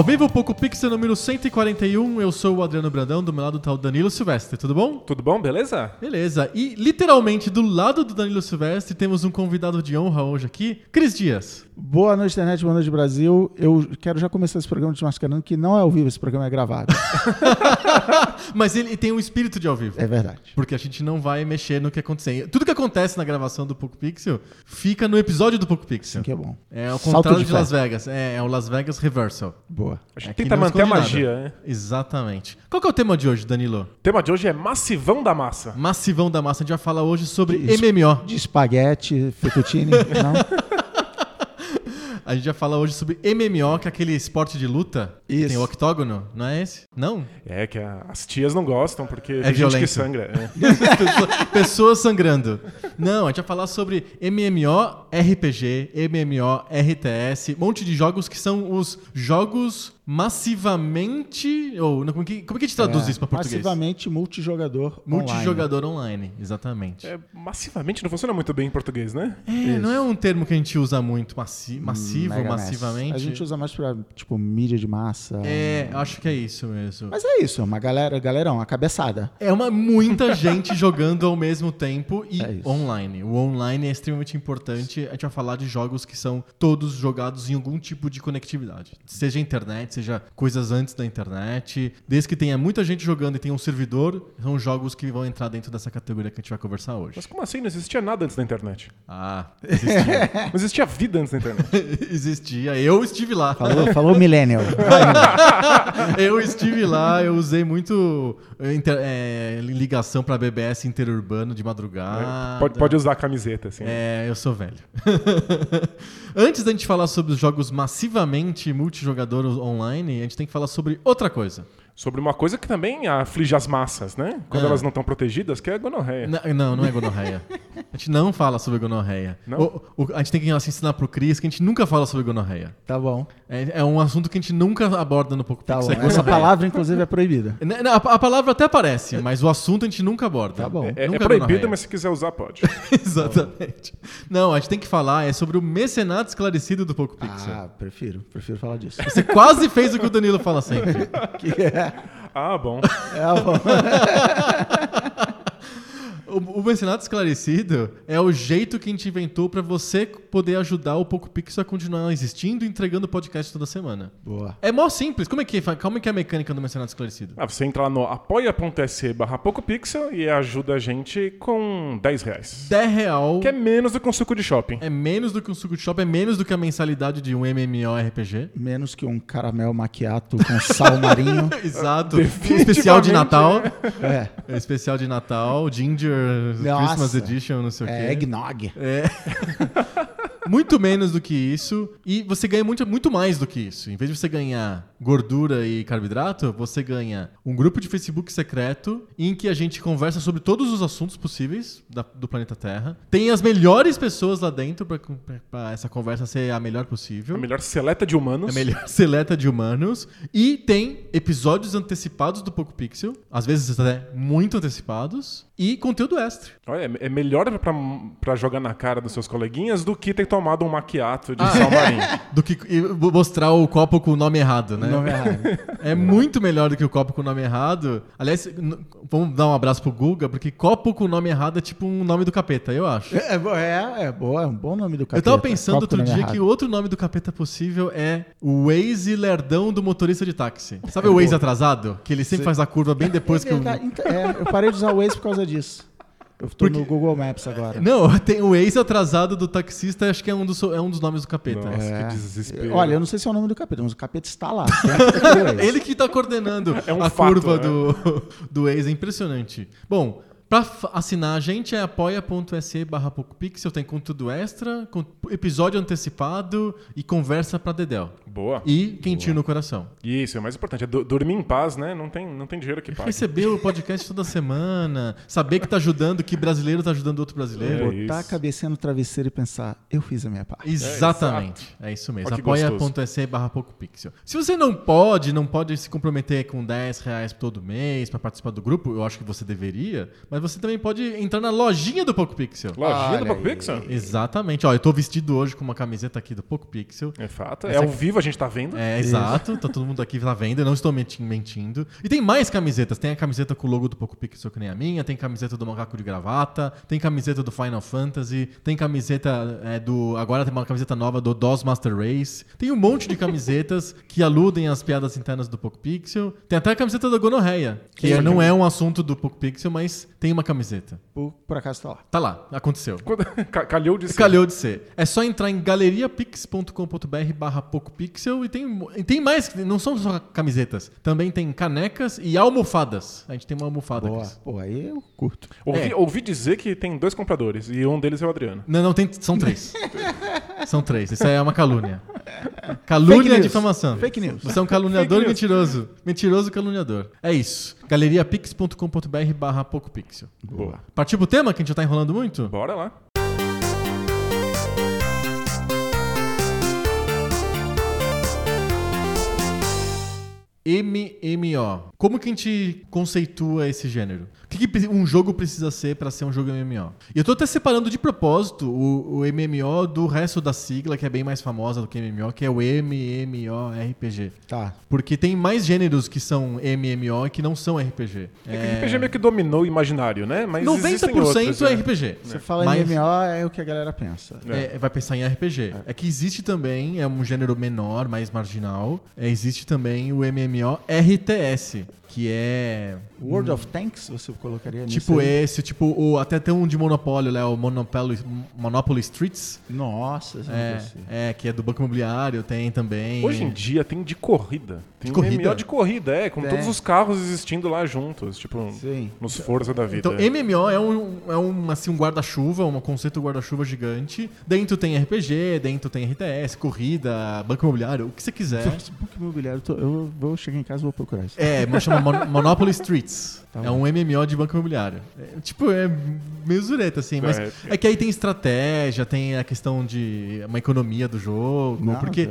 Ao vivo, Poco Pixel número 141, eu sou o Adriano Brandão, do meu lado tá o Danilo Silvestre, tudo bom? Tudo bom, beleza? Beleza, e literalmente do lado do Danilo Silvestre temos um convidado de honra hoje aqui, Cris Dias. Boa noite, internet, boa noite, Brasil. Eu quero já começar esse programa te mascarando que não é ao vivo, esse programa é gravado. Mas ele tem um espírito de ao vivo. É verdade. Porque a gente não vai mexer no que acontece. Tudo que acontece na gravação do Poco Pixel fica no episódio do Poco Pixel. Assim que é bom. É o Salto contrário de de. Las Vegas. É, é o Las Vegas Reversal. Boa. A gente Aqui tenta não manter a esconde magia, nada. né? Exatamente. Qual que é o tema de hoje, Danilo? O tema de hoje é massivão da massa. Massivão da massa. A gente vai falar hoje sobre Isso. MMO. De espaguete, fettuccine, não? A gente vai falar hoje sobre MMO, que é aquele esporte de luta. que Isso. Tem o octógono, não é esse? Não? É que a- as tias não gostam porque tem gente violento. que sangra. é. Pessoa- Pessoas sangrando. Não, a gente vai falar sobre MMO RPG, MMO RTS, um monte de jogos que são os jogos massivamente. Ou, como, que, como é que a gente traduz É, isso para português? Massivamente multijogador. Multijogador online. exatamente. É, É, massivamente não funciona muito bem em português, né? não é um termo que a gente usa muito, massi massivo, Mega Mass. massivamente. A gente usa mais pra, tipo, mídia de massa. É, acho que é isso mesmo. Mas é isso, uma galera, galerão, uma cabeçada. É uma muita gente jogando ao mesmo tempo e É isso. online. O online é extremamente importante. A gente vai falar de jogos que são todos jogados em algum tipo de conectividade. Seja internet, seja coisas antes da internet. Desde que tenha muita gente jogando e tenha um servidor, são jogos que vão entrar dentro dessa categoria que a gente vai conversar hoje. Mas como assim? Não existia nada antes da internet. Ah, existia. Não existia vida antes da internet. existia. Eu estive lá. Falou, falou Millennial. eu estive lá, eu usei muito inter- eh, ligação para BBS interurbano de madrugada. pode, pode usar a camiseta, assim. É, eu sou velho. Antes da gente falar sobre os jogos massivamente multijogador online, a gente tem que falar sobre outra coisa. Sobre uma coisa que também aflige as massas, né? Quando Ah. elas não estão protegidas, que é a gonorreia. N- não, não é gonorreia. A gente não fala sobre gonorreia. Não? O- o- a gente tem que assim, ensinar pro Cris que a gente nunca fala sobre gonorreia. Tá bom. É, é um assunto que a gente nunca aborda no Poco Tá bom. é Essa palavra, inclusive, é proibida. N- não, A, a palavra até aparece, mas o assunto a gente nunca aborda. Tá bom. É, é proibido, mas se quiser usar, pode. Exatamente. Não, a gente tem que falar é sobre o mecenato esclarecido do Poco Pixel. Ah, prefiro. Prefiro falar disso. Você quase fez o que o Danilo fala sempre. Que é, Ah, bom. é, bom. O, o mecenato esclarecido é o jeito que a gente inventou pra você poder ajudar o Poco Pixel a continuar existindo e entregando podcast toda semana. Boa. É mó simples. Como é que, como é, que é a mecânica do mecenato esclarecido? Ah, você entra lá no apoia.se barra PocoPixel e ajuda a gente com 10 reais. 10 real Que é menos do que um suco de shopping. é menos do que um suco de shop, é menos do que a mensalidade de um MMORPG. Menos que um caramel maquiato com sal marinho. Exato. Especial de Natal. É. Especial de Natal, Ginger Nossa. Christmas Edition, não sei o quê. É eggnog. É. muito menos do que isso. E você ganha muito, muito mais do que isso. Em vez de você ganhar gordura e carboidrato, você ganha um grupo de Facebook secreto em que a gente conversa sobre todos os assuntos possíveis da- do planeta Terra. Tem as melhores pessoas lá dentro para essa conversa ser a melhor possível. A melhor seleta de humanos. A melhor seleta de humanos. E tem episódios antecipados do Poco Pixel. Às vezes até muito antecipados. E conteúdo extra. Olha, é- é melhor pra, pra jogar na cara dos seus coleguinhas do que ter tomado um maquiato Ah, de sal marinho. Do que mostrar o copo com o nome errado, né? Nome errado. É muito melhor do que o copo com o nome errado. Aliás, vamos dar um abraço pro Guga, porque copo com o nome errado é tipo um nome do capeta, eu acho. É, bo- é, é boa, é um bom nome do Eu capeta. tava pensando Copo outro dia errado. que o outro nome do capeta possível é o Waze Lerdão do motorista de táxi. Sabe o Waze atrasado? Que ele sempre faz a curva bem depois é que o. verdade, então, é, eu parei de usar o Waze por causa disso. Eu tô Porque- no Google Maps agora. Não, tem o ex atrasado do taxista, acho que é um dos, é um dos nomes do capeta. Nossa, É. que desespero. Olha, eu não sei se é o nome do capeta, mas o capeta está lá. Ele que tá coordenando É um a fato, curva né? do, do ex, é impressionante. Bom, pra f- assinar a gente é apoia.se barra PocoPixel, tem conteúdo extra, com episódio antecipado e conversa pra Dedel. Boa. E quentinho no coração. Isso, é o mais importante. É do- dormir em paz, né? Não tem, não tem dinheiro que pague. Receber o podcast toda semana, saber que tá ajudando, que brasileiro tá ajudando outro brasileiro. É Botar a cabeça no travesseiro e pensar, eu fiz a minha parte. Exatamente. É, isso mesmo. Apoia.se barra PocoPixel. Se você não pode, não pode se comprometer com 10 reais todo mês pra participar do grupo, eu acho que você deveria, mas você também pode entrar na lojinha do PocoPixel. Lojinha do Poco aí. Pixel? Exatamente. Ó, eu tô vestido hoje com uma camiseta aqui do PocoPixel. É fato. É Essa ao aqui- vivo, a gente tá vendo. É, exato. Tá todo mundo aqui tá vendo. Eu não estou menti- mentindo. E tem mais camisetas. Tem a camiseta com o logo do Poco Pixel, que nem a minha. Tem camiseta do Macaco de Gravata. Tem camiseta do Final Fantasy. Tem camiseta é, do... Agora tem uma camiseta nova do DOS Master Race. Tem um monte de camisetas que aludem às piadas internas do Poco Pixel. Tem até a camiseta da Gonorreia, que Sim. não é um assunto do Poco Pixel, mas tem uma camiseta. Por, por acaso tá lá. Tá lá. Aconteceu. Quando- Ca- Calhou de ser. Calhou de ser. É só entrar em galeriapix.com.br barra PocoPixel e tem, e tem mais, não são só camisetas. Também tem canecas e almofadas. A gente tem uma almofada Boa. aqui. Pô, aí eu curto. Ouvi, É. ouvi dizer que tem dois compradores e um deles é o Adriano. Não, não, tem, são três. são três. Isso aí é uma calúnia. Calúnia Fake e difamação. Fake news. Você é um caluniador e mentiroso. Mentiroso e caluniador. É isso. galeriapix.com.br barra PocoPixel. Boa. Partiu pro tema que a gente já tá enrolando muito? Bora lá. MMO. Como que a gente conceitua esse gênero? O que, que um jogo precisa ser para ser um jogo MMO? E eu tô até separando de propósito o, o MMO do resto da sigla, que é bem mais famosa do que MMO, que é o MMORPG. Tá. Porque tem mais gêneros que são MMO e que não são RPG. É que o RPG meio que dominou o imaginário, né? Mas 90% existem outros, é né? RPG. Você fala Mas- em MMO, é o que a galera pensa. É, vai pensar em RPG. É. que existe também, é um gênero menor, mais marginal. É, existe também o MMO RTS, que é World of Tanks, você colocaria nisso? tipo aí? esse, tipo o até tem um de Monopólio, né, o Monopoly, Monopoly Streets. Nossa, É, é, que é do Banco Imobiliário, tem também. Hoje em dia tem de corrida. Tem De corrida? MMO de corrida, é, com É. todos os carros existindo lá juntos, tipo, Sim. nos Forza da vida. Então, MMO é um, é um, assim, um guarda-chuva, um conceito guarda-chuva gigante. Dentro tem RPG, dentro tem RTS, corrida, banco imobiliário, o que você quiser. Banco imobiliário, eu vou chegar em casa e vou procurar isso. É, mas chama Mon- Monopoly Streets. Tá é um MMO de banco imobiliário. É, tipo, é meio zureta, assim, mas É. é que aí tem estratégia, tem a questão de uma economia do jogo, Não, porque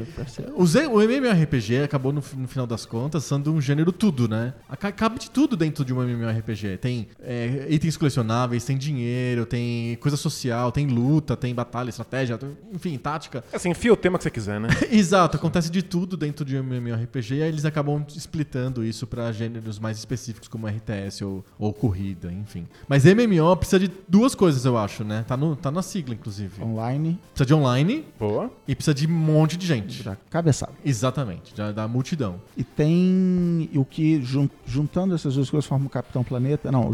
o, o MMORPG acabou, no, no final das contas, sendo um gênero tudo, né? Cabe de tudo dentro de um MMORPG. Tem é, itens colecionáveis, tem dinheiro, tem coisa social, tem luta, tem batalha, estratégia, enfim, tática. Assim, enfia o tema que você quiser, né? Exato, acontece de tudo dentro de um MMORPG e aí eles acabam splitando isso pra gêneros mais específicos como RTS ou, ou corrida, enfim. Mas MMO precisa de duas coisas, eu acho, né? Tá, no, tá na sigla, inclusive. Online, Precisa de online Boa. e precisa de um monte de gente. da cabeçada. Exatamente, já da multidão. E tem o que, jun- juntando essas duas coisas, forma o Capitão Planeta. Não,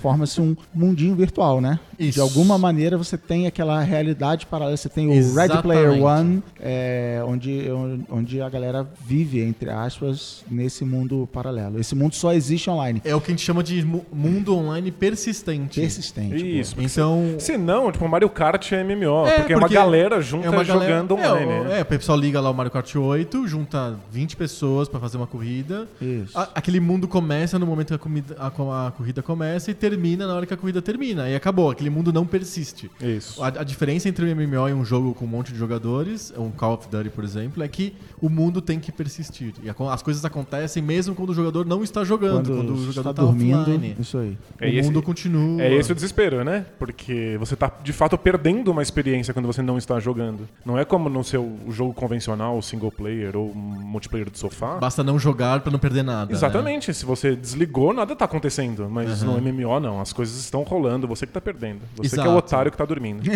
forma-se um mundinho virtual, né? Isso. De alguma maneira você tem aquela realidade paralela. Você tem o Red Exatamente. Player One, é, onde, onde a galera vive, entre aspas, nesse mundo paralelo. Esse mundo só existe online. É o que a gente chama de mu- mundo online persistente. Persistente. Isso. Então. Se não, tipo, Mario Kart é MMO, É, porque, é uma porque galera junta é uma galera- jogando é, online. o- né? É, o pessoal liga lá o Mario Kart 8, junta 20 pessoas pra fazer uma corrida. Isso. A- aquele mundo começa no momento que a, comida- a a corrida começa e termina na hora que a corrida termina. E acabou. Aquele mundo não persiste. Isso. A, a diferença entre um MMO e um jogo com um monte de jogadores, um Call of Duty, por exemplo, é que o mundo tem que persistir. E a- as coisas acontecem mesmo quando o jogador não está jogando, quando, o jogador está está dormindo, offline. isso aí. É o esse- mundo continua. É esse o desespero, né? Porque você tá, de fato, perdendo uma experiência quando você não está jogando. Não é como no seu jogo convencional, single player ou multiplayer de sofá. Basta não jogar pra não perder nada. né? Exatamente. Se você desligou, nada tá acontecendo. Mas Aham. no MMO, não. As coisas estão rolando. Você que tá perdendo. Você que é Exato. o otário que tá dormindo.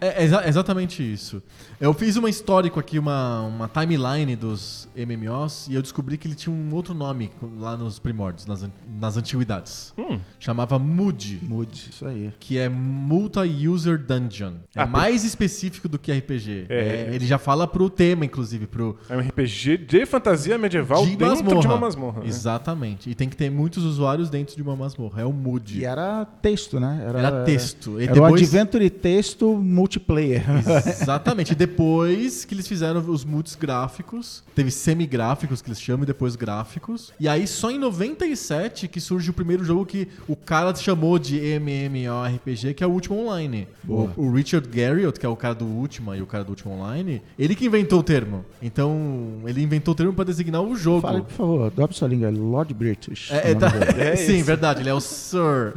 É, é exa- exatamente isso. Eu fiz uma histórico aqui, uma, uma timeline dos MMOs, e eu descobri que ele tinha um outro nome lá nos primórdios, nas, nas antiguidades. Hum. chamava Mood. Mude, isso aí. Que é Multi-User Dungeon. É Ah, mais específico do que RPG. É. É, ele já fala pro tema, inclusive, pro É um RPG de fantasia medieval de dentro masmorra. de uma masmorra. né? Exatamente. E tem que ter muitos usuários dentro de uma masmorra. É o Mood. E era texto, né? Era texto. E Era depois- adventure texto multiplayer. Exatamente. E depois que eles fizeram os moods gráficos, teve semigráficos que eles chamam e depois gráficos. E aí só em 97 que surge o primeiro jogo que o cara chamou de MMORPG, que é o Último Online. O, o Richard Garriott, que é o cara do Ultima e o cara do Último Online, ele que inventou o termo. Então, ele inventou o termo pra designar o jogo. Fala, por favor, dobre sua língua. Lord British. É, é, tá-. É sim, isso. verdade, ele é o Sir.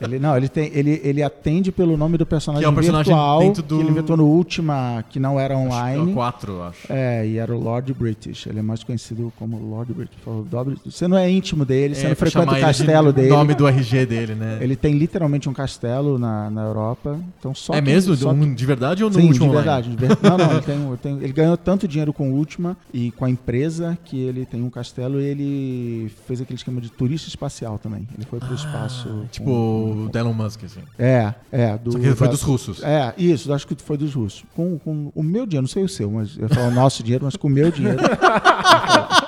Ele, não, ele, tem, ele, ele atende pelo nome do personagem, Que é o personagem virtual dentro do- que ele inventou no Ultima, que não era É o online. 4, eu acho. É, e era o Lord British. Ele é mais conhecido como Lord British. Por favor, dobre- Você não é íntimo dele, você É, não frequenta o ele de castelo dele. nome do RG dele, né? Ele tem literalmente um castelo na, na Europa. Então só é que- mesmo? só Um de verdade ou no Sim, Último de verdade. de ver- Não, não, ele, tem, tem- ele ganhou tanto dinheiro com o Ultima e com a empresa que ele tem um castelo e ele fez aquele esquema de turista espacial também. Ele foi pro espaço. Tipo com- o Elon Musk, assim. É, é. Do, Só que ele foi da- dos russos. É, isso, acho que foi dos russos. Com, com o meu dinheiro, não sei o seu, mas eu falo o nosso dinheiro, mas com o meu dinheiro.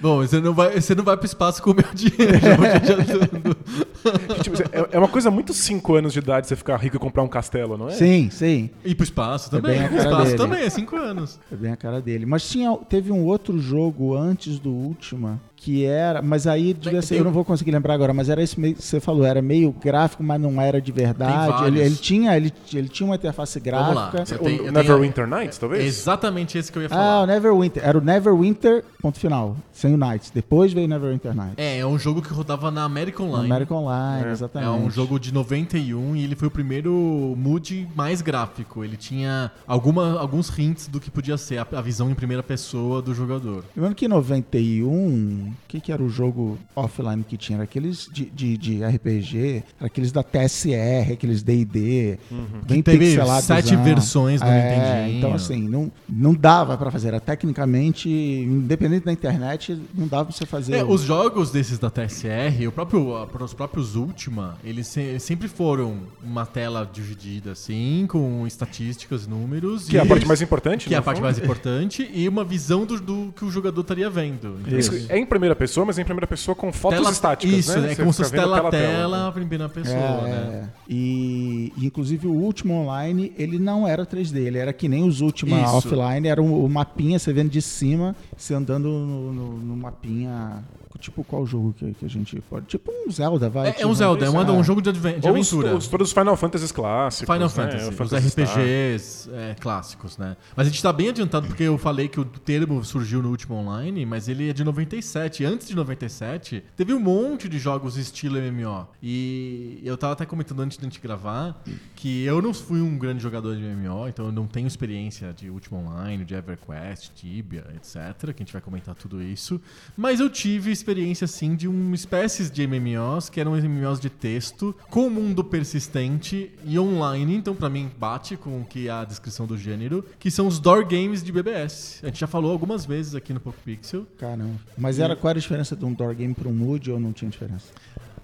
Bom, você não vai, você não vai pro espaço com o meu dinheiro. já vou te adiantando. Tipo, é, é uma coisa muito 5 anos de idade você ficar rico e comprar um castelo, não é? sim, sim. E pro espaço também. a pro cara espaço dele. também, é 5 anos. É bem a cara dele. Mas tinha, teve um outro jogo antes do Ultima que era. Mas aí devia ser. Eu não vou conseguir lembrar agora, mas era esse meio que você falou, era meio gráfico, mas não era de verdade. Ele, ele tinha, ele, ele tinha uma interface Vamos lá. gráfica. Você O tem- eu Neverwinter Nights, talvez? Exatamente esse que eu ia Ah, falar. o Neverwinter. Era o Neverwinter, ponto final. Sem o Nights. Depois veio Neverwinter Nights. É, é um jogo que rodava na American Online. American Online, É. exatamente. É um jogo de 91 e ele foi o primeiro mood mais gráfico. Ele tinha alguma, alguns hints do que podia ser a, a visão em primeira pessoa do jogador. Lembrando que em 91, o que, que era o jogo offline que tinha? Era aqueles de, de, de RPG, era aqueles da TSR, aqueles D&D, bem Que teve pixelados. sete versões do é, Nintendinho. Então assim, não, não dava pra fazer. Era tecnicamente, independente da internet, não dava pra você fazer. É, os jogos desses da TSR, o próprio, a- os próprios Ultima, eles, se- eles sempre foram uma tela dividida assim, com estatísticas, números. Que é a e- parte mais importante, Que é a no parte mais importante e uma visão do, do que o jogador estaria vendo. Então, Isso. É em primeira pessoa, mas em primeira pessoa com fotos tela- estáticas, Isso, né? é Você como se fosse vendo tela a tela. tela, em primeira pessoa, É, né? é. E, inclusive o último online, ele não era 3D, ele era que nem os últimos Isso. offline, era o, o mapinha, você vendo de cima, você andando no, no- no mapinha. Tipo, qual jogo que, que a gente pode. Tipo um Zelda, vai. É, é tipo, um Zelda, é um, um jogo de, adven- de Ou os, aventura. os- todos os Final Fantasies clássicos. Final né? Fantasy, os Phantasy Star. RPGs é, clássicos, né? Mas a gente tá bem adiantado porque eu falei que o termo surgiu no último online, mas ele é de 97. Antes de 97, teve um monte de jogos estilo MMO. E eu tava até comentando antes de a gente gravar que eu não fui um grande jogador de MMO, então eu não tenho experiência de último online, de EverQuest, Tibia, etc. Que a gente vai comentar tudo isso. Mas eu tive experiência, sim, de uma espécies de MMOs que eram MMOs de texto, com mundo persistente e online. Então, pra mim, bate com o que é a descrição do gênero, que são os door games de BBS. A gente já falou algumas vezes aqui no Poco Pixel. Caramba. Mas era qual era a diferença de um door game para um mood ou não tinha diferença?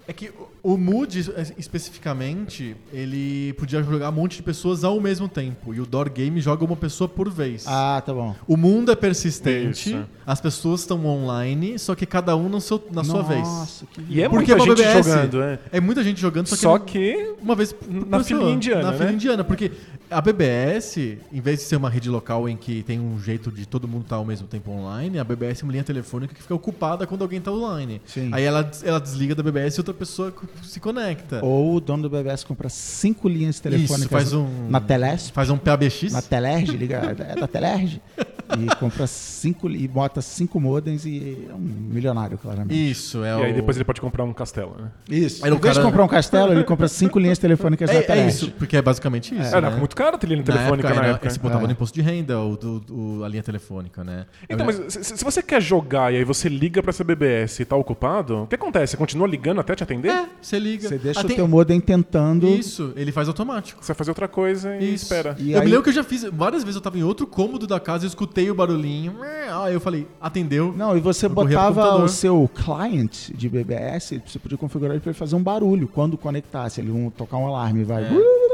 É que o Mood, es- especificamente, ele podia jogar um monte de pessoas ao mesmo tempo. E o Door Game joga uma pessoa por vez. Ah, tá bom. O mundo é persistente, Isso. as pessoas estão online, só que cada um no seu- na sua vez. Nossa, que E é Porque muita é gente BBS. jogando, é. É muita gente jogando, só que, Só que uma vez por na pessoa. filinha indiana, Na né? filinha indiana, porque a BBS, em vez de ser uma rede local em que tem um jeito de todo mundo estar ao mesmo tempo online, a BBS é uma linha telefônica que fica ocupada quando alguém está online. Sim. Aí ela, ela desliga da BBS e outra pessoa se conecta. Ou o dono do BBS compra cinco linhas telefônicas Isso, faz um... na Telesp, Faz um PABX. na Telerge, liga, é da Telerge, e compra cinco, e bota cinco modems e é um milionário, claramente. Isso, é E o... aí depois ele pode comprar um castelo, né? Isso. Aí Em o vez de cara- comprar um castelo, ele compra cinco linhas telefônicas na É, é Telerge. isso, porque é basicamente isso. Era né? muito caro a trilha Na telefônica época, na era- época. Você botava É. no imposto de renda, o, do- o- a linha telefônica, né? Então, mas se, se você quer jogar e aí você liga pra essa BBS e tá ocupado, o que acontece? Você continua ligando até te atender? É, você liga. Você deixa Ah, o teu modem tentando. Isso, ele faz automático. Você vai fazer outra coisa e Isso. espera. E eu aí- me lembro que eu já fiz. Várias vezes eu tava em outro cômodo da casa e eu escutei o barulhinho. Aí eu falei, atendeu. Não, e você botava o seu client de BBS, você podia configurar ele para ele fazer um barulho quando conectasse. Ele um, tocar um alarme, vai.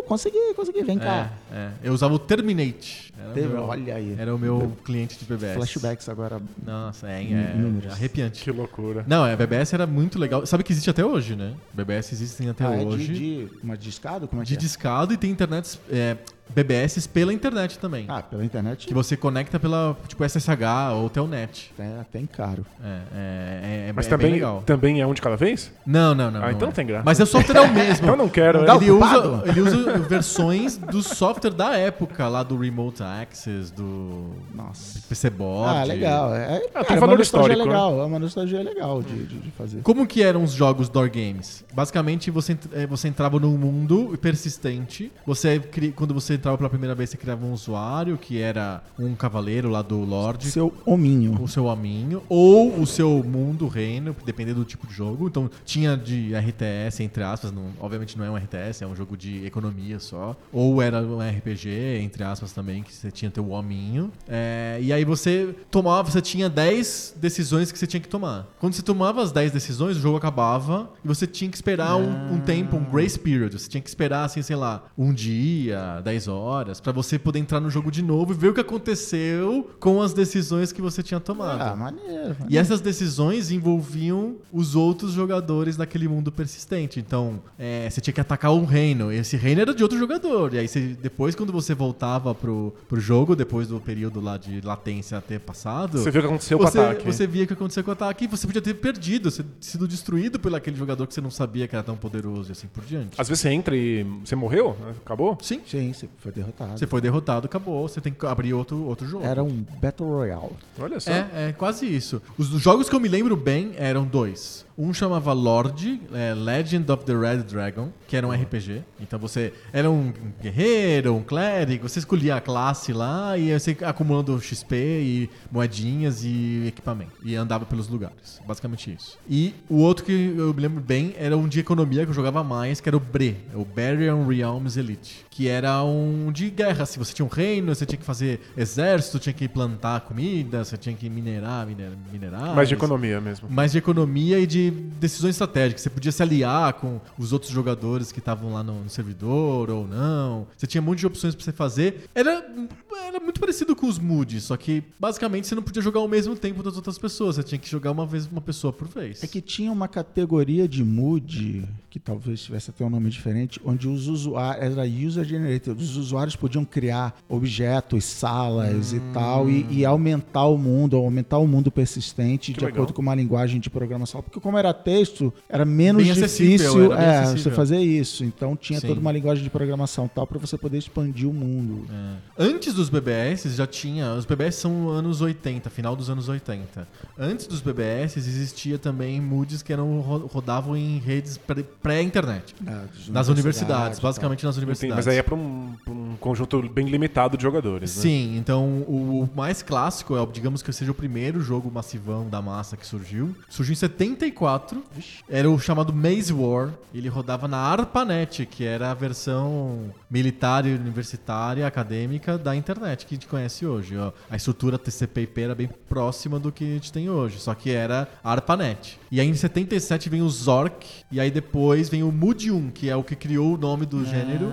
Consegui, consegui, vem cá. É, é. Eu usava o Terminate. Era o Teve- meu- olha aí. Era o meu cliente de BBS. Flashbacks agora. Nossa, é, Números. é arrepiante. Que loucura. Não, é, BBS era muito legal. Sabe que existe até hoje, né? BBS existem até Ah, é hoje. de, de uma discado? Como é que de é? discado e tem internet, é, BBS pela internet também. Ah, pela internet Que você conecta pela, tipo, SSH ou Telnet. é até caro. É, é, é, Mas é também, bem legal. também é um de cada vez? Não, não, não. Ah, então é. não tem graça. Mas o software é o mesmo. Então não quero. Não né? ele, ocupado? usa, ele usa versões do software da época, lá do Remote Access, do Nossa. PCBot. Ah, legal. É, Ah, tem cara, é valor nostalgia histórico, legal. É uma nostalgia legal de, de, de fazer. Como que eram os jogos Door Games? Basicamente, você, eh, você entrava num mundo persistente. Você, quando você entrava pela primeira vez, você criava um usuário, que era um cavaleiro lá do Lorde. Seu hominho. o seu aminho, ou o seu mundo, reino, dependendo do tipo de jogo. Então, tinha de RTS, entre aspas, não- obviamente não é um RTS, é um jogo de economia só. Ou era um RPG, entre aspas, também, que você tinha teu hominho. É, e aí você tomava, você tinha 10 decisões que você tinha que tomar. Quando você tomava as 10 decisões, o jogo acabava e você tinha que esperar um, um tempo, um grace period. Você tinha que esperar, assim, sei lá, um dia, 10 horas, pra você poder entrar no jogo de novo e ver o que aconteceu com as decisões que você tinha tomado. Ah, maneiro. maneiro. E essas decisões envolviam os outros jogadores daquele mundo persistente. Então, é, você tinha que atacar um reino. E esse reino era de outro jogador. E aí, você- depois, quando você voltava pro, pro jogo, depois do período lá de latência ter passado. Você viu o que aconteceu com você, o ataque. você via o que aconteceu com o ataque e você podia ter perdido, ser- sido destruído pelo aquele jogador que você não sabia que era tão poderoso e assim por diante. Às vezes você entra e você morreu? Acabou? Sim. Sim, você foi derrotado. Você foi derrotado, acabou. Você tem que abrir outro, outro jogo. Era um Battle Royale. Olha só. É, é quase isso. Os os jogos que eu me lembro bem eram dois. Um chamava Lorde, é, Legend of the Red Dragon, que era um RPG. Então você era um guerreiro, um clérigo, você escolhia a classe lá e você acumulando XP e moedinhas e equipamento. E andava pelos lugares. Basicamente isso. E o outro que eu me lembro bem era um de economia que eu jogava mais, que era o Bre, o Barian Realms Elite. Que era um de guerra. Se você tinha um reino, você tinha que fazer exército, tinha que plantar comida, você tinha que minerar, miner, minerar. Mais de economia mesmo. Mais de economia e de decisões estratégicas. Você podia se aliar com os outros jogadores que estavam lá no, no servidor ou não. Você tinha um monte de opções pra você fazer. Era, era muito parecido com os moods, só que basicamente você não podia jogar ao mesmo tempo das outras pessoas. Você tinha que jogar uma vez uma pessoa por vez. É que tinha uma categoria de mood, que talvez tivesse até um nome diferente, onde os usuários, era user generated, os usuários podiam criar objetos, salas e tal, e, e aumentar o mundo, aumentar o mundo persistente Que de legal. acordo com uma linguagem de programação. Porque como era texto, era menos Bem difícil é, você fazer isso. Então tinha Sim. toda uma linguagem de programação tal para você poder expandir o mundo. É. Antes dos BBS já tinha. Os BBS são anos 80, final dos anos 80. Antes dos BBS existia também moods que eram, ro- rodavam em redes pré- pré-internet. É, nas universidades, tal. basicamente nas Entendi, universidades. Mas aí é pra um, um conjunto bem limitado de jogadores, né? Sim, então o, o mais clássico é, o- digamos que seja o primeiro jogo massivão da massa que surgiu. Surgiu em 74. Era o chamado Maze War. Ele rodava na ARPANET, que era a versão militar e universitária, acadêmica da internet que a gente conhece hoje. A estrutura TCP/IP era bem próxima do que a gente tem hoje, só que era ARPANET. E aí em 77 vem o Zork, e aí depois vem o Mudium, que é o que criou o nome do gênero.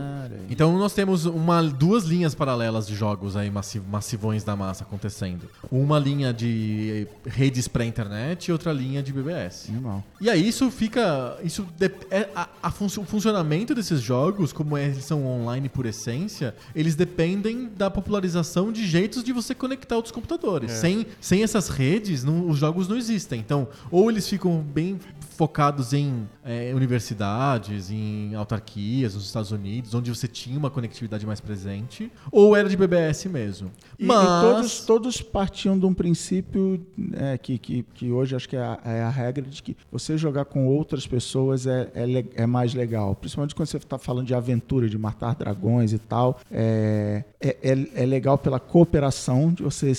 Então nós temos uma, duas linhas paralelas de jogos aí massi- massivões da massa acontecendo. Uma linha de redes pré-internet e outra linha de BBS. Animal. E aí isso fica. Isso é, a- a fun- o funcionamento desses jogos, como eles são online por essência, eles dependem da popularização de jeitos de você conectar outros computadores. É. Sem, sem essas redes, não- os jogos não existem. Então, ou eles ficam bem focados em é, universidades, em autarquias nos Estados Unidos, onde você tinha uma conectividade mais presente, ou era de BBS mesmo. E, e Mas todos, todos partiam de um princípio é, que, que, que hoje acho que é a, é a regra de que você jogar com outras pessoas é, é, é mais legal. Principalmente quando você está falando de aventura, de matar dragões e tal. É, é, é, é legal pela cooperação, de você,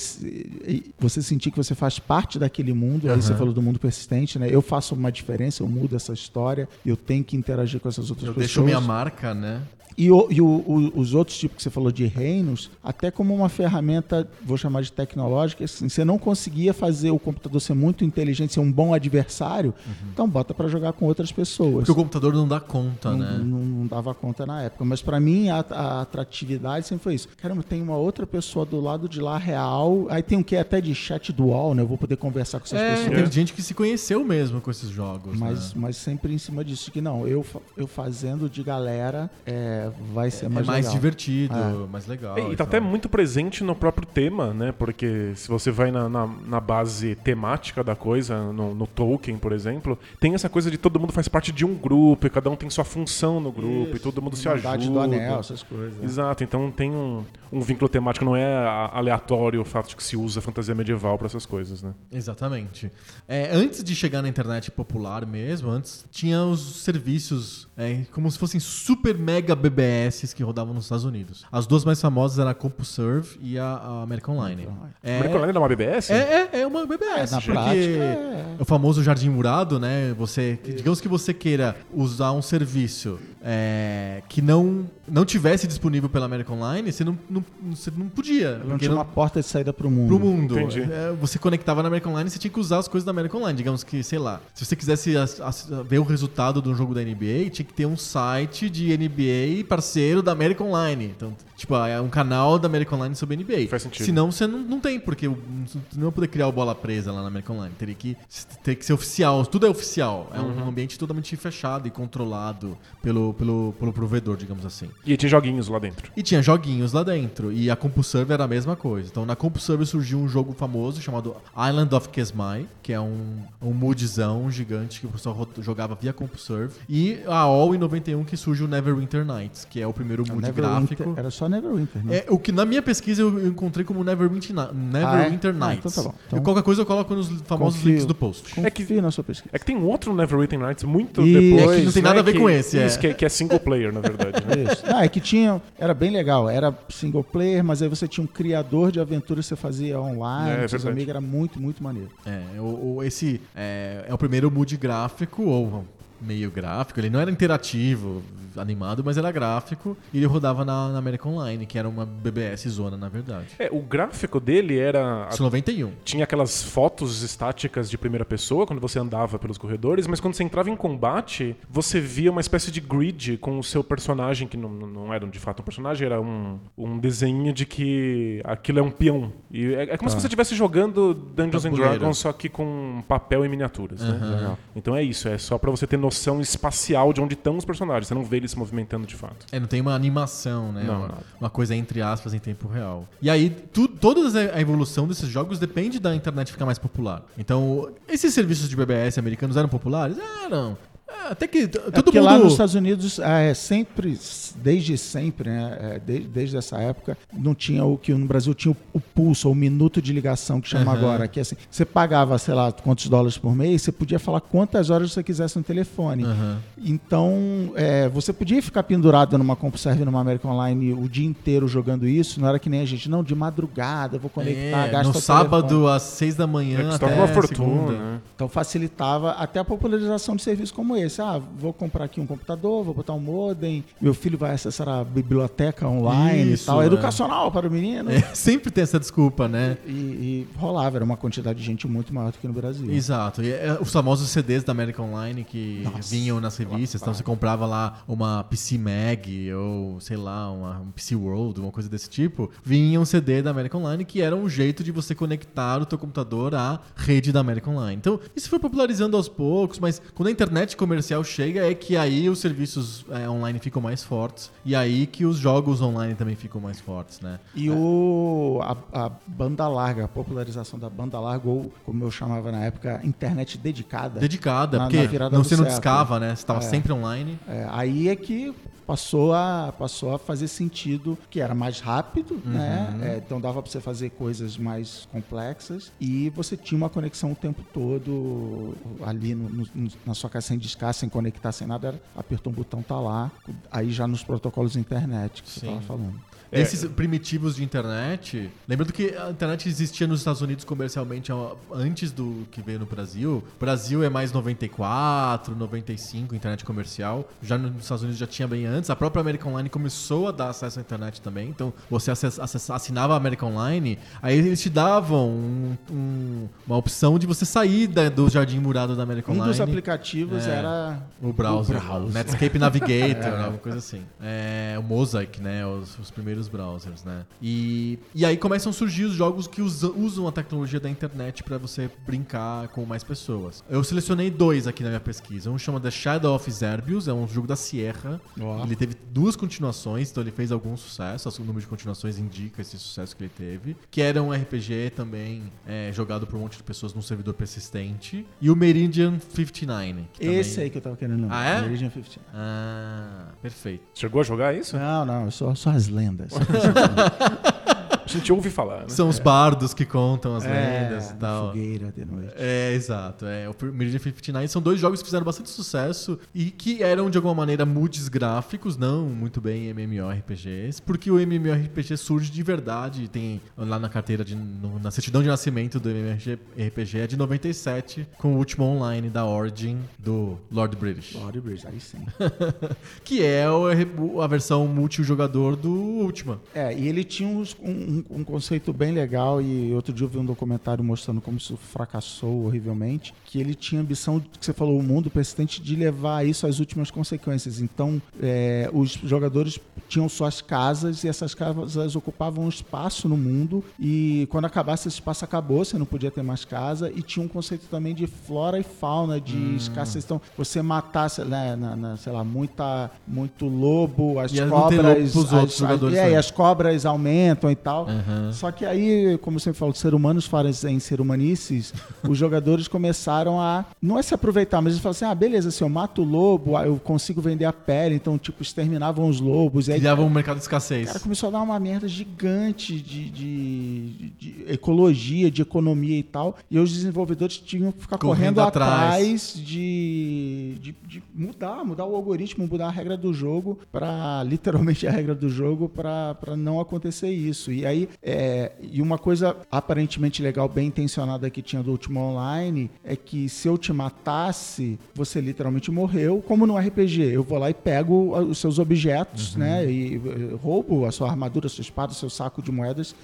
e você sentir que você faz parte daquele mundo. Aí você falou do mundo persistente, né? Eu faço uma diferença, eu mudo essa história, eu tenho que interagir com essas outras eu pessoas. deixo minha marca, né? E, o- e o- o- os outros tipos que você falou de reinos, até como uma ferramenta, vou chamar de tecnológica, assim, você não conseguia fazer o computador ser muito inteligente, ser um bom adversário, então bota pra jogar com outras pessoas. Porque o computador não dá conta, não, né? não- não dava conta na época. Mas pra mim, a, a atratividade sempre foi isso. Caramba, tem uma outra pessoa do lado de lá real. Aí tem um que é até de chat dual, né? Eu vou poder conversar com essas É, pessoas. tem gente que se conheceu mesmo com esses jogos. Mas, né? mas sempre em cima disso, que não, eu, eu fazendo de galera é, vai ser é mais, mais legal. divertido, É. mais legal. E tá então. até muito presente no próprio tema, né? Porque se você vai na, na, na base temática da coisa, no, no Tolkien, por exemplo, tem essa coisa de todo mundo faz parte de um grupo e cada um tem sua função no grupo e todo mundo se ajuda. Do anel, essas coisas. né? Exato, então tem um, um vínculo temático, não é aleatório o fato de que se usa fantasia medieval pra essas coisas, né? Exatamente. É, antes de chegar na internet popular mesmo, antes tinha os serviços é, como se fossem super mega BBS que rodavam nos Estados Unidos. As duas mais famosas eram a CompuServe e a, a American Online. É, American Online é uma BBS? é, é, é uma BBS. na porque prática, é. o famoso jardim murado, né? Você, digamos que você queira usar um serviço é, que não, não tivesse disponível pela American Online, você não, não, você não podia. Não porque tinha uma porta de saída pro mundo. pro mundo. Entendi. É, você conectava na American Online, você tinha que usar as coisas da American Online. Digamos que, sei lá, se você quisesse as- as- ver o resultado de um jogo da NBA, tinha que ter um site de NBA parceiro da American Online. Então, tipo, é um canal da American Online sobre NBA. Faz sentido. Senão você não, não tem, porque você não vai poder criar o bola presa lá na American Online. Teria que, ter que ser oficial. Tudo é oficial. É Uhum. um ambiente totalmente fechado e controlado pelo, pelo, pelo provedor, digamos assim. E tinha joguinhos lá dentro. E tinha joguinhos lá dentro. E a CompuServe era a mesma coisa. Então na CompuServe surgiu um jogo famoso chamado Island of Kesmai, que é um, um moodzão gigante que o pessoal jogava via CompuServe. E a All em 91 que surge o Neverwinter Nights, que é o primeiro mood Neverwinter- gráfico. Era só Neverwinter, né? É, o que na minha pesquisa eu encontrei como Neverwinter, Neverwinter Ah, é? Ah, Nights. então tá bom. Então- E qualquer coisa eu coloco nos famosos Confio. links do post. Confio É que- na sua pesquisa. É que tem um outro Neverwinter Nights muito Isso. depois. É que não tem nada a ver que- com esse, é. Isso, que, é, que é single player, na verdade. Né? Isso. Ah, é que tinha. Era bem legal. Era single player, mas aí você tinha um criador de aventura que você fazia online, É, é com seus verdade. amigos, era muito, muito maneiro. É, o, o- esse é, é o primeiro mood gráfico, ou meio gráfico. Ele não era interativo, animado, mas era gráfico. E ele rodava na, na American Online, que era uma BBS zona, na verdade. É, o gráfico dele era. Isso 91. Tinha aquelas fotos estáticas de primeira pessoa quando você andava pelos corredores, mas quando você entrava em combate, você via uma espécie de grid com o seu personagem, que não, não era de fato um personagem, era um, um desenho de que aquilo é um peão. E é, é como se você estivesse jogando Dungeons and. Dragons, só que com papel e miniaturas. né? Aham. Então é isso, é só pra você ter noção espacial de onde estão os personagens. Você não vê eles se movimentando de fato. É, não tem uma animação, né? Não, uma, nada. uma coisa entre aspas em tempo real. E aí, tu, toda a evolução desses jogos depende da internet ficar mais popular. Então, esses serviços de BBS americanos eram populares? Eram. É, até que É todo porque mundo. lá nos Estados Unidos, é, sempre, desde sempre, né, é, de- desde essa época, não tinha o que no Brasil tinha o, o pulso, ou o minuto de ligação, que chama Aham. agora. Que é assim, você pagava, sei lá, quantos dólares por mês, você podia falar quantas horas você quisesse no telefone. Aham. Então, é, você podia ficar pendurado numa CompuServe, numa American Online o dia inteiro jogando isso. Não era que nem a gente, não, de madrugada, vou conectar, É, gasta no o sábado telefone. às seis da manhã É, até uma fortuna, segunda. né? Então facilitava até a popularização de serviços como esse. Ah, vou comprar aqui um computador, vou botar um modem, meu filho vai acessar a biblioteca online Isso, e tal, é. educacional para o menino. É, sempre tem essa desculpa, né? E, e rolava, era uma quantidade de gente muito maior do que no Brasil. Exato. E, é, os famosos CDs da American Online que Nossa. vinham nas revistas. Então você comprava lá uma PC Mag ou, sei lá, uma, um PC World, uma coisa desse tipo. Vinha um CD da American Online que era um jeito de você conectar o teu computador à rede da American Online. Então isso foi popularizando aos poucos, mas quando a internet comercial chega é que aí os serviços é, online ficam mais fortes e aí que os jogos online também ficam mais fortes, né? E o, a, a banda larga, a popularização da banda larga, ou como eu chamava na época, internet dedicada. Dedicada, Na- porque na não, você não século. discava, né? Você estava É. sempre online. É, aí é que passou a, passou a fazer sentido, que era mais rápido, né? É, então dava para você fazer coisas mais complexas e você tinha uma conexão o tempo todo ali no- no- na sua sem discar, sem conectar, sem nada. Apertou um botão, tá lá. Aí já nos protocolos de internet que você Sim. estava falando. É. Esses primitivos de internet. Lembrando que a internet existia nos Estados Unidos comercialmente antes do que veio no Brasil. O Brasil é mais 94, 95, internet comercial. Já nos Estados Unidos já tinha bem antes. A própria American Online começou a dar acesso à internet também. Então você acess- acess- assinava a American Online, aí eles te davam um- um- uma opção de você sair da- do jardim murado da American Um Online. dos aplicativos É. era O browser. O browser. Netscape Navigator, alguma coisa assim. É, o Mosaic, né? Os, os primeiros browsers, né? E, e aí começam a surgir os jogos que usa- usam a tecnologia da internet pra você brincar com mais pessoas. Eu selecionei dois aqui na minha pesquisa. Um chama The Shadow of Zerbius, é um jogo da Sierra. Ó. Ele teve duas continuações, então ele fez algum sucesso. O número de continuações indica esse sucesso que ele teve. Que era um RPG também é, jogado por um monte de pessoas num servidor persistente. E o Meridian 59. que esse também- aí que eu tava querendo. Ah, é? Meridian 15. Ah, perfeito. Chegou a jogar isso? Não, não, só, só as lendas. this. A gente ouve falar, né? São os bardos que contam as É, lendas e tal. fogueira de noite. É, exato. É, o Meridian 59 são dois jogos que fizeram bastante sucesso e que eram, de alguma maneira, moods gráficos, não muito bem MMORPGs, porque o MMORPG surge de verdade. Tem lá na carteira, de, no- na certidão de nascimento do MMORPG é de 97, com o último online da Origin do Lord British. Lord Bridge, aí sim. Que é o- a versão multijogador do Ultima. É, e ele tinha uns- um, um- um conceito bem legal, e outro dia eu vi um documentário mostrando como isso fracassou horrivelmente, que ele tinha ambição, que você falou, o mundo persistente, de levar isso às últimas consequências. Então, é, os jogadores tinham suas casas, e essas casas ocupavam um espaço no mundo, e quando acabasse esse espaço, acabou, você não podia ter mais casa, e tinha um conceito também de flora e fauna, de escassez. Então, você matasse, né, na, na, sei lá, muita, muito lobo, as E cobras... lobo pros outros as- é, as cobras aumentam e tal. Aham. Só que aí, como você falou, ser humanos fazem ser humanices, os jogadores começaram a. Não é se aproveitar, mas eles falaram assim: ah, beleza, se eu mato o lobo, ah, eu consigo vender a pele, então, tipo, exterminavam os lobos. E aí, Criava um mercado de escassez. Cara, começou a dar uma merda gigante de, de- de ecologia, de economia e tal. E os desenvolvedores tinham que ficar Correndo correndo, atrás. atrás, de, de, de mudar, mudar o algoritmo, mudar a regra do jogo para literalmente a regra do jogo para não acontecer isso. E aí, é, e uma coisa aparentemente legal, bem intencionada que tinha do Ultima Online é que se eu te matasse, você literalmente morreu, como no RPG. Eu vou lá e pego os seus objetos, né? E eh, roubo a sua armadura, a sua espada, o seu saco de moedas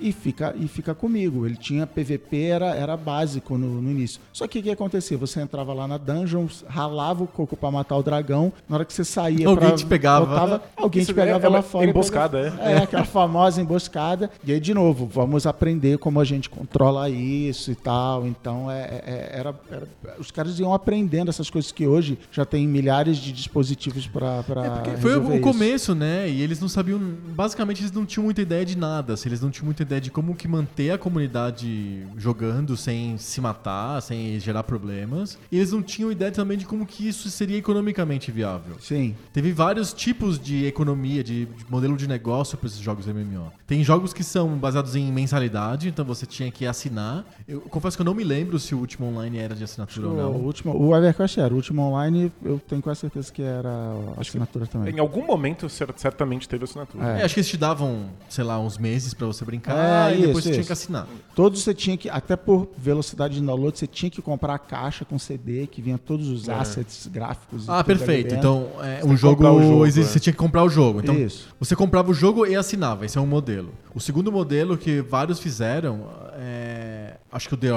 e, fica, e fica comigo. Ele tinha PVP, era, era básico no, no início. Só que o que acontecia? Você entrava lá na dungeon, ralava o coco pra matar o dragão. Na hora que você saía Alguém pra- te pegava. voltava, alguém Isso te pegava é- é lá uma fora. emboscada, pegava- é. É, aquela famosa emboscada. E aí, de novo, vamos aprender como a gente controla isso e tal. Então, é, é- era, era- os caras iam aprendendo essas coisas que hoje já tem milhares de dispositivos para É porque foi o começo, né? E eles não sabiam. Basicamente, eles não tinham muita ideia de nada. assim, eles não tinham muita ideia de como que manter a comunidade jogando sem se matar, sem gerar problemas. E eles não tinham ideia também de como que isso seria economicamente viável. Sim. Teve vários tipos de economia, de, de modelo de negócio para esses jogos MMO. Tem jogos que são baseados em mensalidade, então você tinha que assinar. Eu confesso que eu não me lembro se o último online era de assinatura ou O, não. último, o EverQuest era. O último online, eu tenho quase certeza que era assinatura também. Em algum momento, cer- certamente teve assinatura. É. É, acho que eles te davam, sei lá, uns meses pra você brincar É, e depois isso, você tinha isso. que assinar. Todos você tinha que, até por velocidade de download, você tinha que comprar a caixa com CD, que vinha todos os É. assets gráficos. e Ah, perfeito. Então, é, um jogo, o jogo, existe- é. você tinha que comprar o jogo. Então, Isso. você comprava o jogo e assinava. Esse é um modelo. O segundo modelo que vários fizeram, é, acho que o The,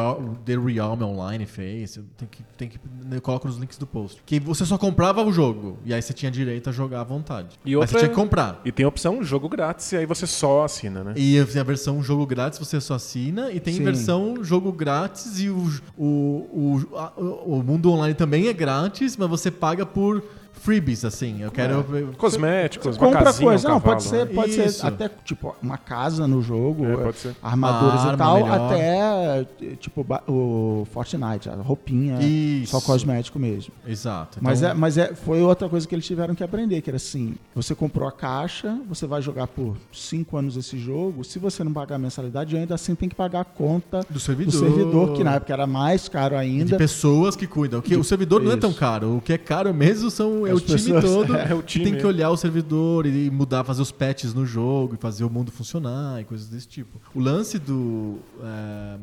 The Realm Online fez. Tem que, tem que, eu coloco nos links do post. Que você só comprava o jogo e aí você tinha direito a jogar à vontade. E Mas outra- você tinha que comprar. E tem a opção jogo grátis, e aí você só assina, né? E tem a versão jogo grátis, você só assina. E tem Sim. versão jogo grátis e o, o, o, a- o mundo online também é grátis, mas você paga por freebies, assim. Eu quero. Cosméticos, uma Compra casinha, coisa, um não, pode ser, né? pode Isso. ser até tipo uma casa no jogo, É, é, pode ser. armaduras e tal, melhor. até tipo o Fortnite, a roupinha, Isso. só cosmético mesmo. Exato. Mas, Então, é, mas é, foi outra coisa que eles tiveram que aprender, que era assim, você comprou a caixa, você vai jogar por cinco anos esse jogo, se você não pagar a mensalidade, ainda assim tem que pagar a conta do servidor. do servidor, que na época era mais caro E de ainda. pessoas que cuidam. Que De- o servidor não é tão caro. O que é caro mesmo são é o As time pessoas- todo é, o que time. tem que olhar o servidor e mudar, fazer os patches no jogo e fazer o mundo funcionar e coisas desse tipo. O lance do. é,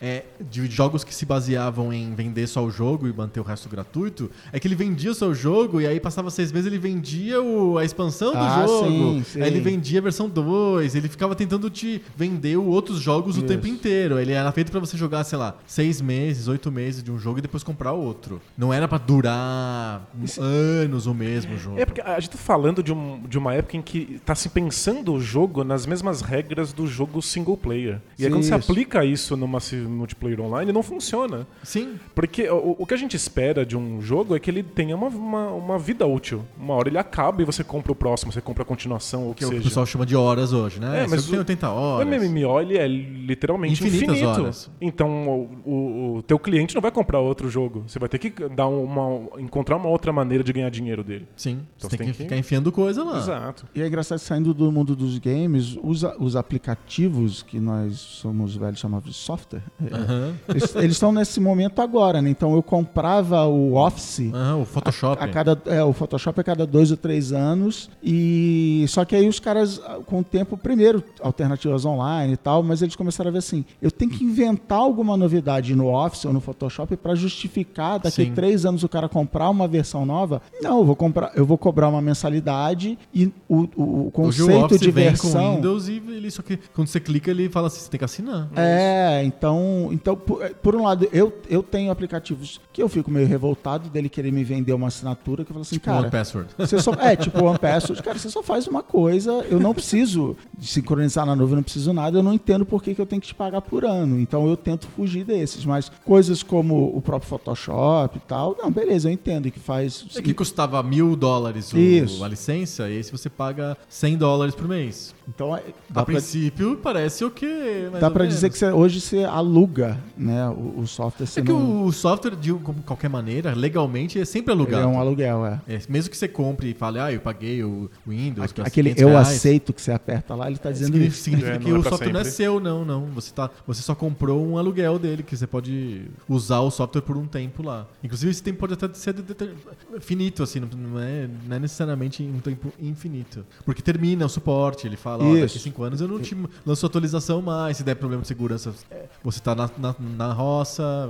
é, de jogos que se baseavam em vender só o jogo e manter o resto gratuito, é que ele vendia só o jogo e aí passava seis meses ele vendia o- a expansão do Ah, jogo. sim, sim. Aí ele vendia a versão 2, ele ficava tentando te vender o outros jogos o Isso. tempo inteiro. Ele era feito pra você jogar, sei lá, seis meses, oito meses de um jogo e depois comprar outro. Não era pra durar anos o mesmo jogo. É porque a gente tá falando de, um- de uma época em que tá se pensando o jogo nas mesmas regras do jogo single player. E aí quando você isso. aplica isso numa multiplayer online, não funciona. Sim, Porque o, o que a gente espera de um jogo é que ele tenha uma, uma, uma vida útil. Uma hora ele acaba e você compra o próximo, você compra a continuação, ou o que, que é o que o seja. pessoal chama de horas hoje, né? É, mas jogo tem o- 80 O horas. MMO ele é literalmente Infinitas infinito. horas. Então o, o, o teu cliente não vai comprar outro jogo. Você vai ter que dar uma, encontrar uma outra maneira de ganhar dinheiro dele. Sim, Então você você tem, tem que que- ficar enfiando coisa lá. Exato. E é engraçado, saindo do mundo dos games, os, os aplicativos que nós somos velhos chamamos de software, Aham, eles estão nesse momento agora, né? Então eu comprava o Office aham, o Photoshop. a cada é, o Photoshop a cada dois ou três anos e só que aí os caras ah, com o tempo primeiro alternativas online e tal mas eles começaram a ver assim eu tenho que inventar alguma novidade no Office ou no Photoshop para justificar daqui Sim. a três anos o cara comprar uma versão nova não eu vou comprar eu vou cobrar uma mensalidade e o, o- o Hoje o conceito de vem versão com Windows e ele só que quando você clica ele fala assim, você tem que assinar. É, então, então por, por um lado, eu, eu tenho aplicativos que eu fico meio revoltado dele querer me vender uma assinatura que eu falo assim, Tipo One cara, Password. Você só, é, tipo One Password. Cara, você só faz uma coisa. Eu não preciso de sincronizar na nuvem, não preciso nada. Eu não entendo por que, que eu tenho que te pagar por ano. Então eu tento fugir desses. Mas coisas como o próprio Photoshop e tal, não, beleza, eu entendo que faz. É que custava mil dólares o- a licença, e aí se você paga 100 dólares por mês. Então é- A pra, princípio parece o quê? mais dá menos. dizer que você- hoje você aluga né, o, o software. É que não- o software, de qualquer maneira, legalmente, é sempre ele alugado. é um aluguel, é. É, mesmo que você compre e fale, ah, eu paguei o Windows. Com Aquele 500 eu reais", aceito que você aperta lá, ele tá dizendo Significa, isso. significa É, que é o software não é sempre. seu, não, não. Você, tá, você só comprou um aluguel dele, que você pode usar o software por um tempo lá. Inclusive, esse tempo pode até ser de- de- finito, assim, não, não é, não é necessariamente um tempo infinito. Porque termina o suporte, ele fala, ó, daqui Isso. cinco anos eu não te lanço atualização mais, se der problema de segurança, você tá na, na, na roça,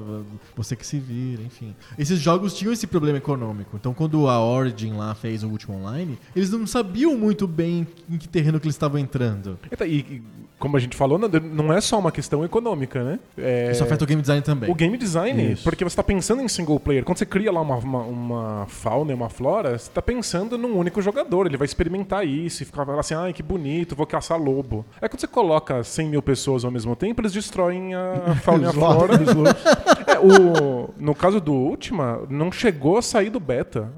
você que se vira, enfim. Esses jogos tinham esse problema econômico. Então, quando a Origin lá fez o último online, eles não sabiam muito bem em que terreno que eles estavam entrando. E, e como a gente falou, não- não é só uma questão econômica, né? É... Isso afeta o game design também. O game design, Isso. porque você está pensando em single player. Quando você cria lá uma, uma, uma fauna e uma flora, você está pensando num único jogador. Ele vai experimentar isso e ficar assim, ai, que bonito, vou caçar lobo. É quando você coloca 100 mil pessoas ao mesmo tempo, eles destroem a fauna e a flora. É, o, no caso do Ultima, não chegou a sair do beta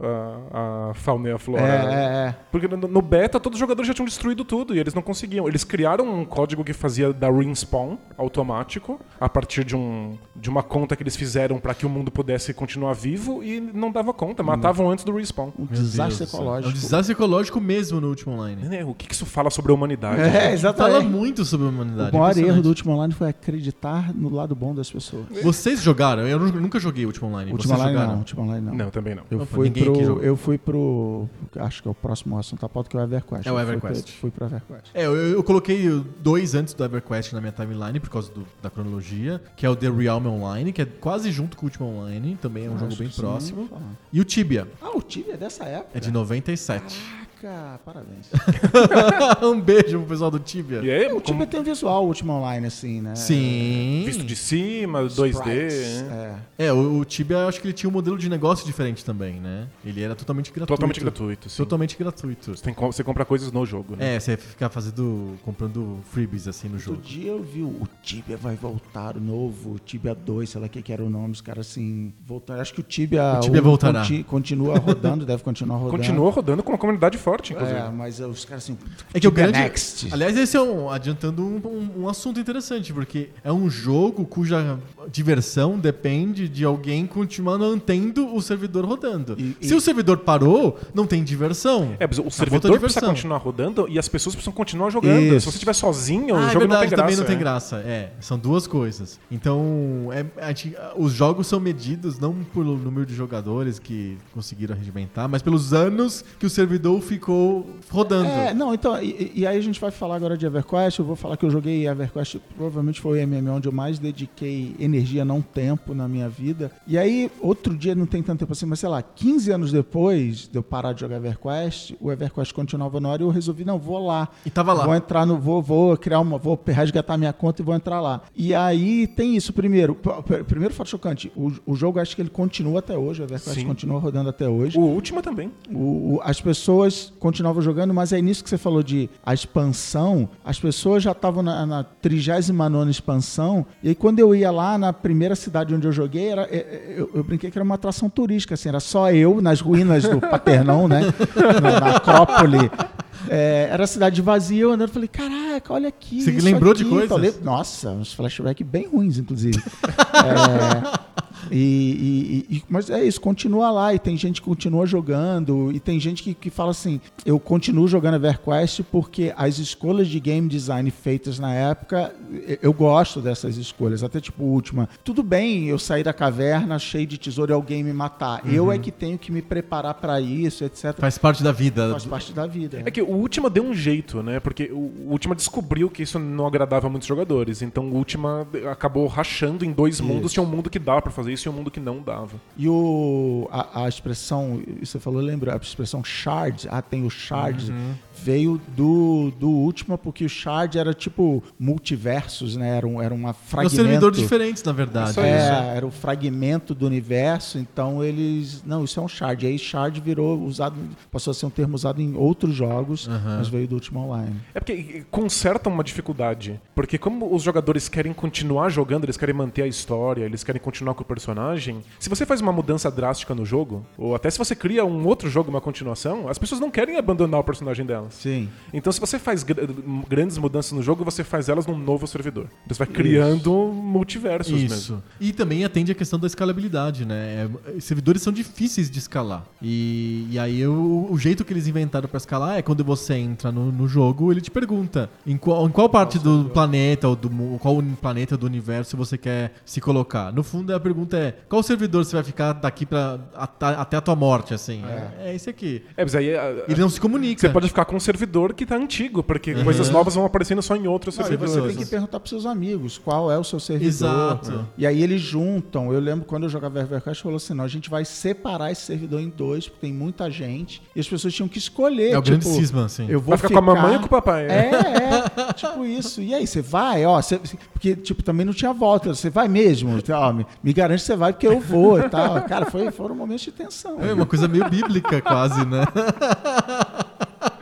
a, a fauna e a flora. É, é, é. Porque no, no beta todos os jogadores já tinham destruído tudo e eles não conseguiam. Eles criaram um código que fazia dar respawn automático a partir de, um, de uma conta que eles fizeram para que o mundo pudesse continuar vivo e não dava conta, matavam antes do respawn. Um desastre Deus ecológico. É um desastre ecológico mesmo no último online. Né, O que que isso fala sobre a humanidade? É, Fala exatamente. muito sobre a humanidade. O maior erro do último online foi acreditar no lado bom das pessoas. Vocês jogaram? Eu nu- nunca joguei o último online. Último Vocês online jogaram? não, último online não. Não, também não. Eu Opa, fui, pro, eu fui pro. Acho que é o próximo assunto da pauta, que é o EverQuest. É o fui EverQuest. pro- Fui pro EverQuest. É, eu, eu coloquei dois antes do EverQuest na minha timeline por causa do- da cronologia, que é o The Realm Online, que é quase junto com o último online, também é um jogo Acho bem próximo. E o Tibia, Ah, o Tibia é dessa época? é de 97. Caraca, parabéns. um beijo pro pessoal do Tibia. E aí, o como- Tibia tem um visual último online, assim, né? Sim. visto de cima, 2D. Sprites, né? É. É, o, o Tibia eu acho que ele tinha um modelo de negócio diferente também, né? Ele era totalmente gratuito. Totalmente gratuito, sim. Totalmente gratuito. Você, tem você compra coisas no jogo, né? É, você fica fazendo. comprando freebies assim no jogo. Outro dia eu vi o o Tibia vai voltar, o novo, o Tibia 2, sei lá o que, que era o nome, os caras assim, voltar. Acho que o Tibia, O Tibia voltará. conti- continua rodando, deve continuar rodando. Continua rodando com uma comunidade forte, inclusive. É, mas os caras assim. É que o "The grande. Next. Aliás, esse é um. Adiantando um, um- um assunto interessante, porque é um jogo cuja diversão depende de alguém continuar mantendo o servidor rodando. E- Se e- o servidor parou, não tem diversão. É, mas o servidor precisa diversão. continuar rodando e as pessoas precisam continuar jogando. Isso. Se você estiver sozinho, Ah, o é jogo verdade, não tem graça. também não tem é. graça. É, são duas coisas. Então, é, a gente- os jogos são medidos não pelo número de jogadores que conseguiram arregimentar, mas pelos anos que o servidor ficou rodando. É, não, então, e, e aí a gente vai falar agora de EverQuest. Eu vou falar que eu joguei EverQuest, provavelmente foi o MMO onde eu mais dediquei energia, não tempo, na minha vida. E aí, outro dia, não tem tanto tempo assim, mas sei lá, 15 anos depois de eu parar de jogar EverQuest, o EverQuest continuava no ar e eu resolvi, não, vou lá. E tava lá. Vou entrar no. Vou, vou criar uma. Vou resgatar minha conta e vou entrar lá. E aí tem isso. Primeiro, primeiro fato chocante. O, o jogo acho que ele continua até hoje. O EverQuest Sim. continua rodando até hoje. O último também. O- o- as pessoas continuavam jogando, mas é nisso que você falou de a expansão. As pessoas já estavam na, na 39 expansão. E aí, quando eu ia lá na primeira cidade onde eu joguei, era, é- é- eu, eu brinquei que era uma atração turística. Assim, era só eu nas ruínas do Paternão, né? Na Acrópole. É, era a cidade vazia, eu andando, falei, caraca, olha aqui. Você lembrou de aqui, coisas? tal. Lem- Nossa, uns flashbacks bem ruins, inclusive. É, e, e- e- mas é isso, continua lá. E tem gente que continua jogando. E tem gente que, que fala assim: eu continuo jogando EverQuest porque as escolhas de game design feitas na época, eu- gosto dessas escolhas. Até tipo, última. Tudo bem eu sair da caverna cheio de tesouro e alguém me matar. Eu é que tenho que me preparar para isso, etc. Faz parte da vida. Faz parte da vida. É que o Ultima deu um jeito, né? Porque o Ultima descobriu que isso não agradava muitos jogadores. Então o Ultima acabou rachando em dois mundos. Tinha um mundo que dava pra fazer isso e um mundo que não dava. E o, a, a expressão, você falou, lembra? A expressão shard, ah, tem o shard, veio do, do último, porque o shard era tipo multiversos, né? Era, um, era uma fragmento. servidores diferentes, na verdade. É, isso. era o fragmento do universo, então eles. Não, isso é um shard. E aí shard virou usado, passou a ser um termo usado em outros jogos, mas veio do último online. É porque conserta uma dificuldade. Porque como os jogadores querem continuar jogando, eles querem manter a história, eles querem continuar com o personagem. Se você faz uma mudança drástica no jogo, ou até se você cria um outro jogo, uma continuação, as pessoas não querem abandonar o personagem delas. Sim. Então, se você faz gr- grandes mudanças no jogo, você faz elas num novo servidor. Então, você vai criando multiversos mesmo. Isso. E também atende a questão da escalabilidade, né? É, servidores são difíceis de escalar. E, e aí o, o jeito que eles inventaram pra escalar é quando você entra no, no jogo, ele te pergunta em qual, em qual parte do planeta ou do qual planeta do universo você quer se colocar. No fundo, a pergunta é qual servidor você vai ficar daqui para até a tua morte, assim. É, é esse aqui. É, mas aí a- Ele não se comunica. você pode ficar com um servidor que tá antigo, porque coisas novas vão aparecendo só em outros Não, servidores. você tem que perguntar pros seus amigos qual é o seu servidor. Exato. E aí eles juntam. Eu lembro quando eu jogava EverQuest, falou assim: não, a gente vai separar esse servidor em dois, porque tem muita gente. E as pessoas tinham que escolher. É o grande tipo, cisma, assim. Eu vou Vai ficar, com a mamãe ou com o papai? É, é, tipo isso. E aí, você vai, ó, você- porque, tipo, também não tinha volta. Você vai mesmo? Ó, me, me garante que você vai porque eu vou e tal. Cara, foi, foram momentos de tensão. É uma coisa meio bíblica, quase, né?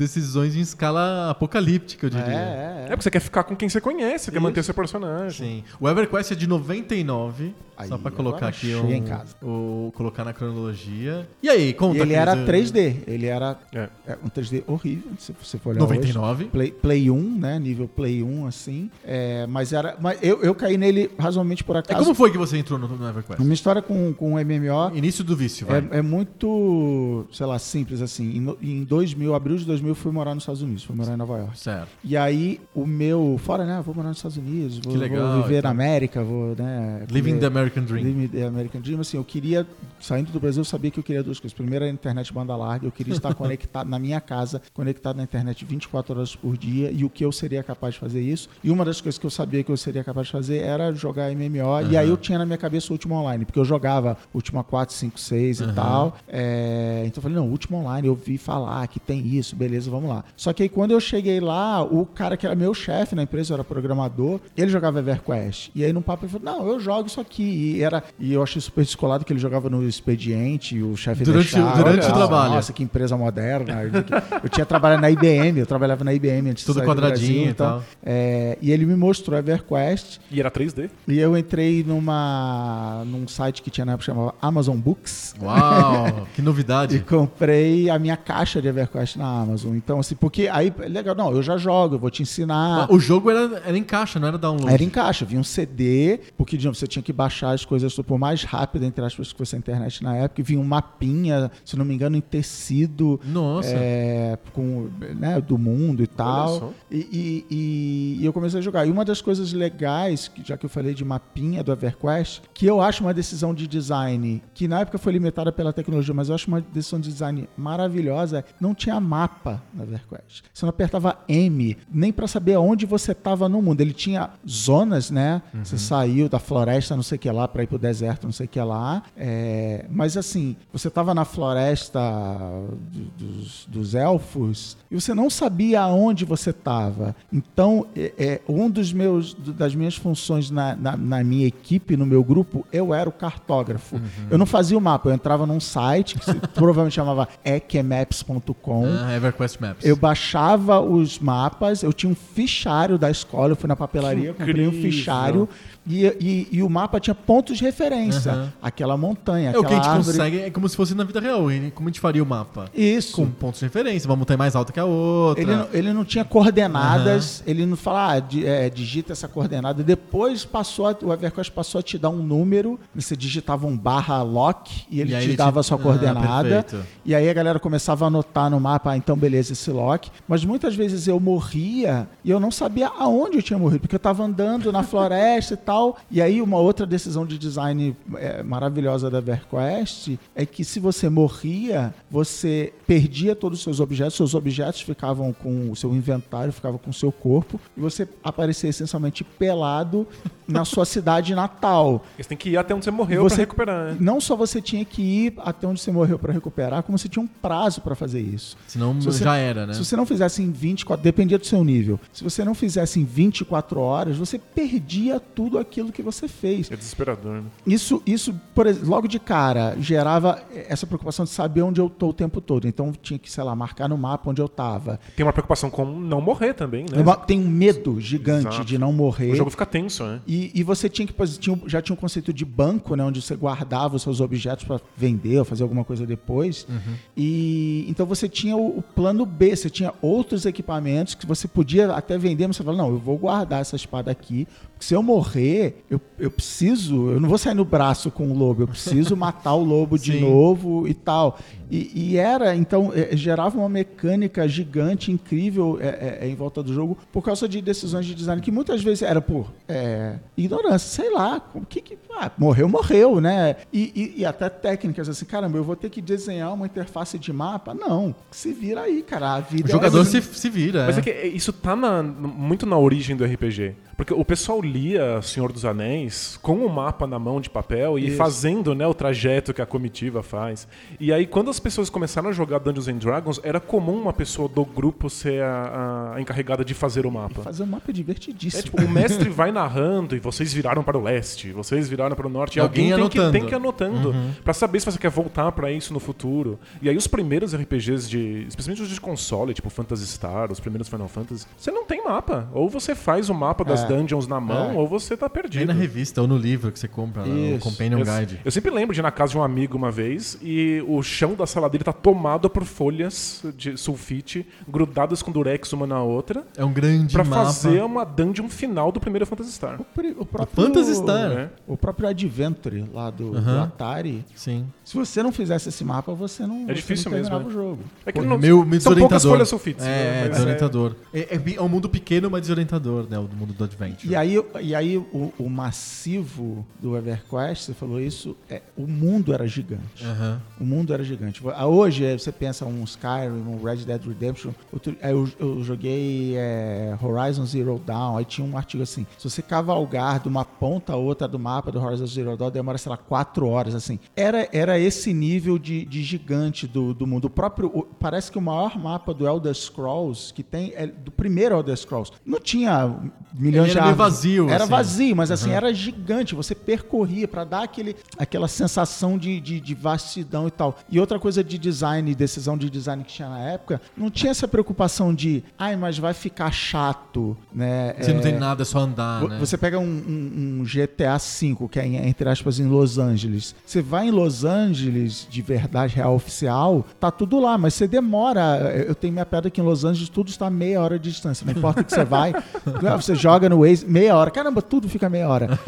Decisões em escala apocalíptica, eu É, diria. é, É porque você quer ficar com quem você conhece, você quer manter seu personagem. Sim. O EverQuest é de 99. Aí, só pra colocar aqui um, em casa. O, colocar na cronologia. E aí, conta. E ele era eu- 3D. Ele era É. é, um 3D horrível, se você for olhar 99. hoje. Play, Play 1, né? Nível Play 1, assim. É, mas era. Mas eu, eu caí nele razoavelmente por É, acaso. como foi que você entrou no, no EverQuest? Uma história com, com o MMO Início do vício, vai. é, é muito, sei lá, simples assim. Em, em 2000, abril de 2000, eu fui morar nos Estados Unidos, fui morar em Nova York. Certo. E aí, o meu. Fora, né? Vou morar nos Estados Unidos, vou, legal, vou viver então. na América, vou, né? Living comer- the American Dream. Living the American Dream, assim, eu queria, saindo do Brasil, eu sabia que eu queria duas coisas. Primeiro, a internet banda larga, eu queria estar conectado na minha casa, conectado na internet 24 horas por dia, e o que eu seria capaz de fazer isso. E uma das coisas que eu sabia que eu seria capaz de fazer era jogar MMO, e aí eu tinha na minha cabeça o último online, porque eu jogava Última 4, 5, 6 e tal. É, então eu falei, não, último online, eu ouvi falar que tem isso, beleza. Beleza, vamos lá. Só que aí quando eu cheguei lá, o cara que era meu chefe na empresa, eu era programador, ele jogava EverQuest. E aí no papo ele falou: Não, eu jogo isso aqui. E, era, e eu achei super descolado que ele jogava no expediente e o chefe Durante- deixava. durante o trabalho. Nossa, que empresa moderna. Eu tinha trabalhado na IBM, eu trabalhava na IBM antes de Tudo quadradinho Brasil, e então, tal. é, e ele me mostrou EverQuest. E era 3D. E eu entrei numa num site que tinha na época que chamava Amazon Books. Uau, que E novidade. comprei a minha caixa de EverQuest na Amazon. Então, assim, porque aí, legal, não, eu já jogo, eu vou te ensinar. O jogo era, era em caixa, não era download. Era em caixa, vinha um CD, porque de novo, você tinha que baixar as coisas por mais rápido, entre aspas, que fosse a internet na época, e vinha um mapinha, se não me engano, em tecido. Nossa. é, com, né, do mundo e tal. E, e- e- eu comecei a jogar. E uma das coisas legais, já que eu falei de mapinha do EverQuest, que eu acho uma decisão de design, que na época foi limitada pela tecnologia, mas eu acho uma decisão de design maravilhosa, é, não tinha mapa no EverQuest. Você não apertava M, nem para saber aonde você estava no mundo. Ele tinha zonas, né? Você saiu da floresta, não sei o que lá, para ir pro deserto, não sei o que lá. É, mas assim, você estava na floresta do- dos, dos elfos e você não sabia aonde você estava. Então, é, é, um dos meus, das minhas funções na, na, na minha equipe, no meu grupo, eu era o cartógrafo. Eu não fazia o mapa, eu entrava num site que provavelmente chamava ekmaps.com. Ah, EverQuest Maps. Eu baixava os mapas, eu tinha um fichário da escola, eu fui na papelaria, comprei um fichário e, e- e o mapa tinha pontos de referência. Aham. Aquela montanha, É o aquela que a gente árvore. consegue, é como se fosse na vida real. e Como a gente faria o mapa? Isso. Com pontos de referência. Uma montanha mais alta que a outra. Ele não, ele não tinha coordenadas, ele não fala, ah, di- é, digita essa coordenada. Depois passou, a- o EverQuest passou a te dar um número, você digitava um barra lock e ele E te ele dava te- a sua Ah, coordenada. perfeito. e aí a galera começava a anotar no mapa, ah, então beleza, esse lock. Mas muitas vezes eu morria e eu não sabia aonde eu tinha morrido, porque eu estava andando na floresta e tal. E aí uma outra decisão de design é, maravilhosa da EverQuest é que se você morria, você perdia todos os seus objetos, seus objetos ficavam com o seu inventário, ficava com o seu corpo, e você aparecia essencialmente pelado na sua cidade natal. Você tem que ir até onde você morreu Você- pra recuperar, né? Não só você tinha que ir até onde você morreu para recuperar, como você tinha um prazo para fazer isso. Senão Se você- já era, né? Se você não fizesse em 24, dependia do seu nível. Se você não fizesse em 24 horas, você perdia tudo aquilo que você fez. É desesperador, né? Isso, isso por logo de cara, gerava essa preocupação de saber onde eu tô o tempo todo. Então tinha que, sei lá, marcar no mapa onde eu tava. Tem uma preocupação com não morrer também, né? Tem um medo gigante Exato. de não morrer. O jogo fica tenso, né? E, e você tinha que tinha, já tinha um conceito de banco, né, onde você guardava os seus objetos para vender ou fazer alguma coisa depois. E então você tinha o, o plano B, você tinha outros equipamentos que você podia até vender, mas você fala, não, eu vou guardar essa espada aqui, se eu morrer, eu, eu preciso, eu não vou sair no braço com o lobo, eu preciso matar o lobo de novo e tal. E, e era, então, é, gerava uma mecânica gigante, incrível é, é, em volta do jogo, por causa de decisões de design que muitas vezes era por é, ignorância, sei lá, o que, que ah, morreu, morreu, né? E, e- e até técnicas assim, caramba, eu vou ter que desenhar uma interface de mapa? Não, se vira aí, cara, a vida O jogador é se, se vira. Mas é. é que isso tá na- muito na origem do RPG. Porque o pessoal lia Senhor dos Anéis com o mapa na mão de papel e Isso. fazendo né, o trajeto que a comitiva faz. E aí, quando as pessoas começaram a jogar Dungeons and Dragons, era comum uma pessoa do grupo ser a, a encarregada de fazer o mapa. Fazer um mapa é É divertidíssimo. tipo, o mestre vai narrando e vocês viraram para o leste, vocês viraram para o norte. E Alguém alguém, tem, que, tem que ir anotando pra saber se você quer voltar pra isso no futuro. E aí os primeiros RPGs de, especialmente os de console, tipo Phantasy Star, os primeiros Final Fantasy, você não tem mapa. Ou você faz o mapa das É. dungeons na mão, É. ou você tá perdido. na revista ou no livro que você compra, no Isso. Companion Eu, Guide. eu sempre lembro de ir na casa de um amigo uma vez e o chão da sala dele tá tomado por folhas de sulfite grudadas com durex uma na outra É um grande pra mapa. fazer uma dungeon final do primeiro Phantasy Star. O, o próprio, Phantasy Star. né? O próprio Adventure lá do, do. Atari, Sim. se você não fizesse esse mapa, você não, você difícil não mesmo, terminava né? o jogo. É que Pô, não, meio, meio são poucas folhas sulfites. É, né? Mas desorientador. É, é, é um mundo pequeno, mas desorientador, né? O mundo do Adventure. E aí, e aí o, o massivo do EverQuest, você falou isso, é, o mundo era gigante. O mundo era gigante. Ah, Hoje, você pensa um Skyrim, um Red Dead Redemption. Outro, eu, eu joguei eh, Horizon Zero Dawn, aí tinha um artigo assim: se você caval- lugar, de uma ponta a outra do mapa do Horizon Zero Dawn, demora, sei lá, quatro horas, assim. Era, era esse nível de, de gigante do, do mundo. O próprio, o- parece que o maior mapa do Elder Scrolls que tem, é do primeiro Elder Scrolls, não tinha milhões Ele era de árvores. vazio, Era assim. vazio, mas assim, era gigante. Você percorria pra dar aquele, aquela sensação de, de, de vastidão e tal. E outra coisa de design, decisão de design que tinha na época, não tinha essa preocupação de, ai, mas vai ficar chato, né? Você não É, tem nada, é só andar, né? Você pega um, um- um GTA V, que é, em- entre aspas, em Los Angeles. Você vai em Los Angeles, de verdade, real oficial, tá tudo lá, mas você demora. Eu tenho minha pedra que em Los Angeles tudo está a meia hora de distância. Não importa o que você vai, você joga no Waze, meia hora. Caramba, tudo fica meia hora.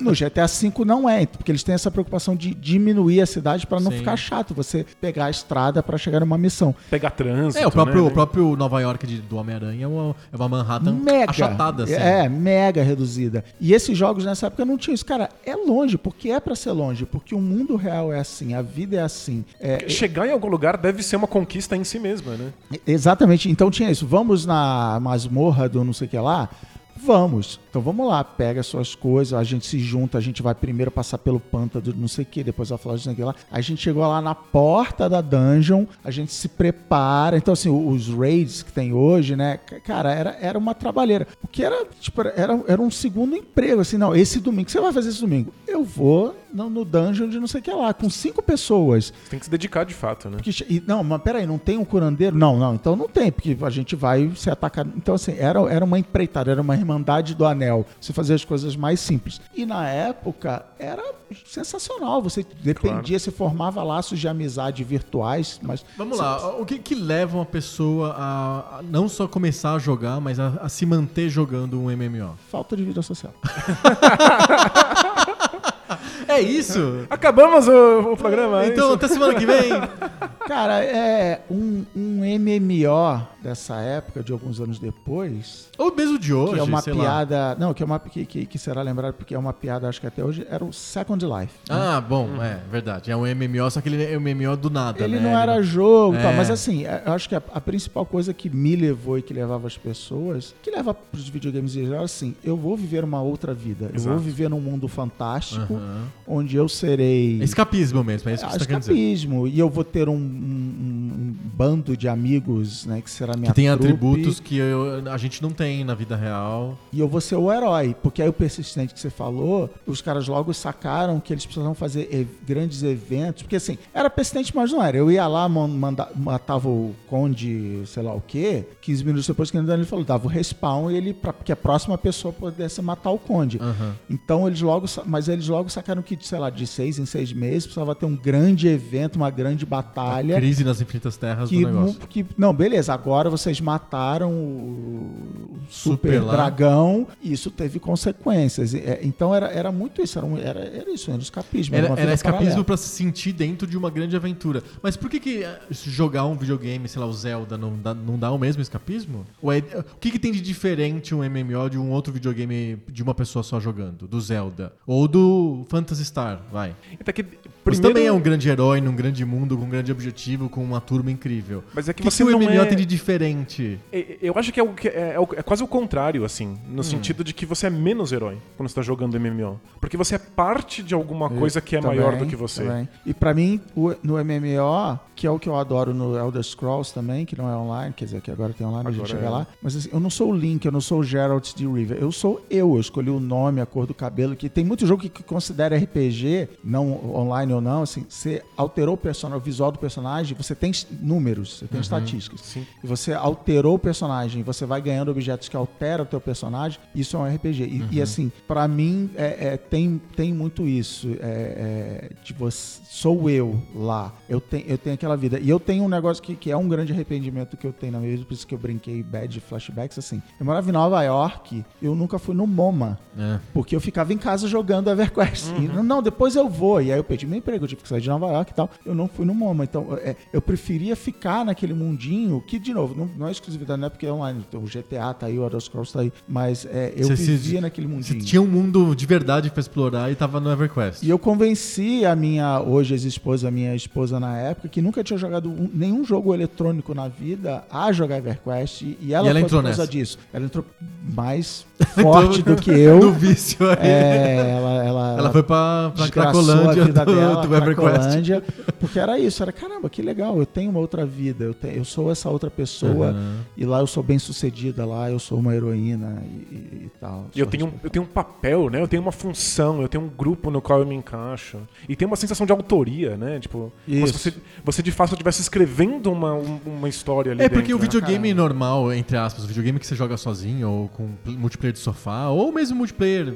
No GTA V não é, porque eles têm essa preocupação de diminuir a cidade para não Sim. ficar chato você pegar a estrada para chegar numa missão. Pegar trânsito. É, o próprio, né? o próprio Nova York de- do Homem-Aranha é uma, é uma Manhattan mega achatada, assim. É, mega reduzida. E esses jogos nessa época não tinham isso. Cara, é longe, porque é pra ser longe, porque o mundo real é assim, a vida é assim. É, Chegar em algum lugar deve ser uma conquista em si mesma, né? Exatamente. Então tinha isso. Vamos na masmorra do não sei o que lá? Vamos. Então vamos lá, pega suas coisas, a gente se junta, a gente vai primeiro passar pelo pântano não sei o que, depois vai falar de não sei o que lá. A gente chegou lá na porta da dungeon, a gente se prepara. Então, assim, os raids que tem hoje, né? Cara, era, era uma trabalheira. O que era, tipo, era, era um segundo emprego, assim, não, esse domingo, o que você vai fazer esse domingo? Eu vou no, no dungeon de não sei o que lá, com cinco pessoas. Você tem que se dedicar de fato, né? Porque e- não, mas peraí, não tem um curandeiro? Não, não, então não tem, porque a gente vai ser atacado. Então, assim, era, era uma empreitada, era uma irmandade do anel. Você fazia as coisas mais simples. E na época era sensacional. Você dependia, você formava laços de amizade virtuais, mas. Vamos lá, o que, que leva uma pessoa a, a não só começar a jogar, mas a, a se manter jogando um MMO? Falta de vida social. É isso? Acabamos o, o programa, é Então, isso? até semana que vem. Cara, é um, um MMO dessa época, de alguns anos depois, Ou mesmo de hoje, que é uma sei lá. piada. Não, que é uma que, que, que será lembrado porque é uma piada, acho que até hoje, era o Second Life. né? Ah, bom, é verdade. É um MMO, só que ele é um MMO do nada, Ele né? não era jogo, e tal, É. mas assim, é, eu acho que a, a principal coisa que me levou e que levava as pessoas, que leva para os videogames em geral, assim, eu vou viver uma outra vida. Eu Exato. vou viver num mundo fantástico, Aham. onde eu serei É escapismo mesmo, é isso que você tá querendo dizer. escapismo e eu vou ter um, um- um bando de amigos, né, que será minha Que tem trupe, atributos que eu- a gente não tem na vida real. e eu vou ser o herói, porque aí o persistente que você falou, os caras logo sacaram que eles precisavam fazer e- grandes eventos, porque assim, era persistente, mas não era. Eu ia lá, man- manda- matava o conde, sei lá o quê, 15 minutos depois que ele falou, dava o respawn e ele, pra que a próxima pessoa pudesse matar o conde. Aham. Então eles logo, mas eles logo sacaram que, sei lá, de seis em seis meses precisava ter um grande evento, uma grande batalha. Crise nas infinitas terras Que, do negócio. que- não, beleza, agora vocês mataram o Super super, dragão e isso teve consequências. É, então era, era muito isso, era, era, era isso, era escapismo. Era, era vida escapismo pra se sentir dentro de uma grande aventura. Mas por que, que eh, jogar um videogame, sei lá, o Zelda, não dá, não dá o mesmo escapismo? É- o que, que tem de diferente um MMO de um outro videogame de uma pessoa só jogando? Do Zelda? Ou do Phantasy Star, vai. Até que, Você primeiro, também é um grande herói num grande mundo, com um grande objetivo, com uma turma incrível. Mas é que o que, você que o não MMO é- tem de diferente? Eu acho que é, o que- é- é é quase o contrário, assim, Hum. no sentido de que você é menos herói quando você tá jogando MMO. Porque você é parte de alguma coisa que é Também, maior do que você. também. E pra mim, no MMO, que é o que eu adoro no Elder Scrolls também, que não é online, quer dizer, que agora tem online, a gente Agora chega é. lá. Mas assim, eu não sou o Link, eu não sou o Geralt de River. Eu sou eu, eu escolhi o nome, a cor do cabelo, que tem muito jogo que, que considera RPG, não online ou não, assim, você alterou o personagem, o visual do personagem, você tem números, você tem estatísticas. Sim. E você alterou o personagem, você vai ganhando objetos que alteram o teu personagem, isso é um RPG. E, e, assim, pra mim, é, é, tem, tem muito isso. É, você, sou eu lá. Eu, tenho eu tenho aquela vida. E eu tenho um negócio que, que é um grande arrependimento que eu tenho na minha vida, por isso que eu brinquei bad flashbacks, assim. Eu morava em Nova York, eu nunca fui no MoMA. É. Porque eu ficava em casa jogando EverQuest. E, não, depois eu vou. E aí eu pedi, me emprego, eu tive que sair de Nova York e tal. Eu não fui no MoMA. Então, é, eu preferia ficar naquele mundinho, que, de novo, não, não é exclusividade, não é porque é online. Então, o GTA tá aí, o Elder Scrolls tá aí. Mas é, eu Você se- vivia naquele Você mundinho. tinha um mundo de verdade pra explorar e tava no EverQuest. E eu convenci a minha, hoje ex-esposa, a minha esposa na época, que nunca tinha jogado um- nenhum jogo eletrônico na vida, a jogar EverQuest. E, ela, E ela foi entrou por causa nessa. disso. Ela entrou mais forte do que eu. No vício aí. É, ela, ela, Ela foi pra, pra Cracolândia a vida do, dela, do EverQuest. Cracolândia, porque era isso, era caramba, que legal, eu tenho uma outra vida, eu, te- eu sou essa outra pessoa Uhum. e lá eu sou bem sucedida, lá eu sou uma heroína e, e- e tal. E eu tenho, um, eu tenho um papel, né? Eu tenho uma função, eu tenho um grupo no qual eu me encaixo. E tem uma sensação de autoria, né? Tipo, como se Isso. você, você de fato estivesse escrevendo uma, um- uma história ali É porque dentro, o né? videogame normal, entre aspas, o videogame que você joga sozinho, ou com pl- multiplayer de sofá, ou mesmo multiplayer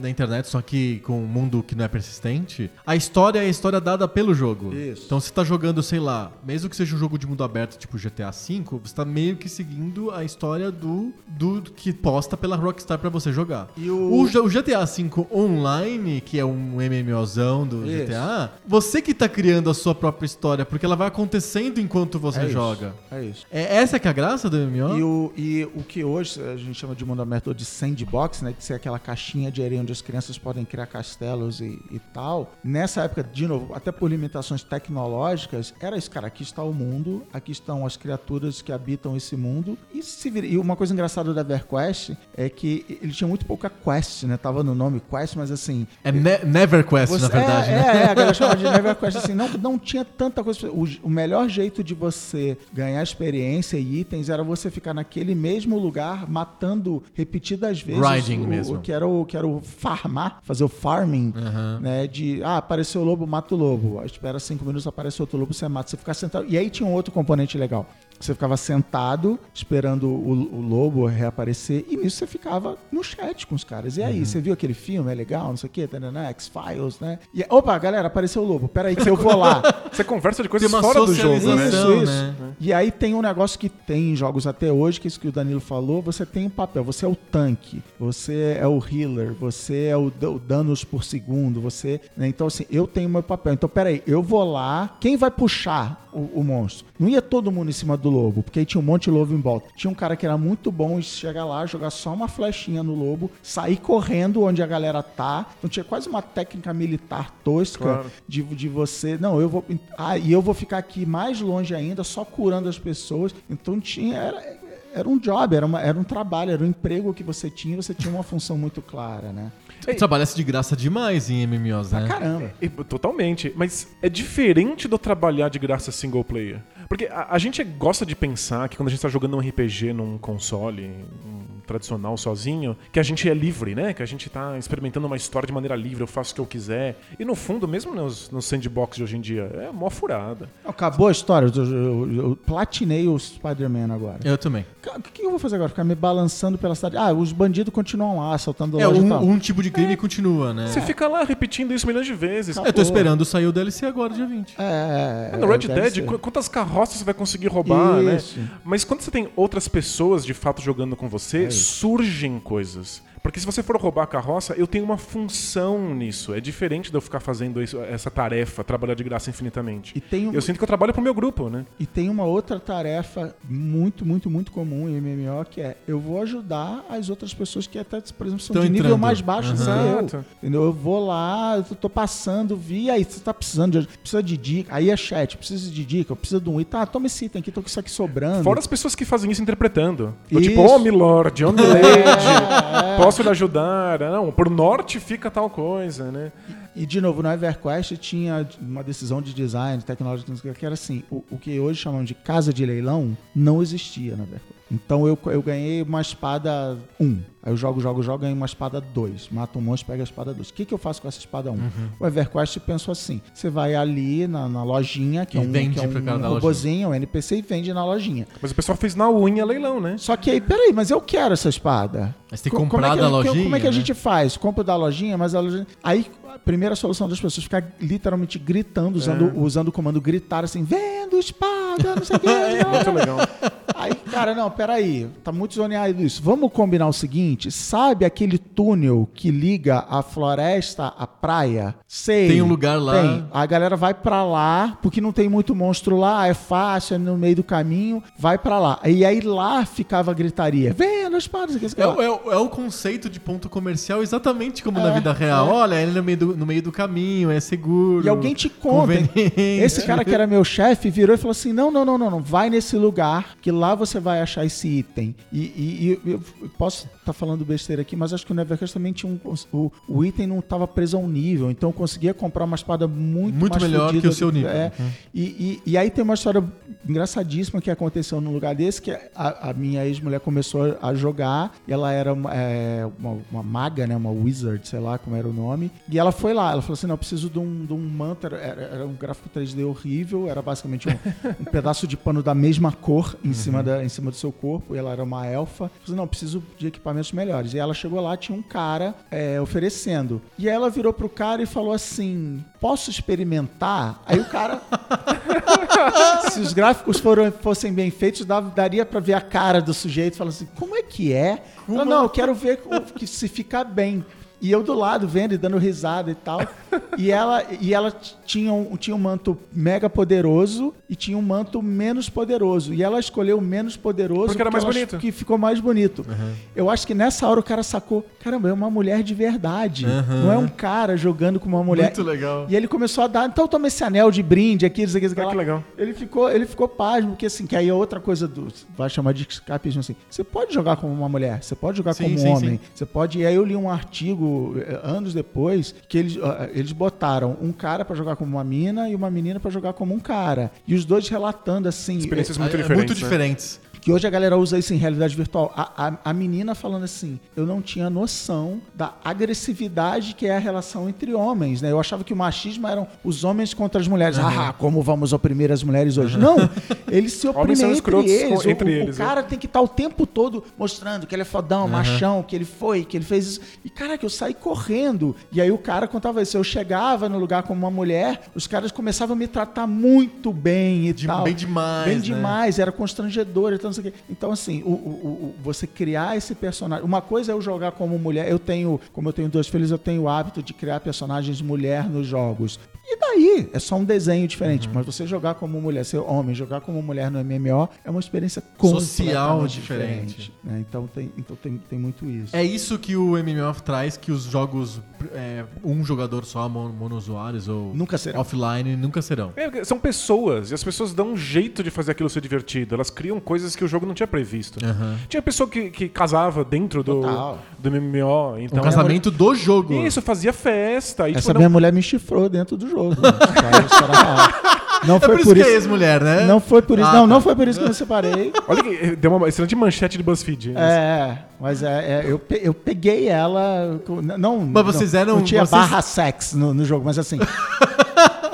na internet, só que com um mundo que não é persistente, a história é a história dada pelo jogo. Isso. Então você tá jogando, sei lá, mesmo que seja um jogo de mundo aberto, tipo GTA V, você tá meio que seguindo a história do, do que posta pela Rockstar pra você jogar. E o- o... O GTA V Online, que é um MMOzão do Isso. GTA, você que tá criando a sua própria história, porque ela vai acontecendo enquanto você É isso, joga. É isso. É essa que é a graça do MMO? E o, e o que hoje a gente chama de mundo aberto de sandbox, né? De ser aquela caixinha de areia onde as crianças podem criar castelos e, e tal. Nessa época, de novo, até por limitações tecnológicas, era isso, cara. Aqui está o mundo, aqui estão as criaturas que habitam esse mundo. E, se vira- e uma coisa engraçada da EverQuest é que ele tinha muito pouca quest, né? Tava no nome Quest, mas assim, É ne NeverQuest, você- na verdade, é, né? É, é, a galera chamava de NeverQuest, assim, não, não tinha tanta coisa. O, o melhor jeito de você ganhar experiência e itens era você ficar naquele mesmo lugar, matando repetidas vezes. Grinding o, mesmo. O que era o, que era o farmar, fazer o farming, né? De, ah, apareceu o lobo, mata o lobo. Espera cinco minutos, aparece outro lobo, você mata. Você fica sentado. E aí tinha um outro componente legal. Você ficava sentado, esperando o, o lobo reaparecer, e nisso você ficava no chat com os caras. E aí, Uhum. você viu aquele filme? É legal, não sei o quê, né? X-Files, né? E, opa, galera, apareceu o lobo. Peraí que eu vou lá. Você conversa de coisas Tem uma fora do jogo, né? Isso, isso. né? E aí tem um negócio que tem em jogos até hoje, que é isso que o Danilo falou, você tem um papel, você é o tanque, você é o healer, você é o, o danos por segundo, você... né? Então assim, eu tenho meu papel. Então peraí, eu vou lá, quem vai puxar o, o monstro? Não ia todo mundo em cima do lobo, porque aí tinha um monte de lobo em volta. Tinha um cara que era muito bom em chegar lá, jogar só uma flechinha no lobo, sair correndo onde a galera tá. Então tinha quase uma técnica militar tosca Claro. de, de você. Não, eu vou. Ah, e eu vou ficar aqui mais longe ainda, só curando as pessoas. Então tinha. Era, era um job, era, uma- era um trabalho, era um emprego que você tinha, você tinha uma função muito clara, né? Trabalhasse de graça demais em MMOs, Pra né? caramba. E, Totalmente. Mas é diferente do trabalhar de graça single player. Porque a, a gente gosta de pensar que quando a gente tá jogando um RPG num console um tradicional sozinho, que a gente é livre, né? Que a gente tá experimentando uma história de maneira livre, eu faço o que eu quiser. E no fundo, mesmo nos, nos sandbox de hoje em dia, é mó furada. Acabou a história, eu, eu- eu platinei o Spider-Man agora. Eu também. O que eu vou fazer agora? Ficar me balançando pela cidade. Ah, os bandidos continuam lá, assaltando É, loja e um, tal. um tipo de crime continua, né? Você fica lá repetindo isso milhões de vezes. Acabou. Eu tô esperando sair o DLC agora, dia 20. É, é, no Red deve Dead, ser. qu- quantas carroças você vai conseguir roubar, Isso. né? Mas quando você tem outras pessoas de fato jogando com você, surgem coisas. Porque se você for roubar a carroça, eu tenho uma função nisso. É diferente de eu ficar fazendo isso- essa tarefa, trabalhar de graça infinitamente. E tem, um- Eu sinto que eu trabalho pro meu grupo, né? e tem uma outra tarefa muito, muito, muito comum em MMO, que é eu vou ajudar as outras pessoas que até, por exemplo, são Tão de nível entrando. mais baixo do que eu. Entendeu? Eu vou lá, eu tô passando, vi, aí você tá precisando de, precisa de dica, aí é chat, precisa de dica, eu preciso de um item, tá, toma esse item aqui, tô com isso aqui sobrando. Fora as pessoas que fazem isso interpretando. Do Isso. tipo, ô Milord, ô Milady, posso lhe ajudar? Não, pro norte fica tal coisa, né? E, de novo, no EverQuest tinha uma decisão de design, tecnológica, que, era assim, o, o que hoje chamam de casa de leilão não existia no EverQuest. Então eu, eu ganhei uma espada 1. Aí eu jogo, jogo, jogo, ganho uma espada 2. Mato um monstro, pego a espada 2. O que, que eu faço com essa espada 1? O EverQuest pensou assim: você vai ali na, na lojinha, que é um, vende que é um robozinho, um NPC, e vende na lojinha. Mas o pessoal fez na unha leilão, né? Só que aí, peraí, mas eu quero essa espada. Mas tem que Co- comprar é da lojinha, Como é que a né? gente faz? Compra da lojinha, mas a lojinha. Aí primeira solução das pessoas é ficar literalmente gritando, usando, usando o comando gritar assim: vendo espada! não sei o que. Muito legal. Aí, cara, não, peraí, tá muito zoneado isso. Vamos combinar o seguinte: sabe aquele túnel que liga a floresta à praia? Sei. Tem um lugar lá. Tem. A galera vai pra lá, porque não tem muito monstro lá, é fácil, é no meio do caminho, vai pra lá. E aí lá ficava a gritaria: vem, não espada, isso aqui, isso aqui. É, o- é o- é o conceito de ponto comercial exatamente como na É, vida real. é. Olha, ele no meio, do, no meio do caminho, é seguro. E alguém te conta. Esse cara que era meu chefe virou e falou assim: não, não, não, não, não, vai nesse lugar que lá você vai achar esse item. E, e- e eu posso estar falando besteira aqui, mas acho que o Nevercast também tinha um. O, o item não estava preso a um nível, então eu conseguia comprar uma espada muito, Muito melhor fodida que o seu nível. É, e, e, e aí tem uma história engraçadíssima que aconteceu num lugar desse, que a, a minha ex-mulher começou a jogar, e ela era uma, é, uma, uma maga, né? Uma wizard, sei lá como era o nome. E ela foi lá, ela falou assim: não, eu preciso de um, de um manto. Era, era um gráfico 3D horrível, era basicamente um, um pedaço de pano da mesma cor em, cima da, em cima do seu corpo, e ela era uma elfa. Eu falei, assim, não, eu preciso de equipamentos melhores. E ela chegou lá, tinha um cara é, oferecendo. E aí ela virou pro cara e falou assim: posso experimentar? Aí o cara. se os gráficos foram, fossem bem feitos, dava- daria pra ver a cara do sujeito falar assim: como é que é? Não, não, eu quero ver se ficar bem. E eu do lado vendo e dando risada e tal. E ela, e ela tinha, um, tinha um manto mega poderoso e tinha um manto menos poderoso. E ela escolheu o menos poderoso Porque era mais bonito. que ficou mais bonito. Eu acho que nessa hora o cara sacou: caramba, é uma mulher de verdade. Uhum. Não é um cara jogando com uma mulher. Muito legal. E ele começou a dar, então toma esse anel de brinde aqui, isso aqui, isso aqui. Ah, que legal. Ele ficou, ele ficou pasmo, porque assim, que aí é outra coisa do. Vai chamar de escapismo assim. Você pode jogar como uma mulher, você pode jogar Sim, como um homem, sim. você pode. E aí eu li um artigo eh, anos depois que eles, eles botaram um cara pra jogar como uma mina e uma menina pra jogar como um cara. E os dois relatando assim. Experiências É, muito é diferentes. muito né? diferentes. Que hoje a galera usa isso em realidade virtual. A, a, a menina falando assim, eu não tinha noção da agressividade que é a relação entre homens, né? Eu achava que o machismo eram os homens contra as mulheres. Ah, como vamos oprimir as mulheres hoje? Não, eles se oprimem entre escrotos eles. entre o, eles, o cara tem que estar o tempo todo mostrando que ele é fodão, machão, que ele foi, que ele fez isso. E, cara, que eu saí correndo. E aí o cara contava isso. Eu chegava no lugar como uma mulher, os caras começavam a me tratar muito bem e De- tal. bem demais, Bem né? demais, era constrangedor e tal, não sei o quê. Então, assim, o, o- o- você criar esse personagem. Uma coisa é eu jogar como mulher. Eu tenho, como eu tenho dois filhos, eu tenho o hábito de criar personagens mulher nos jogos. E daí? É só um desenho diferente. Uhum. Mas você jogar como mulher, ser homem, jogar como mulher no MMO é uma experiência Social completamente diferente. né? Então, tem, então tem, tem muito isso. É isso que o MMO traz, que os jogos é, um jogador só, mon- monousuários ou Nunca serão. offline, nunca serão. É, são pessoas, e as pessoas dão um jeito de fazer aquilo ser divertido. Elas criam coisas que o jogo não tinha previsto. Aham. Tinha pessoa que, que casava dentro do, Total. do MMO. Então um casamento do jogo. Isso, fazia festa. E, Essa tipo, minha mulher me chifrou dentro do jogo. Isso real. Não É foi por isso por que isso. é ex-mulher, né? Não foi por isso. Ah, não, tá. não foi por isso que eu me separei. Olha que eh, deu uma excelente manchete de BuzzFeed. É, mas é, é, eu, pe- eu peguei ela. Não, Mas vocês não, eram- Não tinha vocês- barra sex no, no jogo, mas assim.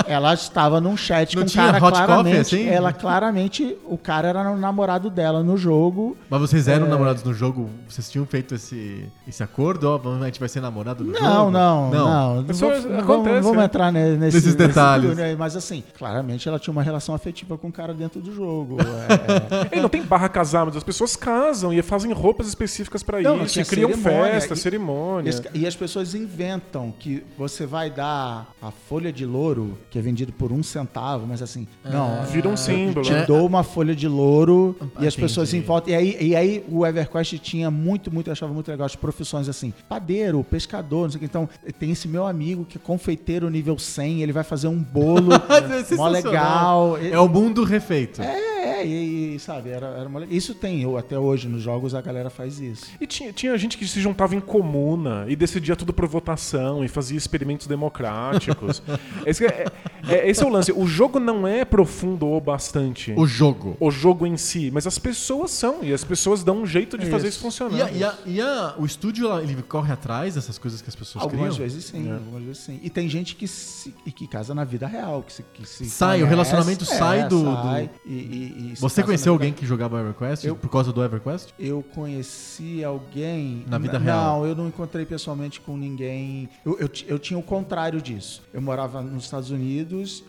Ela estava num chat Não com um tinha cara hot coffee, claramente. assim? Ela claramente. O cara era o namorado dela no jogo. Mas vocês eram É. namorados no jogo? Vocês tinham feito esse, esse acordo? Ó, vamos- a gente vai ser namorado no jogo? Não, não, não. Não, vou- não acontece, vamos, vamos é. entrar ne- nesse, Nesses nesse detalhes. túnel aí, mas assim, claramente ela tinha uma relação afetiva com o cara dentro do jogo. É, é. Ei, não tem barra casar, mas as pessoas casam e fazem roupas específicas não isso, e criam cerimônia, festa, e- cerimônia. E as, e as pessoas inventam que você vai dar a folha de louro, que é vendido por um centavo, mas assim, não. Vira um eu símbolo. Te né? dou uma folha de louro Ah, e as pessoas entendi. em volta. E aí, e aí o EverQuest tinha muito, muito, eu achava muito legal as profissões assim: padeiro, pescador, não sei o que. Então, tem esse meu amigo que é confeiteiro nível 100, ele vai fazer um bolo É mó legal. É o mundo refeito. É, e, e, sabe, era, era. Isso tem, eu- até hoje nos jogos a galera faz isso. E tinha, tinha gente que se juntava em comuna e decidia tudo por votação e fazia experimentos democráticos. esse, é, é- esse é o lance. O jogo não é profundo o bastante. O jogo. O jogo em si, mas as pessoas são, e as pessoas dão um jeito de fazer isso Isso. funcionar. E, a- e a- e a- o estúdio, ele corre atrás dessas coisas que as pessoas Algumas criam? vezes sim, algumas vezes sim. E tem gente que se, e que casa na vida real, que se, que se Sai, o relacionamento sai do- sai, E, e- Você conheceu alguém vida- que jogava EverQuest Eu- por causa do EverQuest? Eu conheci alguém. Na vida real? Não, eu não encontrei pessoalmente com ninguém. Eu, eu, eu tinha o contrário disso. Eu morava nos Estados Unidos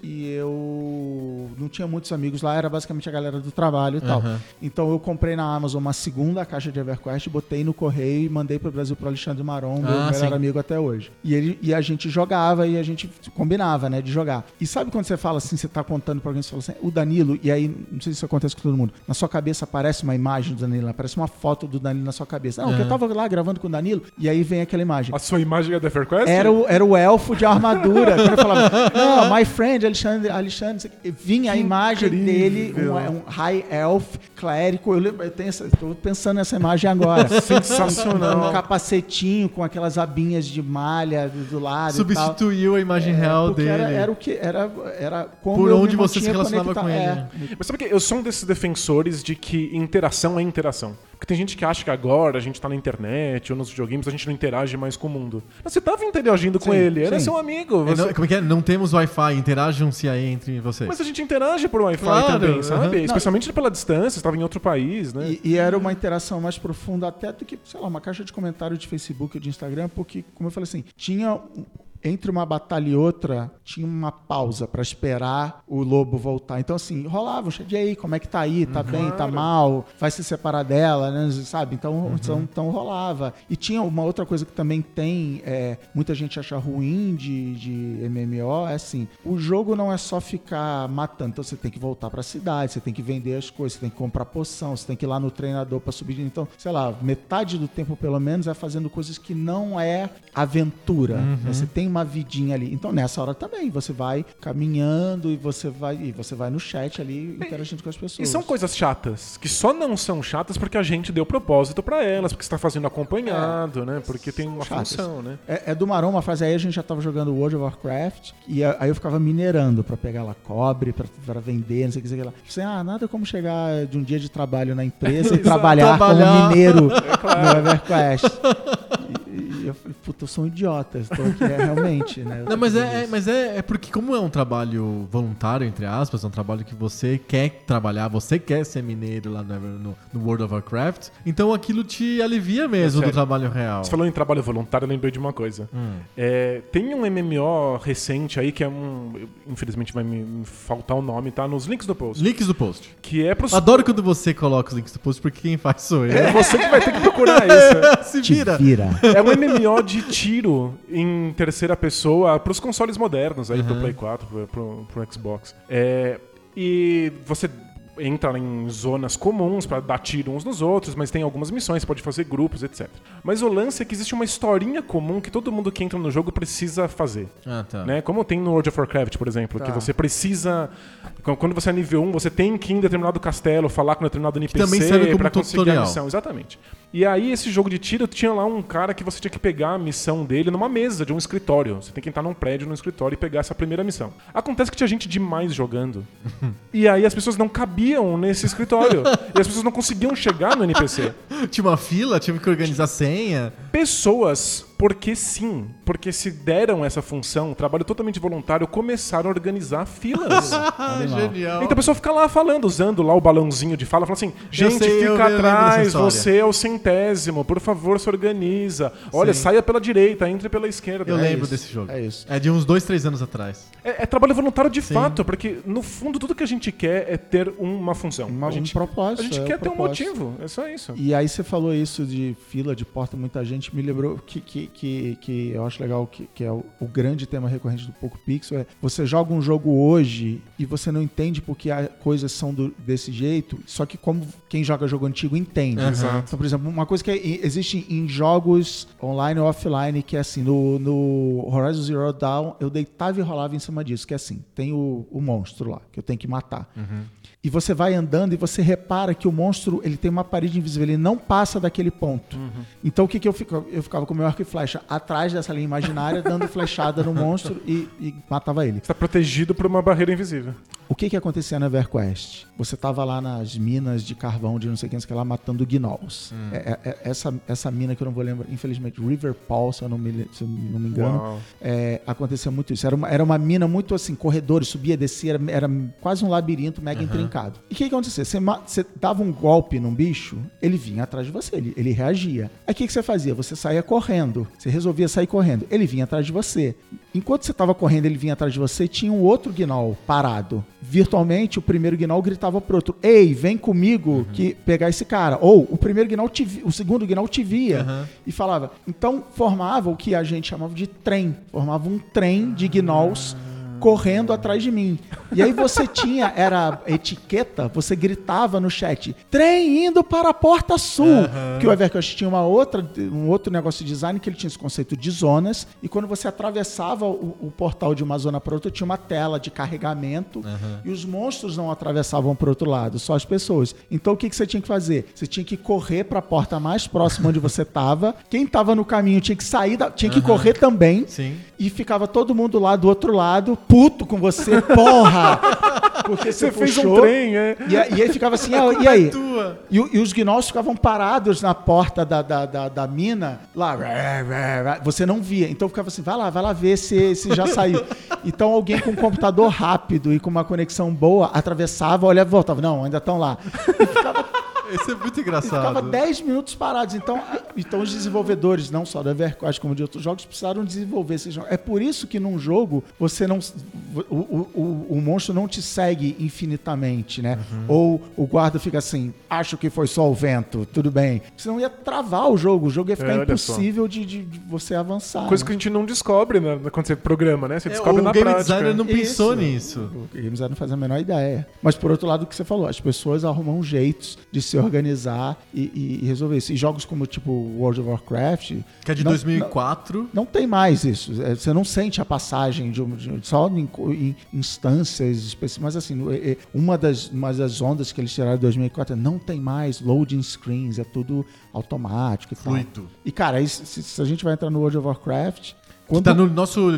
e eu não tinha muitos amigos lá, era basicamente a galera do trabalho e tal. Aham. Então eu comprei na Amazon uma segunda caixa de EverQuest, botei no correio e mandei pro Brasil pro Alexandre Maron, meu Ah, melhor sim. amigo até hoje. E, ele, e a gente jogava e a gente combinava, né, de jogar. E sabe quando você fala assim, você tá contando pra alguém, você fala assim, o Danilo, e aí, não sei se isso acontece com todo mundo, na sua cabeça aparece uma imagem do Danilo, aparece uma foto do Danilo na sua cabeça. Não, porque eu Aham. tava lá gravando com o Danilo, e aí vem aquela imagem. A sua imagem é da EverQuest? Era o, era o elfo de armadura. Quando eu falava, não, my friend, Alexandre, Alexandre, vinha a imagem incrível. dele, um, um high elf clérigo. Eu, lembro- eu tenho essa, tô pensando nessa imagem agora. Sensacional. Um capacetinho com aquelas abinhas de malha do, do lado. e tal. Substituiu a imagem É, real dele. Era, era o que era, era como Por onde você se relacionava com conectado. ele. É. Mas sabe que eu sou um desses defensores de que interação é interação. Porque tem gente que acha que agora a gente tá na internet ou nos videogames, a gente não interage mais com o mundo. Mas você tava interagindo com Sim, ele, era sim. seu amigo. É, você- não, como é que é? Não temos Wi-Fi, interajam-se aí entre vocês. Mas a gente interage por Wi-Fi Claro, também, sabe? aham. Especialmente pela distância, você tava em outro país, né? E, e era uma interação mais profunda até do que, sei lá, uma caixa de comentário de Facebook ou de Instagram, porque, como eu falei assim, tinha um- entre uma batalha e outra, tinha uma pausa pra esperar o lobo voltar. Então, assim, rolava, e aí, como é que tá aí? Tá bem, tá mal? Vai se separar dela, né? Sabe? Então, então, então rolava. E tinha uma outra coisa que também tem, é, muita gente acha ruim de, de MMO, é assim, o jogo não é só ficar matando, então você tem que voltar pra cidade, você tem que vender as coisas, você tem que comprar poção, você tem que ir lá no treinador pra subir. Então, sei lá, metade do tempo pelo menos é fazendo coisas que não é aventura. né? Você tem uma vidinha ali. Então, nessa hora também, você vai caminhando e você vai e você vai no chat ali interagindo com as pessoas. E são coisas chatas, que só não são chatas porque a gente deu propósito pra elas, porque você tá fazendo acompanhado, né? Porque tem uma chatas. função, né? É, é do Marão uma frase aí, a gente já tava jogando World of Warcraft, e aí eu ficava minerando pra pegar lá cobre, pra, pra vender, não sei o que, sei lá. Assim, ah, nada como chegar de um dia de trabalho na empresa e trabalhar, Trabalhar. como mineiro no EverQuest. Eu falei, puta, eu sou um idiota, estou aqui é, realmente, né? Não, mas é, é- mas é, é porque como é um trabalho voluntário, entre aspas, é um trabalho que você quer trabalhar, você quer ser mineiro lá no, no- no World of Warcraft, então aquilo te alivia mesmo do sério. trabalho real. Você falou em trabalho voluntário, eu lembrei de uma coisa. Hum. É, tem um MMO recente aí que é um. Infelizmente vai me faltar o nome, tá? Nos links do post. Links do post. Que é pros. Adoro quando você coloca os links do post, porque quem faz sou eu. É você que vai ter que procurar isso. Se Te vira. vira. É um MMO de tiro em terceira pessoa pros consoles modernos aí, pro Play 4, pro, pro, pro Xbox. É, e você entra em zonas comuns pra dar tiro uns nos outros, mas tem algumas missões, pode fazer grupos, etc. Mas o lance é que existe uma historinha comum que todo mundo que entra no jogo precisa fazer. Ah, tá. Né? Como tem no World of Warcraft, por exemplo, Tá. que você precisa. Quando você é nível 1, você tem que ir em determinado castelo, falar com determinado NPC pra conseguir tutorial. a missão. Exatamente. E aí, esse jogo de tiro tinha lá um cara que você tinha que pegar a missão dele numa mesa de um escritório. Você tem que entrar num prédio, num escritório e pegar essa primeira missão. Acontece que tinha gente demais jogando. e aí as pessoas não cabiam nesse escritório. e as pessoas não conseguiam chegar no NPC. Tinha uma fila, tive que organizar senha. Pessoas, porque sim, porque se deram essa função, trabalho totalmente voluntário, começaram a organizar filas. Ah, genial. Então a pessoa fica lá falando, usando lá o balãozinho de fala, fala assim: gente, sei, fica atrás, você é o centésimo, por favor, se organiza. Olha, Sim. saia pela direita, entre pela esquerda. Eu É lembro isso. desse jogo. É isso. É de uns dois, três anos atrás. É, é trabalho voluntário de Sim. fato, porque no fundo tudo que a gente quer é ter uma função. Uma- a gente, um propósito. a gente é quer o ter um motivo, é só isso. E aí você falou isso de fila, de porta, muita gente me lembrou que, que, que, que eu acho legal, que, que é o, o grande tema recorrente do Poco Pixel, é você joga um jogo hoje e você não entende porque as coisas são do- desse jeito, só que como quem joga jogo antigo entende. Exato. Então, por exemplo, uma coisa que é- existe em jogos online ou offline, que é assim, no, no Horizon Zero Dawn, eu deitava e rolava em cima disso, que é assim, tem o, o monstro lá, que eu tenho que matar. E você vai andando e você repara que o monstro ele tem uma parede invisível, ele não passa daquele ponto. Então o que, que eu ficava? Eu ficava com o meu arco e flecha atrás dessa linha imaginária, dando flechada no monstro e, e matava ele. Está protegido por uma barreira invisível. O que que acontecia na EverQuest? Você tava lá nas minas de carvão de não sei quem, sei que lá, matando gnolls. Hum. É- é- é- essa, essa mina que eu não vou lembrar, infelizmente, River Paul, se eu não me, se eu não me engano. É, acontecia muito isso. Era uma, era uma mina muito assim, corredores, subia, descia, era, era quase um labirinto mega intrincado. E o que, que acontecia? Você, você dava um golpe num bicho, ele vinha atrás de você, ele, ele reagia. Aí o que, que você fazia? Você saía correndo. Você resolvia sair correndo. Ele vinha atrás de você. Enquanto você estava correndo, ele vinha atrás de você, tinha um outro Gnoll parado. Virtualmente, o primeiro Gnoll gritava pro outro: Ei, vem comigo que pegar esse cara. Ou o primeiro Gnoll te o segundo Gnoll te via Aham. e falava. Então formava o que a gente chamava de trem. Formava um trem de gnolls correndo atrás de mim. E aí você tinha, era etiqueta, você gritava no chat, trem indo para a porta sul. Porque o Evercast tinha uma outra, um outro negócio de design que ele tinha esse conceito de zonas. E quando você atravessava o, o portal de uma zona para outra, tinha uma tela de carregamento. E os monstros não atravessavam para outro lado, só as pessoas. Então o que, que você tinha que fazer? Você tinha que correr para a porta mais próxima onde você estava. Quem estava no caminho tinha que sair, da- tinha que correr também. Sim. E ficava todo mundo lá do outro lado, puto com você, porra! Porque você, Você fez um puxou. trem, é. E, e aí ficava assim, ah, e aí? tua. E, e os gnolls ficavam parados na porta da, da, da, da mina, lá, você não via. Então ficava assim, vai lá, vai lá ver se, se já saiu. Então alguém com um computador rápido e com uma conexão boa atravessava, olhava e voltava. Não, ainda estão lá. Esse é muito E ficava engraçado. 10 minutos parados. Então, então os desenvolvedores, não só do EverQuest como de outros jogos, precisaram desenvolver esses jogos. É por isso que num jogo você não. O, o, o, o monstro não te segue infinitamente, né? Uhum. Ou o guarda fica assim, acho que foi só o vento, tudo bem. Senão ia travar o jogo, o jogo ia ficar É, impossível de, de- de você avançar. Coisa né? que a gente não descobre né, quando você programa, né? Você É, descobre o na game prática. designer não pensou Isso. nisso. O Game Design não faz a menor ideia. Mas por outro lado, o que você falou, as pessoas arrumam jeitos de se organizar e, e- resolver isso. E jogos como tipo World of Warcraft. Que é de não- 2004. Não tem mais isso. É, Você não sente a passagem de, um- de- só em, em instâncias específicas. Mas assim, é- é uma, das, uma das ondas que eles tiraram em 2004 é não tem mais loading screens, é tudo automático e tal. Fluido. E cara, se, se a gente vai entrar no World of Warcraft, quando tá no nosso.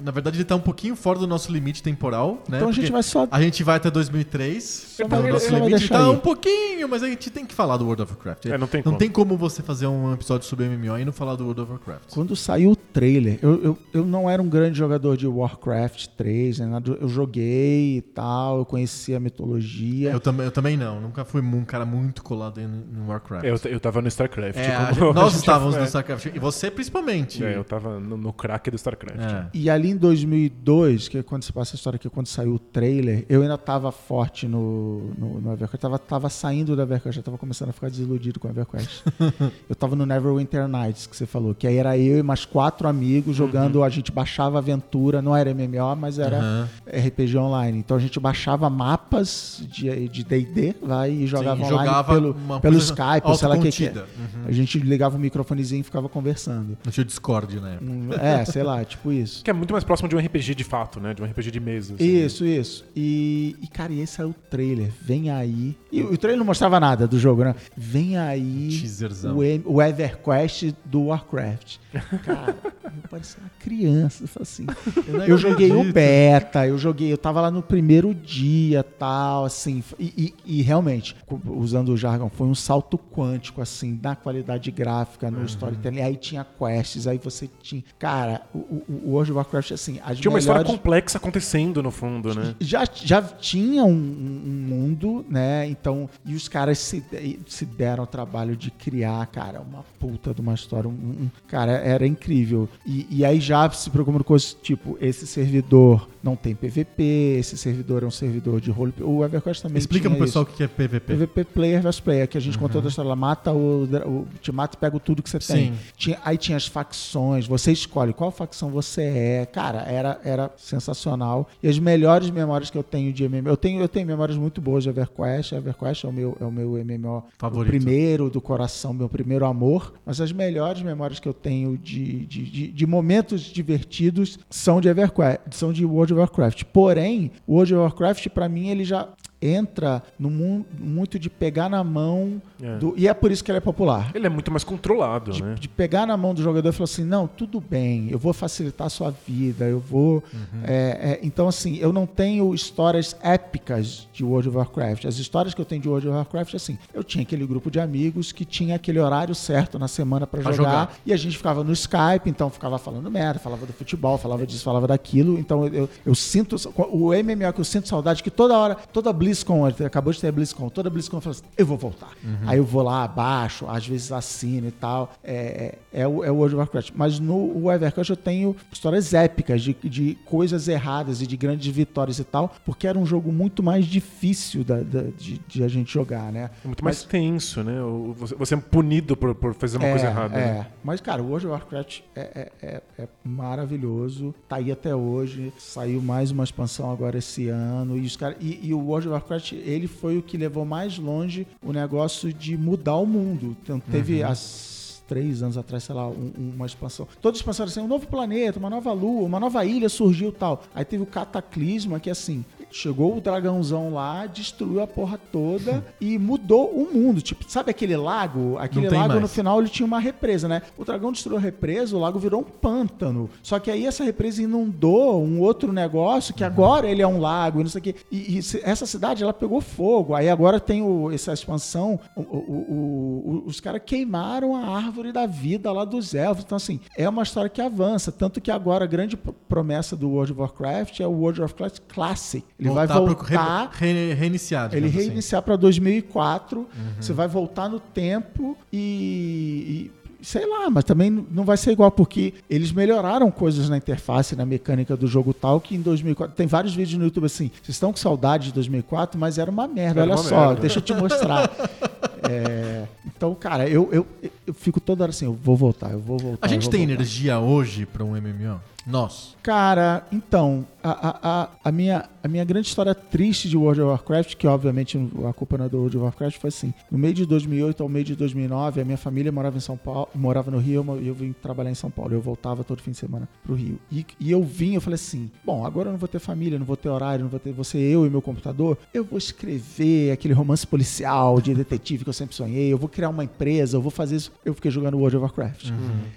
Na verdade, ele tá um pouquinho fora do nosso limite temporal, né? Então a gente Porque vai só A gente vai até 2003. Só no vai- nosso limite. deixar Tá aí. um pouquinho, mas a gente tem que falar do World of Warcraft. É, não tem não como. tem como você fazer um episódio sobre MMO e não falar do World of Warcraft. Quando saiu o trailer, eu, eu, eu não era um grande jogador de Warcraft 3, nem nada. Eu joguei e tal, eu conhecia a mitologia. Eu, também, eu também não. Nunca fui um cara muito colado em, no Warcraft. Eu, eu tava no StarCraft. É, gente- nós estávamos já- no StarCraft. E você principalmente. É, eu tava no, no crack do StarCraft. É. E ali em 2002, que é quando se passa a história aqui, quando saiu o trailer, eu ainda tava forte no, no, no EverQuest. Tava, tava saindo do EverQuest, já tava começando a ficar desiludido com o EverQuest. eu tava no Neverwinter Nights, que você falou, que aí era eu e mais quatro amigos jogando, a gente baixava aventura, não era MMO, mas era Aham. RPG online. Então a gente baixava mapas de de D&D, vai e jogava Sim, online jogava pelo, pelo Skype, ou sei lá o que que é. Uhum. A gente ligava o microfonezinho e ficava conversando. Não tinha Discord, né? É, sei lá, tipo isso. Que é muito mais próximo de um RPG de fato, né? De um RPG de mesa. assim. Isso, isso. E, e, cara, e esse é o trailer. Vem aí. E o trailer não mostrava nada do jogo, né? Vem aí Teaserzão. o, em- o EverQuest do Warcraft. Cara, eu parecia uma criança. eu Assim. não Eu joguei o beta, eu joguei, eu tava lá no primeiro dia, tal, assim, e, e- e realmente, usando o jargão, foi um salto quântico, assim, na qualidade gráfica, no storytelling, aí tinha quests, aí você tinha, cara, o, o, o World of Warcraft, assim, as Tinha uma história melhores- complexa acontecendo no fundo, né? já, já tinha um, um mundo, né? Então, e os caras se, se deram ao trabalho de criar, cara, uma puta de uma história. Um, um- cara, era incrível. E, e aí já se preocupando com coisas tipo: esse servidor não tem PVP, esse servidor é um servidor de role. O EverQuest também. Explica pro pessoal o que é PVP. PVP player versus player, que a gente contou da história, mata o, o. Te mata e pega tudo que você tem. Sim. Tinha- aí tinha as facções, você escolhe qual facção você é. Cara, era, era sensacional. E as melhores memórias que eu tenho de MMO. Eu tenho, eu tenho memórias muito boas de EverQuest. EverQuest é o meu, é o meu MMO Favorito. o primeiro do coração, meu primeiro amor. Mas as melhores memórias que eu tenho de, de, de, de momentos divertidos são de EverQuest, são de World of Warcraft. Porém, World of Warcraft, pra mim, ele já entra no mundo muito de pegar na mão É. do. E é por isso que ele é popular. Ele é muito mais controlado, De, né? de pegar na mão do jogador e falar assim: não, tudo bem, eu vou facilitar a sua vida, eu vou. é, é, então, assim, eu não tenho histórias épicas de World of Warcraft. As histórias que eu tenho de World of Warcraft, assim, eu tinha aquele grupo de amigos que tinha aquele horário certo na semana pra Pra jogar, jogar. e a gente ficava no Skype, então ficava falando merda, falava do futebol, falava disso, falava daquilo. Então eu, eu, eu sinto. O MMO que eu sinto saudade, que toda hora, toda BlizzCon, acabou de ter a BlizzCon, toda BlizzCon eu falo assim, eu vou voltar. Aí eu vou lá abaixo, às vezes assino e tal. É, é, é o, é o World of Warcraft. Mas no Evercraft eu tenho histórias épicas de, de coisas erradas e de grandes vitórias e tal, porque era um jogo muito mais difícil da- da- de, de a gente jogar, né? É muito mais tenso, né? Você, você é punido por, por fazer uma coisa errada. É, né? mas cara, o World of Warcraft é, é, é, é maravilhoso, tá aí até hoje, saiu mais uma expansão agora esse ano, e, os cara, e, e o World of Warcraft, ele foi o que levou mais longe o negócio de mudar o mundo. Então teve as três anos atrás, sei lá, um- uma expansão. Toda expansão era assim, um novo planeta, uma nova lua, uma nova ilha surgiu tal. Aí teve o Cataclisma, que assim, chegou o dragãozão lá, destruiu a porra toda e mudou o mundo. Tipo, sabe aquele lago? Aquele lago mais. no final ele tinha uma represa, né? O dragão destruiu a represa, o lago virou um pântano. Só que aí essa represa inundou um outro negócio que agora ele é um lago e não sei o quê. E, e essa cidade ela pegou fogo. Aí agora tem o- essa expansão. o- o- os caras queimaram a árvore da vida lá dos elfos. Então, assim, é uma história que avança. Tanto que agora a grande promessa do World of Warcraft é o World of Warcraft Classic. Ele vai pro- voltar. re- re- reiniciar. Ele digamos assim. reiniciar para 2004, você vai voltar no tempo e, e sei lá, mas também não vai ser igual porque eles melhoraram coisas na interface, na mecânica do jogo tal que em 2004 tem vários vídeos no YouTube assim. Vocês estão com saudade de 2004, mas era uma merda. Era olha uma só, merda. deixa eu te mostrar. É, então, cara, eu, eu, eu fico toda hora assim, eu vou voltar, eu vou voltar. A gente tem voltar. energia hoje pra um MMO? Nós. Cara, então, a, a, a, a minha, a minha grande história triste de World of Warcraft, que obviamente a culpa não é do World of Warcraft, foi assim: no meio de 2008 ao meio de 2009, a minha família morava em São Paulo, morava no Rio e eu vim trabalhar em São Paulo. Eu voltava todo fim de semana pro Rio. E, e eu vim, eu falei assim: bom, agora eu não vou ter família, não vou ter horário, não vou ter você, eu e meu computador. Eu vou escrever aquele romance policial de detetive que eu sempre sonhei, eu vou criar uma empresa, eu vou fazer isso. Eu fiquei jogando World of Warcraft.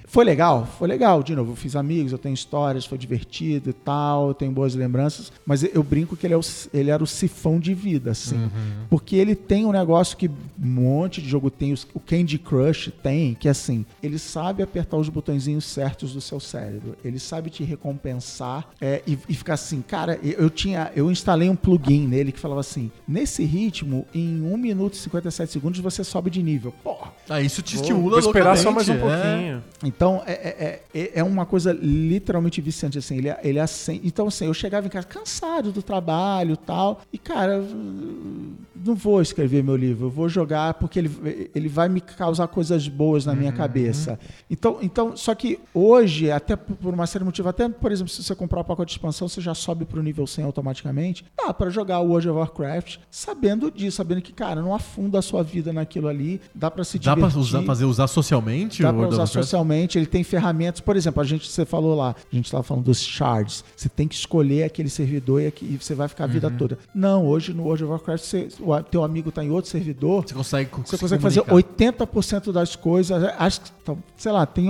Foi legal? Foi legal. De novo, eu fiz amigos, eu tenho histórias, foi divertido e tal, eu tenho boas lembranças. Mas eu brinco que ele, é o- ele era o sifão de vida, assim. Porque ele tem um negócio que um monte de jogo tem, o Candy Crush tem, que é assim, ele sabe apertar os botõezinhos certos do seu cérebro. Ele sabe te recompensar é, e, e ficar assim, cara, eu tinha, eu instalei um plugin nele que falava assim, nesse ritmo, em 1 minuto e 57 segundos você sobe de nível. Porra, Ah, isso te estimula vou esperar só mais um é. pouquinho. então, é, é, é, é uma coisa literalmente viciante, assim, ele, ele acende... Então, assim, eu chegava em casa cansado do trabalho e tal, e, cara, não vou escrever meu livro, eu vou jogar porque ele, ele vai me causar coisas boas na minha cabeça. Então, então, só que hoje, até por uma série de motivos, até, por exemplo, se você comprar o pacote de expansão, você já sobe pro nível 100 automaticamente, dá pra jogar o World of Warcraft sabendo disso, sabendo que, cara, não afunda a sua vida naquilo ali, dá pra se Dá divertir. pra usar, fazer usar socialmente Dá o World usar socialmente, ele tem ferramentas. Por exemplo, a gente, você falou lá, a gente estava falando dos shards. Você tem que escolher aquele servidor e, aqui- e você vai ficar a vida Uhum. toda. Não, hoje no World of Warcraft, você, o teu amigo está em outro servidor. Você consegue, Você se consegue fazer comunicar. 80% das coisas. Acho que, então, sei lá, tem.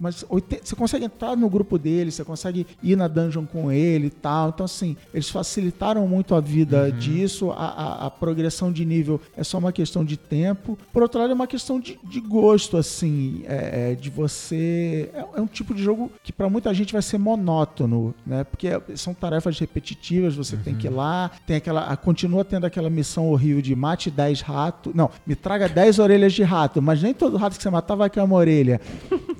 Mas 80 você consegue entrar no grupo dele, você consegue ir na dungeon com ele e tal. Então, assim, eles facilitaram muito a vida Uhum. disso. A, a- a progressão de nível é só uma questão de tempo. Por outro lado, é uma questão de, de gosto, assim, é, é, de você. É, é um tipo de jogo que para muita gente vai ser monótono, né? Porque são tarefas repetitivas, você tem que ir lá, tem aquela. Continua tendo aquela missão horrível de mate 10 ratos. Não, me traga 10 orelhas de rato, mas nem todo rato que você matar vai cair uma orelha.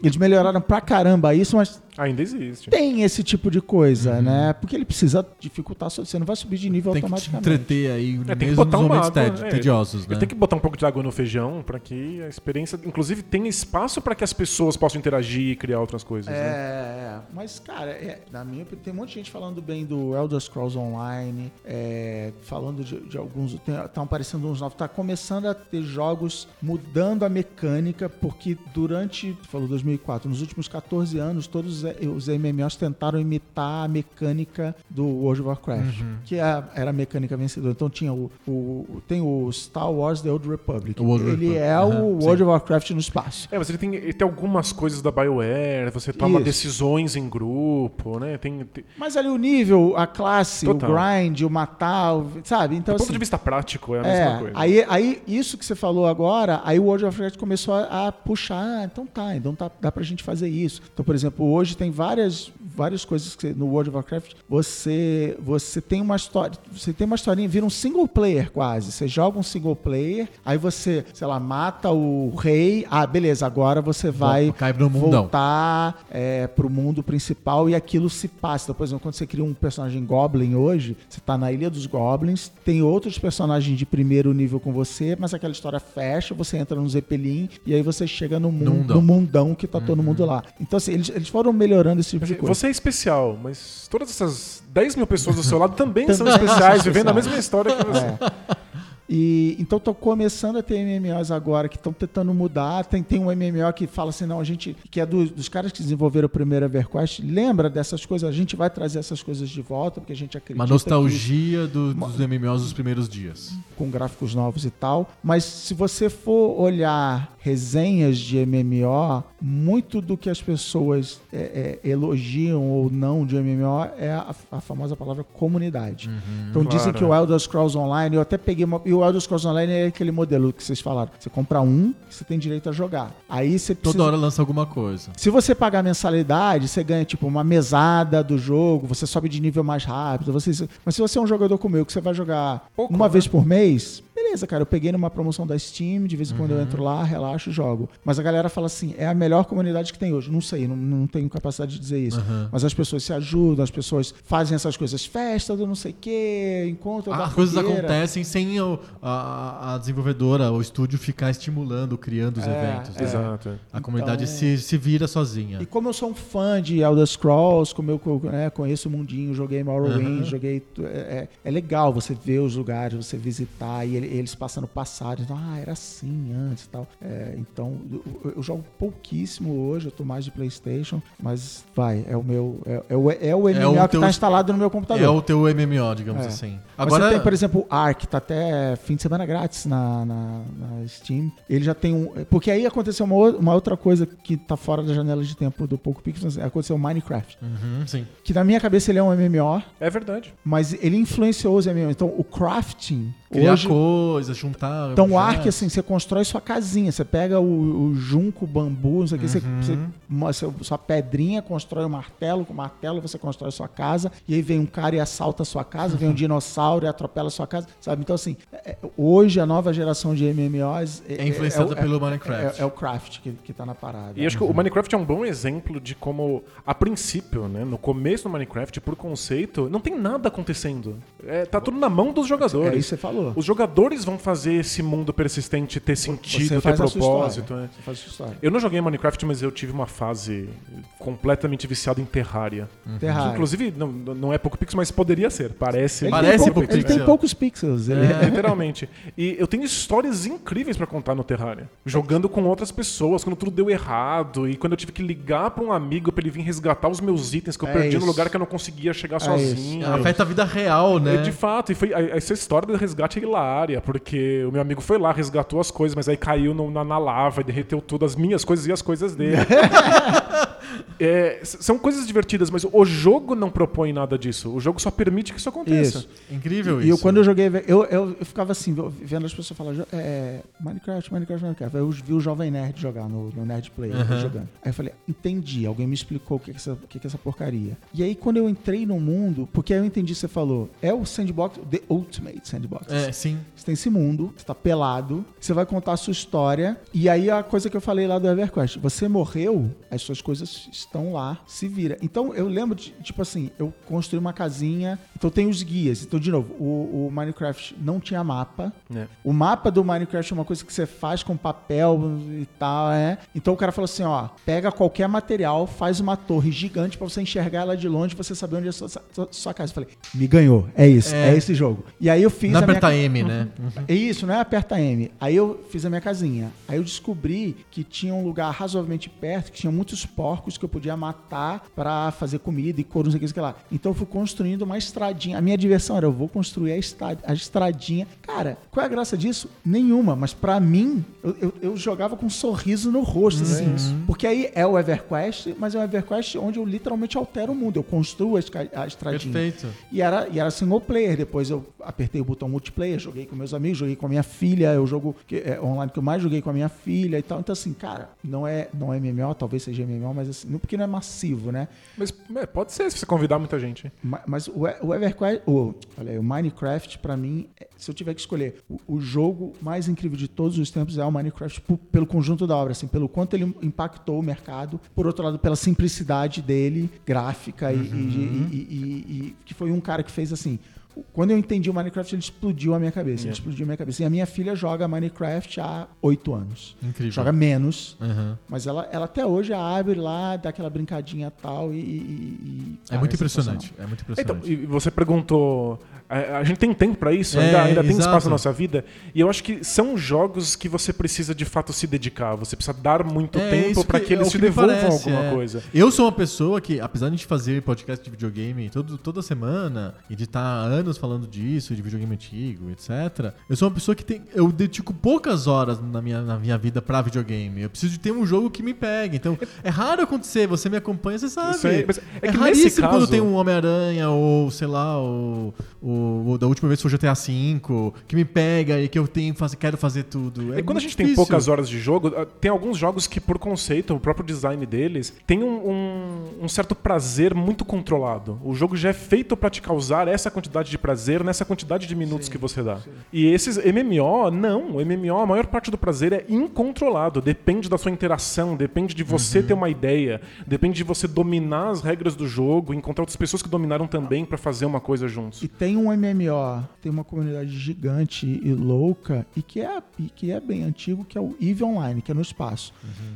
Eles melhoraram pra caramba isso, mas Ainda existe. tem esse tipo de coisa, né? Porque ele precisa dificultar, você não vai subir de nível Tem que te automaticamente. entreter aí, É, tem que mesmo botar nos momentos água, ted- é, tediosos, né? Ele tem que botar um pouco de água no feijão pra que a experiência, inclusive, tenha espaço pra que as pessoas possam interagir e criar outras coisas. É, né? é, mas, cara, é, na minha opinião, tem um monte de gente falando bem do Elder Scrolls Online, é, falando de, de alguns. Estão aparecendo uns novos. Tá começando a ter jogos mudando a mecânica, porque durante. Falou 2004, nos últimos 14 anos, todos os os, os MMOs tentaram imitar a mecânica do World of Warcraft, Uhum. que é- era a mecânica vencedora. Então tinha o, o- tem o Star Wars The Old Republic. Old ele Republic, é aham, o sim. World of Warcraft no espaço. É, mas ele tem, ele tem algumas coisas da BioWare, você toma Isso. decisões em grupo, né? Tem, tem, Mas ali o nível, a classe, Total. o grind, o matar, sabe? Então do ponto assim, de vista prático, é a mesma É, coisa. aí, aí isso que você falou agora, aí o World of Warcraft começou a, a puxar, ah, então tá, então tá, dá pra gente fazer isso. Então, por exemplo, hoje tem várias, várias coisas que no World of Warcraft você, você tem uma história, você tem uma historinha, vira um single player quase. Você joga um single player, aí você, sei lá, mata o rei, ah, beleza, agora você vai voltar é, pro mundo principal e aquilo se passa. Então, por exemplo, quando você cria um personagem Goblin hoje, você tá na Ilha dos Goblins, tem outros personagens de primeiro nível com você, mas aquela história fecha, você entra no Zeppelin e aí você chega no, mundo, mundão. no mundão que tá todo mundo lá. Então, assim, eles, eles foram melhorando esse tipo de coisa. Você é especial, mas todas essas 10 mil pessoas do seu lado também são Também especiais, são vivendo a especiais. mesma história que você. É. E, então estão começando a ter MMOs agora que estão tentando mudar. Tem, tem um MMO que fala assim, não, a gente, que é do- dos caras que desenvolveram o primeiro EverQuest, lembra dessas coisas, a gente vai trazer essas coisas de volta, porque a gente acredita Uma que nostalgia do- dos MMOs dos primeiros dias. com gráficos novos e tal. Mas se você for olhar resenhas de MMO, muito do que as pessoas é, é, elogiam ou não de MMO é a, a famosa palavra comunidade. então dizem claro. que o Elder Scrolls Online, eu até peguei uma, e o Elder Scrolls Online é aquele modelo que vocês falaram. Você compra um, você tem direito a jogar. Aí você Toda precisa- hora lança alguma coisa. se você pagar mensalidade, você ganha tipo uma mesada do jogo, você sobe de nível mais rápido. Você... Mas se você é um jogador como eu, que você vai jogar Pouco, uma né? vez por mês, beleza, cara. Eu peguei numa promoção da Steam, de vez em quando eu Uhum. entro lá, relaxo e jogo. Mas a galera fala assim: é a melhor comunidade que tem hoje. Não sei, não, não tenho capacidade de dizer isso. Uhum. Mas as pessoas se ajudam, as pessoas fazem essas coisas, festa do não sei o quê, encontro da As coisas fogueira. acontecem sem o- a, a desenvolvedora, o estúdio ficar estimulando, criando os É, eventos. né? Exato. A comunidade Então- se, se vira sozinha. E como eu sou um fã de Elder Scrolls, como eu né, conheço o mundinho, joguei Morrowind, Uhum. joguei. É, é- é legal você ver os lugares, você visitar e ele- eles passando passado. Então, ah, era assim antes e tal. É, então, eu, eu jogo pouquíssimo hoje, eu tô mais de PlayStation, mas vai, é o meu. É, é o, é o MMO o que teu- tá instalado no meu computador. É o teu MMO, digamos É. assim. Mas Agora, você tem, por exemplo, o Ark, tá até fim de semana grátis na, na, na Steam. Ele já tem um. Porque aí aconteceu uma, uma outra coisa que tá fora da janela de tempo do Poco Pixels, aconteceu o Minecraft. Uhum, sim. Que na minha cabeça ele é um MMO, É verdade. mas ele influenciou os MMOs. Então o crafting. Criar hoje, coisas, juntar. então o. Ark, assim, você constrói sua casinha. Você pega o, o junco, o bambu, não sei o que, você, Uhum. você, seu- sua pedrinha, constrói o martelo, com o martelo você constrói sua casa, e aí vem um cara e assalta a sua casa, vem um dinossauro e atropela a sua casa, sabe? Então, assim, é- é- hoje a nova geração de MMOs É influenciada o- pelo Minecraft. É, é o craft que, que tá na parada. E acho que o Minecraft é um bom exemplo de como, a princípio, né, no começo do Minecraft, por conceito, não tem nada acontecendo. É, tá tudo na mão dos É jogadores. isso que você falou. Os jogadores vão fazer esse mundo persistente ter sentido, ter propósito. né? Eu não joguei Minecraft, mas eu tive uma fase completamente viciada em Terraria. Que, Terraria. inclusive, não, não é pouco pixel, mas poderia ser. Parece. Ele Parece pouco- pouco Ele tem poucos pixels. Ele É, literalmente. E eu tenho histórias incríveis pra contar no Terraria. Jogando com outras pessoas, quando tudo deu errado. E quando eu tive que ligar pra um amigo pra ele vir resgatar os meus itens que eu É perdi isso. no lugar que eu não conseguia chegar sozinho. Afeta a vida real, né? É, de fato, e foi, essa história do resgate é hilária, porque o meu amigo foi lá, resgatou as coisas, mas aí caiu no- na, na lava e derreteu tudo, as minhas coisas e as coisas dele. É, são coisas divertidas, mas o jogo não propõe nada disso. O jogo só permite que isso aconteça. Isso. Incrível E isso. eu, quando eu joguei, eu, eu, eu ficava assim, vendo as pessoas falar, é, Minecraft, Minecraft, Minecraft. Aí Eu vi o Jovem Nerd jogar no, no Nerd Player, Aham. jogando. Aí eu falei, entendi, alguém me explicou o que é essa, o que é essa porcaria. E aí quando eu entrei no mundo, porque aí eu entendi, você falou, é o sandbox, the ultimate sandbox. É, sim. Você tem esse mundo, você tá pelado, você vai contar a sua história, e aí a coisa que eu falei lá do EverQuest, você morreu, as suas coisas estão lá, se vira. Então eu lembro, de, tipo assim, eu construí uma casinha, então tem os guias. Então, de novo, o, o Minecraft não tinha mapa. É. O mapa do Minecraft é uma coisa que você faz com papel e tal, é. Então o cara falou assim, ó, pega qualquer material, faz uma torre gigante pra você enxergar ela de longe, pra você saber onde é a sua, sua, sua casa. Eu falei, me ganhou, é isso, é, É. esse jogo. E aí eu fiz Não a minha aperta M, né? é isso, não é aperta M. Aí eu fiz a minha casinha. Aí eu descobri que tinha um lugar razoavelmente perto, que tinha muitos porcos que eu podia matar pra fazer comida e couro, não sei o que, não sei o que lá. Então eu fui construindo uma estradinha. A minha diversão era, eu vou construir a, estra- a estradinha. Cara, qual é a graça disso? Nenhuma, mas pra mim, eu, eu- eu jogava com um sorriso no rosto, assim. Porque aí é o EverQuest, mas é o EverQuest onde eu literalmente altero o mundo. Eu construo a, a estradinha. Perfeito. E era, e era single player. Depois eu apertei o botão multiplayer, joguei com meus amigos, joguei com a minha filha. É o jogo que, é, online que eu mais joguei com a minha filha e tal. Então, assim, cara, não é, não é MMO, talvez seja MMO, mas assim, não- porque não é massivo, né? Mas é, pode ser se você convidar muita gente. Ma- Mas o, o EverQuest, o, olha aí, o Minecraft, pra mim, é- se eu tiver que escolher, o, o jogo mais incrível de todos os tempos é o Minecraft pelo conjunto da obra, assim, pelo quanto ele impactou o mercado, por outro lado, pela simplicidade dele, gráfica, e, e- e- e- e que foi um cara que fez assim. Quando eu entendi o Minecraft, ele explodiu a minha cabeça. Ele Yeah. explodiu a minha cabeça. E a minha filha joga Minecraft há oito anos. Incrível. Joga menos, Aham. mas ela, ela até hoje abre lá, dá aquela brincadinha tal. E, e- e- É cara, muito sensacional. impressionante. É muito Então, impressionante. e você perguntou. A, a gente tem tempo pra isso? É, ainda ainda tem espaço na nossa vida? E eu acho que são jogos que você precisa de fato se dedicar. Você precisa dar muito É tempo pra que- que é eles o te devolvam parece, alguma é. coisa. Eu sou uma pessoa que, apesar de a gente fazer podcast de videogame todo, toda semana e de estar há anos falando disso, de videogame antigo, etc., eu sou uma pessoa que tem. Eu dedico poucas horas na minha, na minha vida pra videogame. Eu preciso de ter um jogo que me pegue. Então, é raro acontecer. Você me acompanha, você sabe. Aí, é é que raríssimo quando caso- tem um Homem-Aranha ou, sei lá, o, o, da última vez foi o GTA V, que me pega e que eu tenho, faz- quero fazer tudo. É quando a gente tem difícil. poucas horas de jogo, ah, tem alguns jogos que, por conceito, o próprio design deles, tem um, um- um certo prazer muito controlado. O jogo já é feito pra te causar essa quantidade de prazer nessa quantidade de minutos que você dá. E esses MMO, não. O MMO, a maior parte do prazer é incontrolado. Depende da sua interação, depende de você Uhum. ter uma ideia, depende de você dominar as regras do jogo, encontrar outras pessoas que dominaram também pra fazer uma coisa juntos. E tem um MMO, tem uma comunidade gigante e louca, e que é, e que é bem antigo, que é o EVE Online, que é no espaço.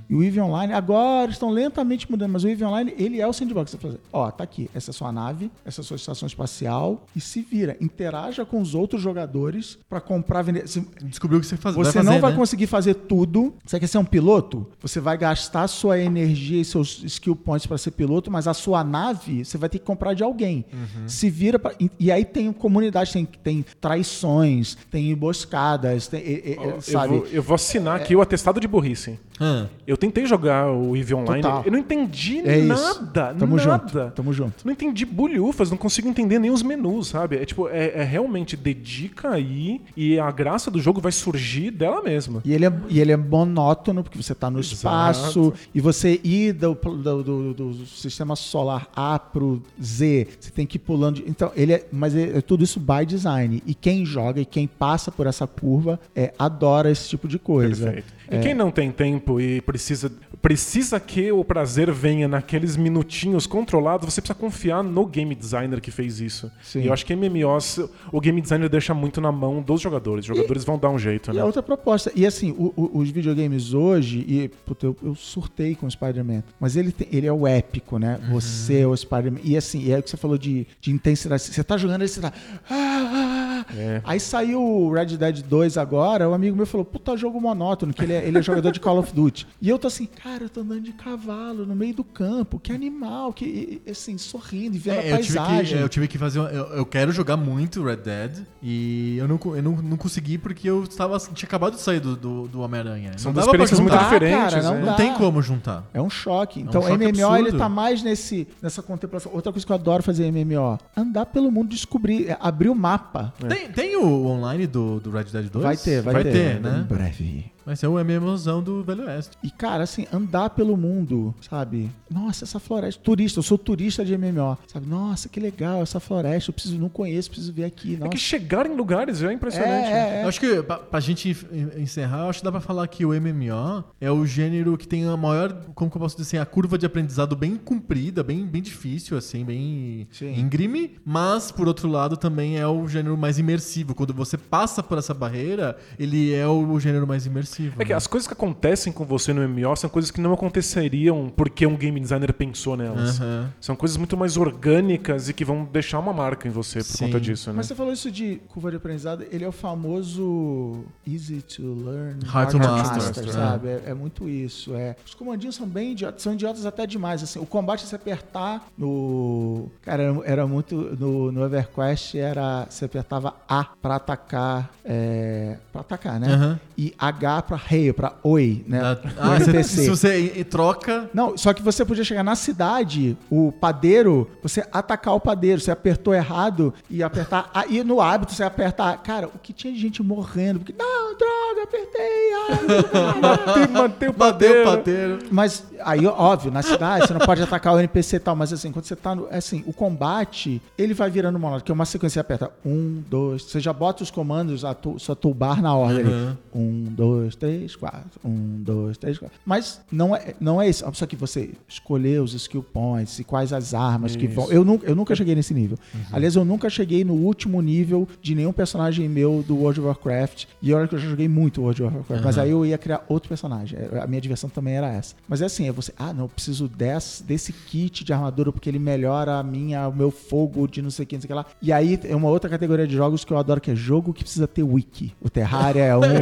E o EVE Online, agora estão lentamente mudando, mas o EVE Online, ele é o sandbox. Você fala assim, ó, tá aqui, essa é a sua nave, essa é a sua estação espacial, e se vira, interaja com os outros jogadores pra comprar, vender. Se- Descobriu o que você faz, você vai fazer, não vai né? conseguir fazer tudo. Você quer ser um piloto? Você vai gastar sua energia e seus skill points para ser piloto, mas a sua nave você vai ter que comprar de alguém. Uhum. Se vira pra, e, e aí tem comunidade, tem, tem traições, tem emboscadas, tem, e- e- Eu sabe? vou, eu vou assinar aqui o atestado de burrice. Ah, Eu tentei jogar o EVE Online, Total. eu não entendi É nada, Tamo nada. junto. Tamo junto. Não entendi bulhufas, não consigo entender nem os menus, sabe? É tipo, é, é realmente dedica aí e a graça do jogo vai surgir dela mesma. E ele, é, e ele é monótono, porque você está no Exato. espaço, e você ir do, do, do- do sistema solar A pro Z, você tem que ir pulando. de- então, ele é. Mas é, é tudo isso by design. E quem joga e quem passa por essa curva é, adora esse tipo de coisa. Perfeito. E quem não tem tempo e precisa, precisa que o prazer venha naqueles minutinhos controlados, você precisa confiar no game designer que fez isso. Sim. E eu acho que MMOs, o game designer deixa muito na mão dos jogadores. Os jogadores vão dar um jeito, E né? a outra proposta. E assim, o- o- os videogames hoje, e puta, eu, eu surtei com o Spider-Man, mas ele, tem- ele é o épico, né? Uhum. Você é o Spider-Man. E assim, e é o que você falou de, de intensidade. Você tá jogando aí, você tá. "Ah, ah, ah". É. Aí saiu o Red Dead 2 agora, um amigo meu falou, puta jogo monótono, que ele é, ele é jogador de Call of Duty. E eu tô assim, cara, eu tô andando de cavalo no meio do campo, que animal, que assim, sorrindo e vendo É, a eu tive, que, paisagem. eu tive que fazer. uma- eu, eu quero jogar muito Red Dead e eu não, eu não, não consegui porque eu estava, tinha acabado de sair do, do, do Homem-Aranha. São duas experiências muito diferentes. cara, não né? dá. Não tem como juntar. É um choque. Então, choque MMO absurdo. ele tá mais nesse, nessa contemplação. Outra coisa que eu adoro fazer em MMO, andar pelo mundo, descobrir, é, abrir o mapa. Tem, tem o online do, do Red Dead 2? Vai ter, vai, vai ter. ter, Em né? breve. Vai ser o MMOzão do Velho Oeste. E, cara, assim, andar pelo mundo, sabe? Nossa, essa floresta. Turista, eu sou turista de MMO. Sabe? Nossa, que legal essa floresta. Eu preciso, não conheço, preciso ver aqui. É Nossa. que chegar em lugares é impressionante. né? É, é, Eu acho que, pra, pra gente en- encerrar, eu acho que dá pra falar que o MMO é o gênero que tem a maior, como que eu posso dizer, assim, a curva de aprendizado bem comprida, bem, bem difícil, assim, bem Sim. íngreme, mas, por outro lado, também é o gênero mais imersivo. Quando você passa por essa barreira, ele é o, gênero mais imersivo. Imersivo. É que né? as coisas que acontecem com você no MMO são coisas que não aconteceriam porque um game designer pensou nelas. São coisas muito mais orgânicas e que vão deixar uma marca em você por Sim. conta disso, né? Mas você falou isso de curva de aprendizado, ele é o famoso easy to learn, Hard to master, sabe? É, é muito isso. É. Os comandinhos são bem idiotas, são idiotas até demais. Assim, o combate se apertar no. Cara, era, era muito. No, no EverQuest era. Você apertava A pra atacar. É, pra atacar, né? Aham. E H pra hey, pra oi, né? Da- Ah, você- NPC. se você troca. Não, só que você podia chegar na cidade, o padeiro, você atacar o padeiro, você apertou errado e apertar. ah, E no hábito você apertar. Cara, o que tinha de gente morrendo? Porque, não, droga, apertei. ai, Mantém, mantém o padeiro. o pateiro. mas aí, óbvio, na cidade você não pode atacar o NPC e tal, mas assim, quando você tá no. Assim, o combate, ele vai virando monótono, que é uma sequência você aperta um, dois, você já bota os comandos, a tu, sua toolbar na ordem. Uhum. Um, dois, três, quatro. Um, dois, três, quatro. Mas não é, não é isso. Só que você escolher os skill points e quais as armas que vão. Eu nunca, eu nunca cheguei nesse nível. Aliás, eu nunca cheguei no último nível de nenhum personagem meu do World of Warcraft. E olha que eu já joguei muito World of Warcraft. Mas aí eu ia criar outro personagem. A minha diversão também era essa. Mas é assim, é você. Ah, não, eu preciso desse, desse kit de armadura porque ele melhora a minha, o meu fogo de não sei o que, não sei o que lá. E aí é uma outra categoria de jogos que eu adoro, que é jogo que precisa ter wiki. O Terraria é um.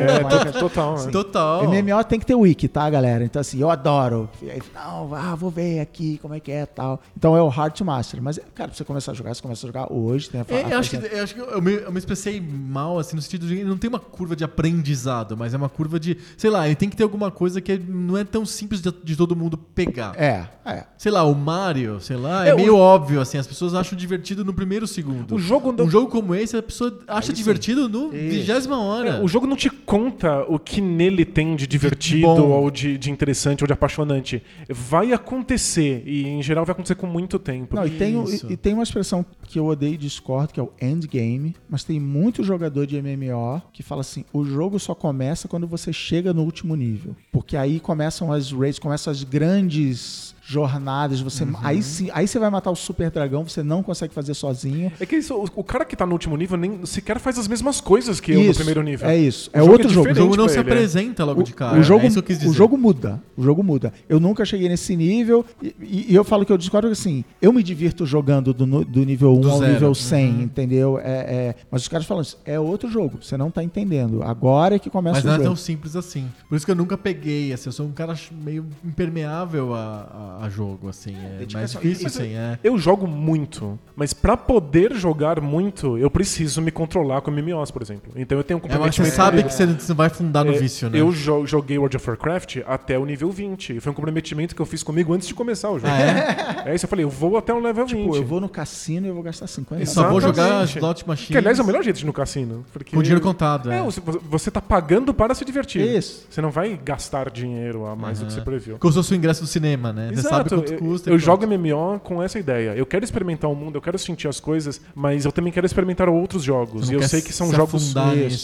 É, total. Né? Total. MMO tem que ter wiki, tá, galera? Então, assim, eu adoro. Aí, Não, ah, vou ver aqui como é que é e tal. Então é o Hard to Master. Mas, cara, pra você começar a jogar, você começa a jogar hoje. Tem a, É, a- eu, acho que, eu acho que eu me, eu me expressei mal, assim, no sentido de não tem uma curva de aprendizado, mas é uma curva de, sei lá, ele tem que ter alguma coisa que não é tão simples de, de todo mundo pegar. É, é. Sei lá, o Mario, sei lá, é, É, o- meio óbvio, assim, as pessoas acham divertido no primeiro segundo. O jogo não- Um jogo como esse, a pessoa acha divertido no vigésima hora. É, o jogo não te conta o que nele tem de divertido bom. ou de, de interessante ou de apaixonante. Vai acontecer e em geral vai acontecer com muito tempo. Não, e tem, e, e tem uma expressão que eu odeio e discordo, que é o endgame, mas tem muito jogador de MMO que fala assim: o jogo só começa quando você chega no último nível. Porque aí começam as raids, começam as grandes jornadas. Você, Uhum. aí, sim, aí você vai matar o super dragão, você não consegue fazer sozinho. É que isso, o, o cara que tá no último nível nem sequer faz as mesmas coisas que eu no Isso, primeiro nível. É isso. O É jogo outro é jogo. o jogo não se ele, é. apresenta logo O, de cara. o jogo, é isso que eu quis dizer. o jogo muda. O jogo muda. Eu nunca cheguei nesse nível e, e- e eu falo que eu discordo assim, eu me divirto jogando do, do nível 1 Do ao zero. nível 100, Uhum. entendeu? É, é- mas os caras falam isso, é outro jogo, você não tá entendendo. Agora é que começa Mas o não é jogo. tão simples assim. Por isso que eu nunca peguei, assim, eu sou um cara meio impermeável a, a- a jogo, assim. É mais difícil, assim, é. Eu jogo muito, mas pra poder jogar muito, eu preciso me controlar com MMOs, por exemplo. Então eu tenho um É, mas você comprometimento. sabe que você você vai fundar no É, vício, né? Eu jo- joguei World of Warcraft até o nível 20. Foi um comprometimento que eu fiz comigo antes de começar o jogo. Ah, é? isso eu falei, eu vou até o level 20. Tipo, eu vou no cassino e eu vou gastar 50 Eu só vou jogar as slot machines Que aliás é o melhor jeito de ir no cassino. Porque... com dinheiro contado. É, É, você, tá pagando para se divertir. Isso. Você não vai gastar dinheiro a mais do que você previu. Como se fosse o ingresso do cinema, né? Você sabe quanto eu, custa. eu jogo. MMO com essa ideia. Eu quero experimentar o mundo, eu quero sentir as coisas, mas eu também quero experimentar outros jogos. E eu sei que são se jogos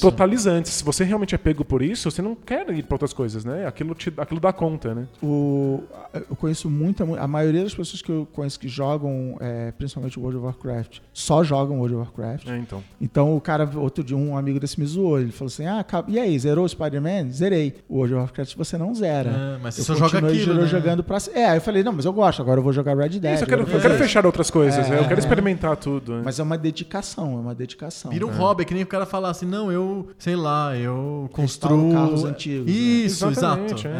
totalizantes. Se você realmente é pego por isso, você não quer ir para outras coisas, né? Aquilo, te, aquilo dá conta, né? O, eu conheço muita, mu- a maioria das pessoas que eu conheço que jogam, é, principalmente World of Warcraft, só jogam World of Warcraft. É, então. Então o cara, outro dia, um amigo desse me zoou. Ele falou assim: Ah, e aí, zerou o Spider-Man? Zerei. O World of Warcraft você não zera. É, mas você eu só joga aquilo, jogando- né? jogando pra. É, eu falei, não, mas eu gosto, agora eu vou jogar Red Dead. Isso, eu quero, eu quero fechar outras coisas, É, né? Eu quero é. experimentar tudo. né? Mas é uma dedicação, é uma dedicação. Vira um né? hobby, é que nem o cara falar assim, não, eu, sei lá, eu construo... carros antigos, né? Isso, Exatamente, exato. é.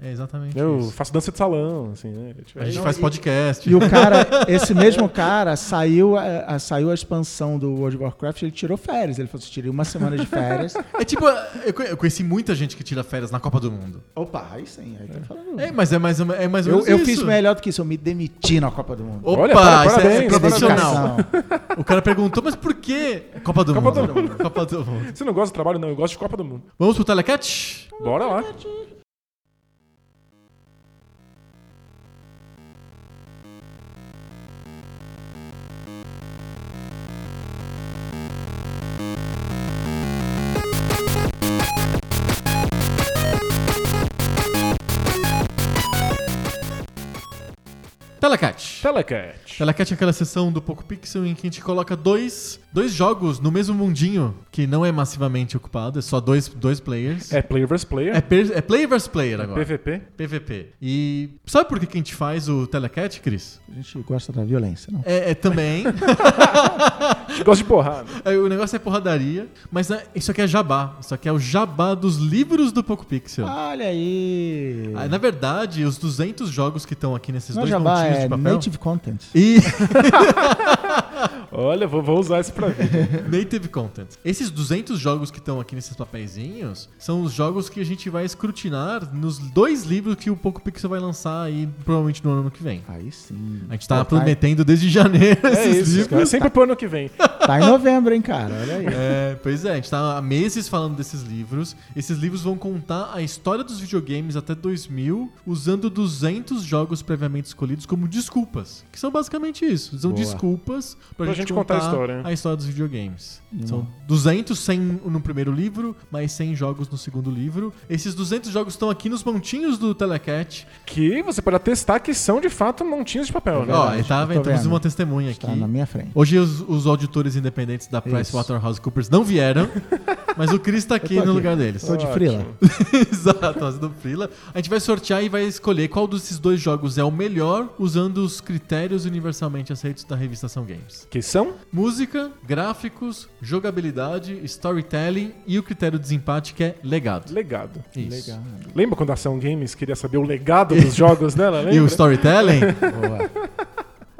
É, é, é exatamente Eu isso. faço dança de salão, assim, né? A gente Não, faz e- podcast. E o cara, esse mesmo cara, saiu a, a- saiu a expansão do World of Warcraft, ele tirou férias. Ele falou assim: tirei uma semana de férias. É tipo, eu conhe- eu conheci muita gente que tira férias na Copa do Mundo. Opa, aí sim, aí tá falando. É, mas é mais, é mais ou Eu, menos eu isso. fiz melhor do que isso, eu me demiti na Copa do Mundo. Opa, Olha, para- isso é profissional. O cara perguntou, mas por que Copa do Copa Mundo? do Copa do Mundo. Você não gosta do trabalho? Não, eu gosto de Copa do Mundo. Vamos pro Telecat? Bora lá. Telecat. Telecat. Telecat é aquela sessão do Poco Pixel em que a gente coloca dois, dois jogos no mesmo mundinho, que não é massivamente ocupado, é só dois, dois players. É player versus player. É, per- é player versus player agora. PVP. PVP. E sabe por que que a gente faz o Telecat, Cris? A gente gosta da violência, não? É, é também. A gente gosta de porrada. É, o negócio é porradaria, mas é- isso aqui é jabá. Isso aqui é o jabá dos livros do Poco Pixel. Olha aí. Ah, na verdade, os 200 jogos que estão aqui nesses Não, dois Jabá, é de papel. native content. E Olha, vou, vou usar isso pra ver. Native Content. Esses 200 jogos que estão aqui nesses papeizinhos são os jogos que a gente vai escrutinar nos dois livros que o Poco Pixel vai lançar aí provavelmente no ano que vem. Aí sim. A gente tá Pô, prometendo desde janeiro É esses isso, livros. cara. Sempre pro ano que vem. Tá em novembro, hein, cara? Olha aí. É, pois é, a gente tá há meses falando desses livros. Esses livros vão contar a história dos videogames até 2000, usando 200 jogos previamente escolhidos como desculpas. Que são basicamente isso. São Boa. desculpas pra, Pra gente, gente contar a história. a história dos videogames. São 200 100 no primeiro livro, mais 100 jogos no segundo livro. Esses 200 jogos estão aqui nos montinhos do Telecat. Que você pode atestar que são de fato montinhos de papel, né? Ó, e tá vendo? Temos uma testemunha aqui. Tá na minha frente. Hoje os, os auditores independentes da PricewaterhouseCoopers não vieram, mas o Chris tá aqui tô no aqui. lugar deles. Tô de frila. Exato, fazendo frila. A gente vai sortear e vai escolher qual desses dois jogos é o melhor usando os critérios universalmente aceitos da revista Ação Games. Que são? Música, gráficos, jogabilidade, storytelling e o critério de desempate que é legado. Legado. Isso. Legal. Lembra quando a Ação Games queria saber o legado dos jogos dela, lembra? E o storytelling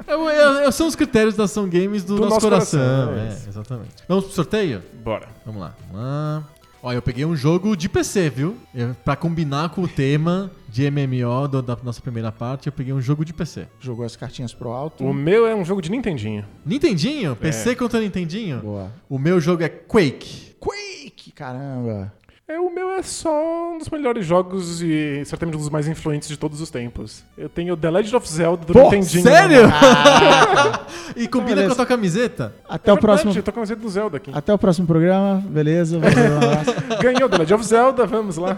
Boa. é- é- são os critérios da Ação Games do, Do nosso, nosso coração. coração, é É, exatamente. Vamos pro sorteio? Bora. Vamos lá. Vamos lá. Ó, eu peguei um jogo de PC, viu? Pra combinar com o tema de MMO do- da nossa primeira parte, eu peguei um jogo de PC. Jogou as cartinhas pro alto. O meu é um jogo de Nintendinho. Nintendinho? PC contra Nintendinho? Boa. O meu jogo é Quake. Quake, caramba. É, o meu é só um dos melhores jogos e certamente um dos mais influentes de todos os tempos. Eu tenho The Legend of Zelda do Pô, Nintendinho. sério? e combina Beleza. com a tua camiseta? Até É o próximo. verdade, Eu tô com a camiseta do Zelda aqui. Até o próximo programa, beleza? Ganhou The Legend of Zelda, vamos lá.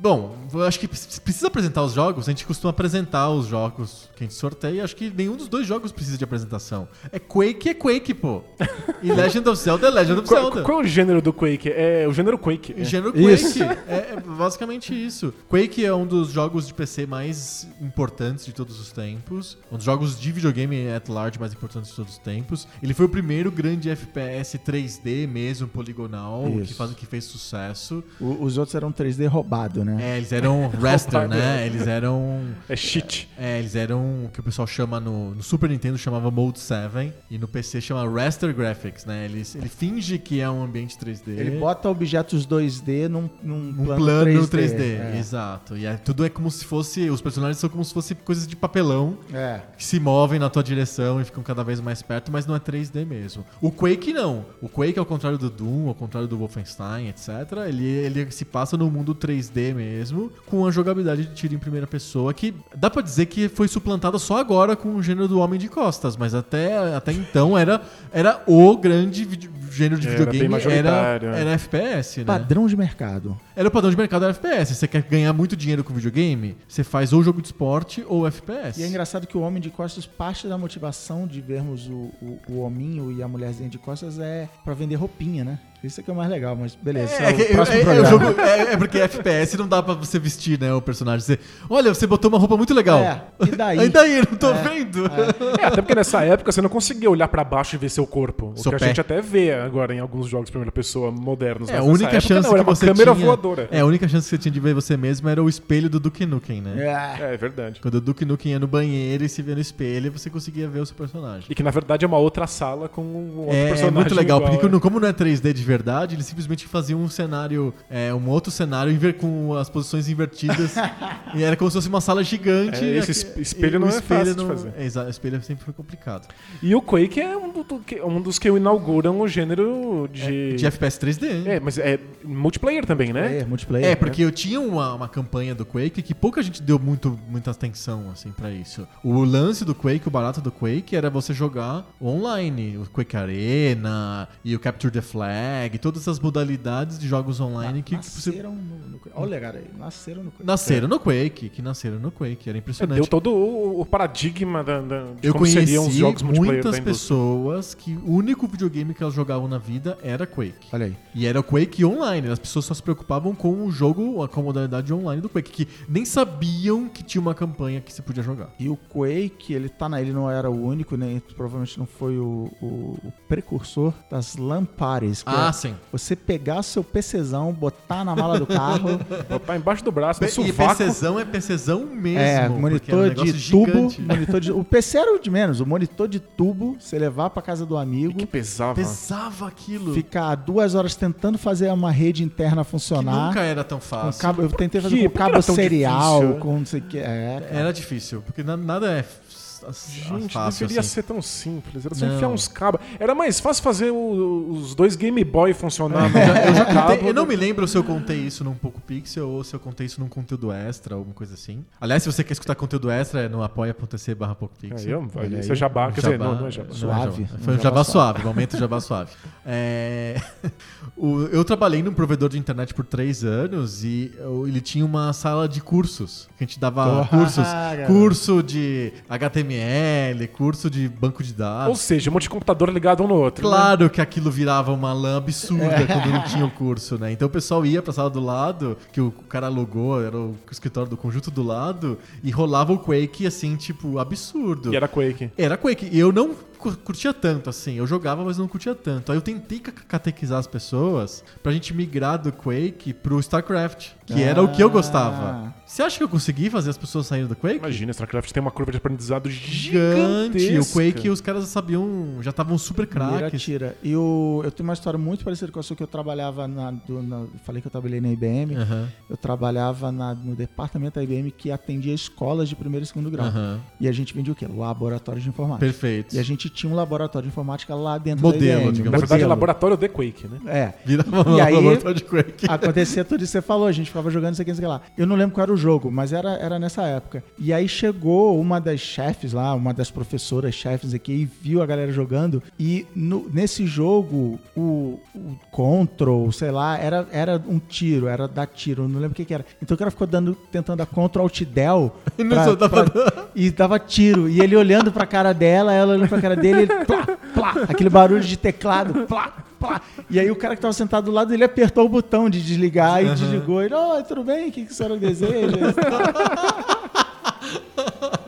Bom, acho que pre- precisa apresentar os jogos. A gente costuma apresentar os jogos que a gente sorteia. Acho que nenhum dos dois jogos precisa de apresentação. É Quake, é Quake, pô. E Legend of Zelda é Legend of Qual, Zelda. qual é o gênero do Quake? É o gênero Quake. O gênero Quake. Isso. É, é basicamente isso. Quake é um dos jogos de PC mais importantes de todos os tempos. Um dos jogos de videogame at large mais importantes de todos os tempos. Ele foi o primeiro grande FPS 3D mesmo, poligonal, que, faz, que fez sucesso. O- os outros eram 3D roubado, né? É, eles eram raster, Roubado. né? Eles eram... É cheat. É, eles eram o que o pessoal chama no, no Super Nintendo chamava Mode 7 e no PC chama Raster Graphics, né? Ele, ele finge que é um ambiente 3D. Ele bota objetos 2D num, num um plano, plano 3D. 3D, É. exato. E é, tudo é como se fosse. Os personagens são como se fossem coisas de papelão É. que se movem na tua direção e ficam cada vez mais perto, mas não é 3D mesmo. O Quake não. O Quake, ao contrário do Doom, ao contrário do Wolfenstein, etc., ele, ele se passa no mundo 3D mesmo, com a jogabilidade de tiro em primeira pessoa, que dá pra dizer que foi suplantada só agora com o gênero do Homem de Costas, mas até, até então era, era o grande vide- gênero de Era videogame, era, é. era FPS, né? Padrão de mercado. Era o padrão de mercado era FPS. Você quer ganhar muito dinheiro com videogame? Você faz ou jogo de esporte ou FPS. E é engraçado que o Homem de Costas, parte da motivação de vermos o, o, o hominho e a mulherzinha de costas é pra vender roupinha, né? Isso é que é o mais legal, mas beleza. É, é, o é- é o programa. jogo- é- é porque FPS não dá pra você vestir, né, o personagem. Você, olha, você botou uma roupa muito legal. É, e daí? E daí? Não tô vendo. É, até porque nessa época você não conseguia olhar pra baixo e ver seu corpo. O Seu que pé. a gente até vê agora em alguns jogos de primeira pessoa modernos. É, a única época chance não, era que uma você câmera tinha... voadora. É, a única chance que você tinha de ver você mesmo era o espelho do Duke Nukem, né? É. É, é verdade. Quando o Duke Nukem ia no banheiro e se via no espelho, você conseguia ver o seu personagem. E que na verdade é uma outra sala com um outro É, é personagem. muito legal, igual, porque é. como não é 3D de verdade, eles simplesmente faziam um cenário, é, um outro cenário com as posições invertidas. e era como se fosse uma sala gigante. É, esse Aqui- es- espelho e o não é fácil de fazer. É, exato, espelho sempre foi complicado. E o Quake é um, do- do- que- um dos que inauguram o gênero de. De FPS 3D. hein? É, mas é multiplayer também, né? É, multiplayer. É, porque eu tinha uma, uma campanha do Quake que pouca gente deu muito, muita atenção, assim, pra isso. O lance do Quake, o barato do Quake, era você jogar online. O Quake Arena e o Capture the Flag tag, todas as modalidades de jogos online que você nasceram no, no Quake. Olha, cara, nasceram no Quake. nasceram no Quake, que nasceram no Quake, era impressionante. Deu todo o, o paradigma da, da- de Eu como seriam os conheci jogos multiplayer muitas pessoas que o único videogame que elas jogavam na vida era Quake. Olha aí. E era o Quake online. As pessoas só se preocupavam com o jogo, com a modalidade online do Quake, que nem sabiam que tinha uma campanha que se podia jogar. E o Quake, ele tá na, ele não era o único, nem provavelmente não foi o, o- o precursor das que Ah, é sim. você pegar seu PCzão, botar na mala do carro, Botar embaixo do braço, no E sovaco. PCzão é PCzão mesmo. é, um monitor negócio de tubo, gigante. monitor de, o PC era o de menos, o monitor de tubo, você levar pra casa do Que amigo, pesava. Pesava aquilo. ficar duas horas tentando fazer uma rede interna Que funcionar. nunca era tão fácil. cabo, eu tentei fazer que- com que cabo serial, difícil? com não sei o que. É. Era difícil, porque na- nada é Gente, fácil deveria assim. ser tão simples. Era só Não. enfiar uns cabos. Era mais fácil fazer o- os dois Game Boy funcionar. no- Eu, já contei- eu não me lembro se eu contei isso num Poco Pixel ou se eu contei isso num conteúdo extra, alguma coisa assim. Aliás, se você quer escutar conteúdo extra, é no apoia.se barra Poco Aí, Pixel. Isso é jabá. Quer dizer, Jabá- não, não é jabá. não Suave. jabá. Um Foi um jabá jabá suave. suave, momento jabá suave. É, o- eu trabalhei num provedor de internet por três anos e eu- ele tinha uma sala de cursos. Que a gente dava Porra, cursos. cara. Curso de HTML, curso de banco de dados. Ou seja, um monte de computador ligado um no outro. né? Claro que aquilo virava uma lã absurda quando não tinha o curso, né? Então o pessoal ia pra sala do lado, que o cara alugou, era o escritório do conjunto do lado, e rolava o Quake, assim, tipo, absurdo. E era Quake. Era Quake. E eu não curtia tanto, assim. Eu jogava, mas não curtia tanto. Aí eu tentei ca- catequizar as pessoas pra gente migrar do Quake pro StarCraft, que era o que eu Ah. gostava. Você acha que eu consegui fazer as pessoas saírem do Quake? Imagina, StarCraft tem uma curva de aprendizado Gigante. gigantesca. O Quake, os caras sabiam, já estavam super craques. tira. E o, eu tenho uma história muito parecida com a sua que eu trabalhava na, do- na- falei que eu trabalhei na IBM. Aham, Eu trabalhava na- no departamento da IBM que atendia escolas de primeiro e segundo grau. aham. E a gente vendia o quê? Laboratório de informática. Perfeito. E a gente tinha um laboratório de informática lá dentro Modelo, da IBM. digamos Na verdade, é laboratório de Quake, né? É. E aí- laboratório de Quake. Acontecia tudo isso que você falou, a gente ficava jogando isso aqui, isso aqui lá. Eu não lembro qual era o jogo, mas era, era nessa época. E aí chegou uma das chefes lá, uma das professoras chefes aqui, e viu a galera jogando. E no- nesse jogo, o, o control, sei lá, era, era um tiro, era dar tiro, não lembro o que, que era. Então o cara ficou dando, tentando dar control alt del E só dava e dava tiro. E ele olhando pra cara dela, ela olhando pra cara dele, ele plá, plá, aquele barulho de teclado, plá, plá. E aí o cara que tava sentado do lado dele apertou o botão de desligar e desligou. Ele, oi, tudo bem? O que, que a senhora deseja?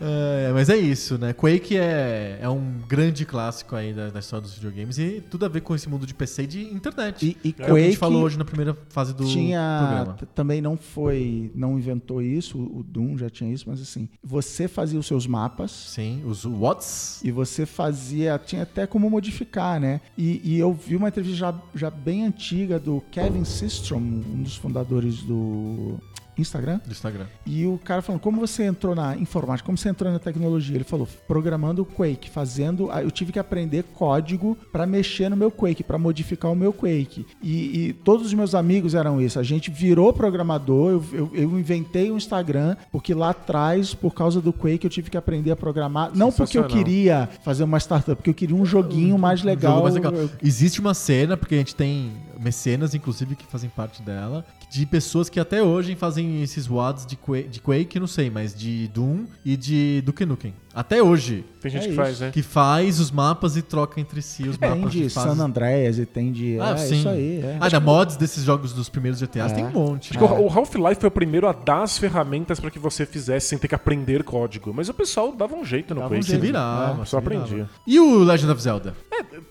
É, mas é isso, né? Quake é, é um grande clássico aí da, da história dos videogames e tudo a ver com esse mundo de PC e de internet. E, e é o que a gente Quake falou hoje na primeira fase do tinha programa. também não foi não inventou isso o Doom já tinha isso mas assim você fazia os seus mapas Sim, os What's. e você fazia tinha até como modificar né e, e eu vi uma entrevista já, já bem antiga do Kevin Systrom um dos fundadores do Instagram Do Instagram. e o cara falando, como você entrou na informática, como você entrou na tecnologia? Ele falou, programando o Quake, fazendo. Eu tive que aprender código para mexer no meu Quake, para modificar o meu Quake. E, e todos os meus amigos eram isso. A gente virou programador, eu, eu, eu inventei o Instagram, porque lá atrás, por causa do Quake, eu tive que aprender a programar. Não porque eu queria fazer uma startup, porque eu queria um joguinho mais Um legal. jogo mais legal. Existe uma cena, porque a gente tem mecenas, inclusive, que fazem parte dela, de pessoas que até hoje fazem esses WADs de de Quake, não sei, mas de Doom e de Duke Nukem. Até hoje. Tem gente É que isso. faz, né? Que faz os mapas e troca entre si os Tem mapas. de de. San Andreas e tem de. Ah, é sim. isso aí. É. Ah, da mods desses jogos dos primeiros GTAs É. tem um monte. Acho que o- o Half-Life foi o primeiro a dar as ferramentas pra que você fizesse sem ter que aprender código. Mas o pessoal dava um jeito no Dava um Quake. Se jeito. virava. É, se só aprendia. E o Legend of Zelda?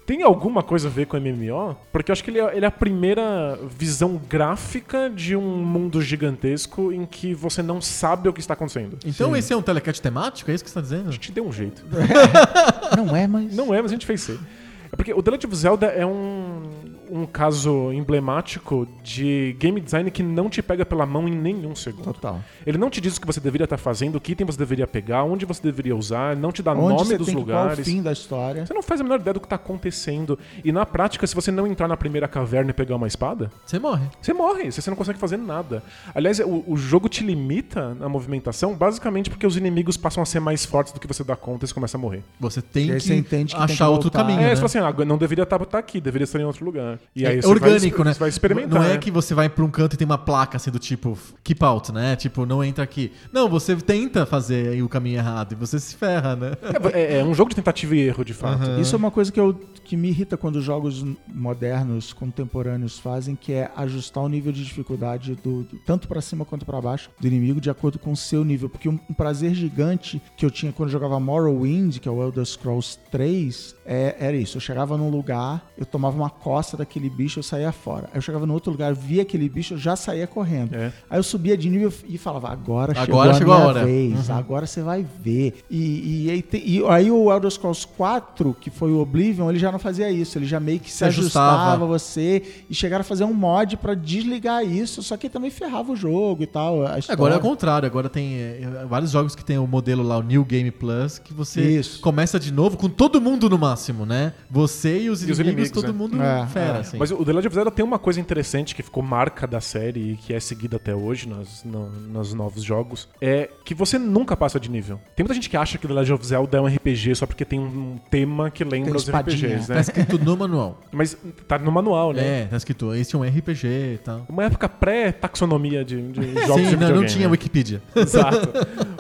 Tem alguma coisa a ver com MMO? Porque eu acho que ele é, ele é a primeira visão gráfica de um mundo gigantesco em que você não sabe o que está acontecendo. Então esse é um telecast temático? É isso que você está dizendo? A gente deu um jeito. Não é, mas. Não é, mas a gente fez ser. É porque o The Legend of Zelda é um, um caso emblemático de game design que não te pega pela mão em nenhum segundo. Total. Ele não te diz o que você deveria estar fazendo, que item você deveria pegar, onde você deveria usar, não te dá Onde nome você dos tem que o lugares. fim da história. Você não faz a menor ideia do que está acontecendo. E na prática, se você não entrar na primeira caverna e pegar uma espada, Você morre. você morre, você não consegue fazer nada. Aliás, o, o jogo te limita na movimentação basicamente porque os inimigos passam a ser mais fortes do que você dá conta e você começa a morrer. Você tem que você entende que tem achar que outro caminho, é, né? você fala assim, ah, não deveria estar aqui, deveria estar em outro lugar. Né? E É aí você vai orgânico, exper- né? Você vai experimentar. Não é né? que você vai pra um canto e tem uma placa assim do tipo keep out, né? Tipo, não entra aqui. Não, você tenta fazer aí o caminho errado e você se ferra, né? É, é um jogo de tentativa e erro, de fato. Isso é uma coisa que, eu, que me irrita quando os jogos modernos, contemporâneos fazem, que é ajustar o nível de dificuldade do, do- tanto pra cima quanto pra baixo do inimigo de acordo com o seu nível. Porque um, um prazer gigante que eu tinha quando eu jogava Morrowind, que é o Elder Scrolls 3, é- era isso. Eu chegava num lugar, eu tomava uma costa daquele bicho, eu saía fora. Aí eu chegava no outro lugar, via aquele bicho, eu já saía correndo. É. Aí eu subia de nível e falava, agora, chegou Agora a chegou a minha hora. vez, agora você vai ver. E, e aí, te- e aí o Elder Scrolls 4, que foi o Oblivion, ele já não fazia isso, ele já meio que se, Se ajustava. ajustava a você e chegaram a fazer um mod pra desligar isso, só que também ferrava o jogo e tal. a história. Agora é o contrário, agora tem é, vários jogos que tem o modelo lá, o New Game Plus, que você Isso. começa de novo com todo mundo no máximo, né? Você e os E os inimigos, inimigos, todo é. mundo É, fera, é. assim. Mas o The Legend of Zelda tem uma coisa interessante que ficou marca da série e que é seguida até hoje nas, no- nos novos jogos, é que você nunca passa de nível. Tem muita gente que acha que The Legend of Zelda é um RPG só porque tem um tema que lembra os. RPGs, Tá né? escrito no manual. Mas tá no manual, né? É, tá escrito, esse é um RPG e tal. Uma época pré-taxonomia de, de jogos de Sim, não, não videogame, tinha né? Wikipedia. Exato.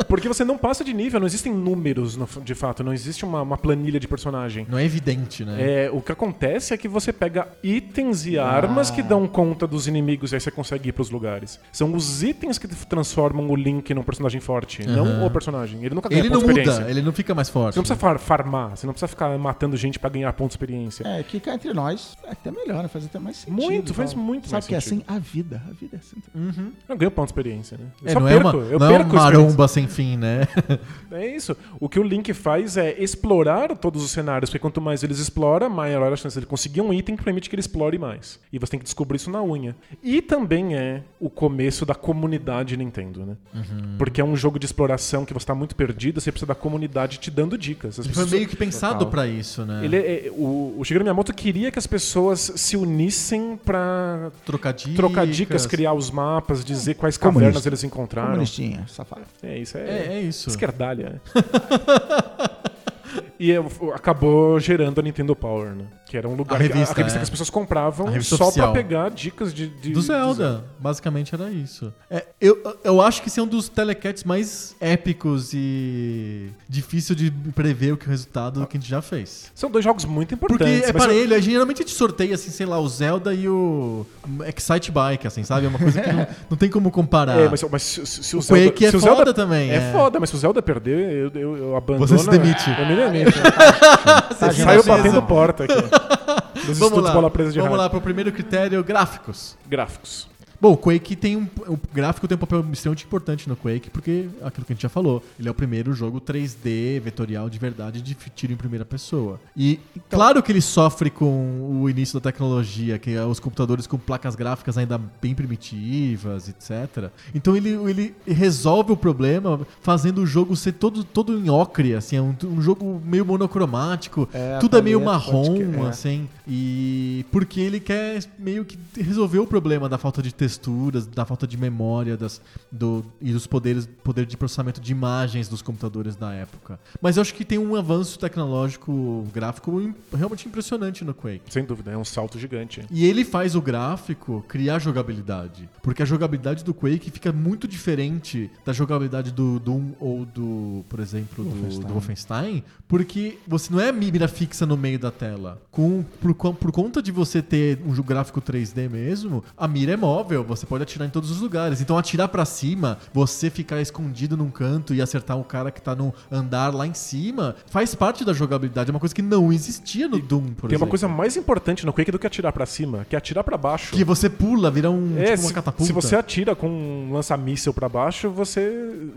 Porque você não passa de nível, não existem números no- de fato, não existe uma, uma planilha de personagem. Não é evidente, né? É, o que acontece é que você pega itens e armas que dão conta dos inimigos e aí você consegue ir pros lugares. São os itens que transformam o Link num personagem forte, não o personagem. Ele nunca ganha Ele não de experiência. muda, ele não fica mais forte. Você não precisa far- farmar, você não precisa ficar matando gente pra ganhar ponto de experiência. É, que cá entre nós é até melhor, né? Faz até mais sentido. Muito, faz tal. muito Sabe mais que é sentido. assim? A vida. A vida é assim. Uhum. Eu ganho ponto de experiência, né? Eu É, só não perco, é uma, eu não é perco uma a experiência. maromba sem fim, né? É isso. O que o Link faz é explorar todos os cenários, porque quanto mais eles exploram, maior a chance de ele conseguir um item que permite que ele explore mais. E você tem que descobrir isso na unha. E também é o começo da comunidade Nintendo, né? Uhum. Porque é um jogo de exploração que você tá muito perdido, você precisa da comunidade te dando dicas. As foi pessoas- meio que pensado pra isso, né? Ele é- é- o, o Shigeru Miyamoto queria que as pessoas se unissem pra Trocar dicas. trocar dicas, criar os mapas, dizer quais Comunista. cavernas eles encontraram. Comunistinha, safado. É isso, É, é isso. Esquerdalha. e é, acabou gerando a Nintendo Power, né? Que era um lugar A que- revista, que é. as pessoas compravam A revista só oficial. pra pegar dicas de, de- Do Zelda, basicamente era isso. É, eu, eu acho que esse é um dos telecats mais épicos e difícil de prever o que o resultado que a gente já fez. São dois jogos muito Porque importantes. é mas para eu- a geralmente a gente sorteia, assim, sei lá, o Zelda e o Excite Bike, assim, sabe? É uma coisa que não, não tem como comparar. É, mas, mas se, se- se o, O Zelda, Quake é se o foda Zelda também, É, é. foda, mas se o Zelda perder, eu, eu, eu abandono. Você se demite. Eu me demito. Tá, Você Saiu batendo porta aqui. Dos Vamos lá, bola presa de vamos rádio. lá pro primeiro critério, gráficos. Gráficos. Bom, o Quake tem um. O gráfico tem um papel extremamente importante no Quake, porque aquilo que a gente já falou, ele é o primeiro jogo 3D vetorial de verdade de tiro em primeira pessoa. E claro que ele sofre com o início da tecnologia, que é os computadores com placas gráficas ainda bem primitivas, etc. Então ele, ele resolve o problema fazendo o jogo ser todo, todo em ocre, assim, é um, um jogo meio monocromático, É, tudo é meio paleta, marrom, é. assim, e porque ele quer meio que resolver o problema da falta de texturas, da falta de memória das, do, e dos poderes poder de processamento de imagens dos computadores da época. Mas eu acho que tem um avanço tecnológico gráfico realmente impressionante no Quake. Sem dúvida, é um salto gigante. E ele faz o gráfico criar jogabilidade. Porque a jogabilidade do Quake fica muito diferente da jogabilidade do Doom ou do, por exemplo, do Wolfenstein. do Wolfenstein. Porque você não é mira fixa no meio da tela. Com, por, por conta de você ter um gráfico 3D mesmo, a mira é móvel, você pode atirar em todos os lugares. Então atirar pra cima, você ficar escondido num canto e acertar o cara que tá no andar lá em cima, faz parte da jogabilidade. É uma coisa que não existia no Doom, por Tem exemplo. uma coisa mais importante no Quake do que atirar pra cima, que é atirar pra baixo. Que você pula, vira um, É, tipo uma se, catapulta. se você atira com um lança-míssel pra baixo, você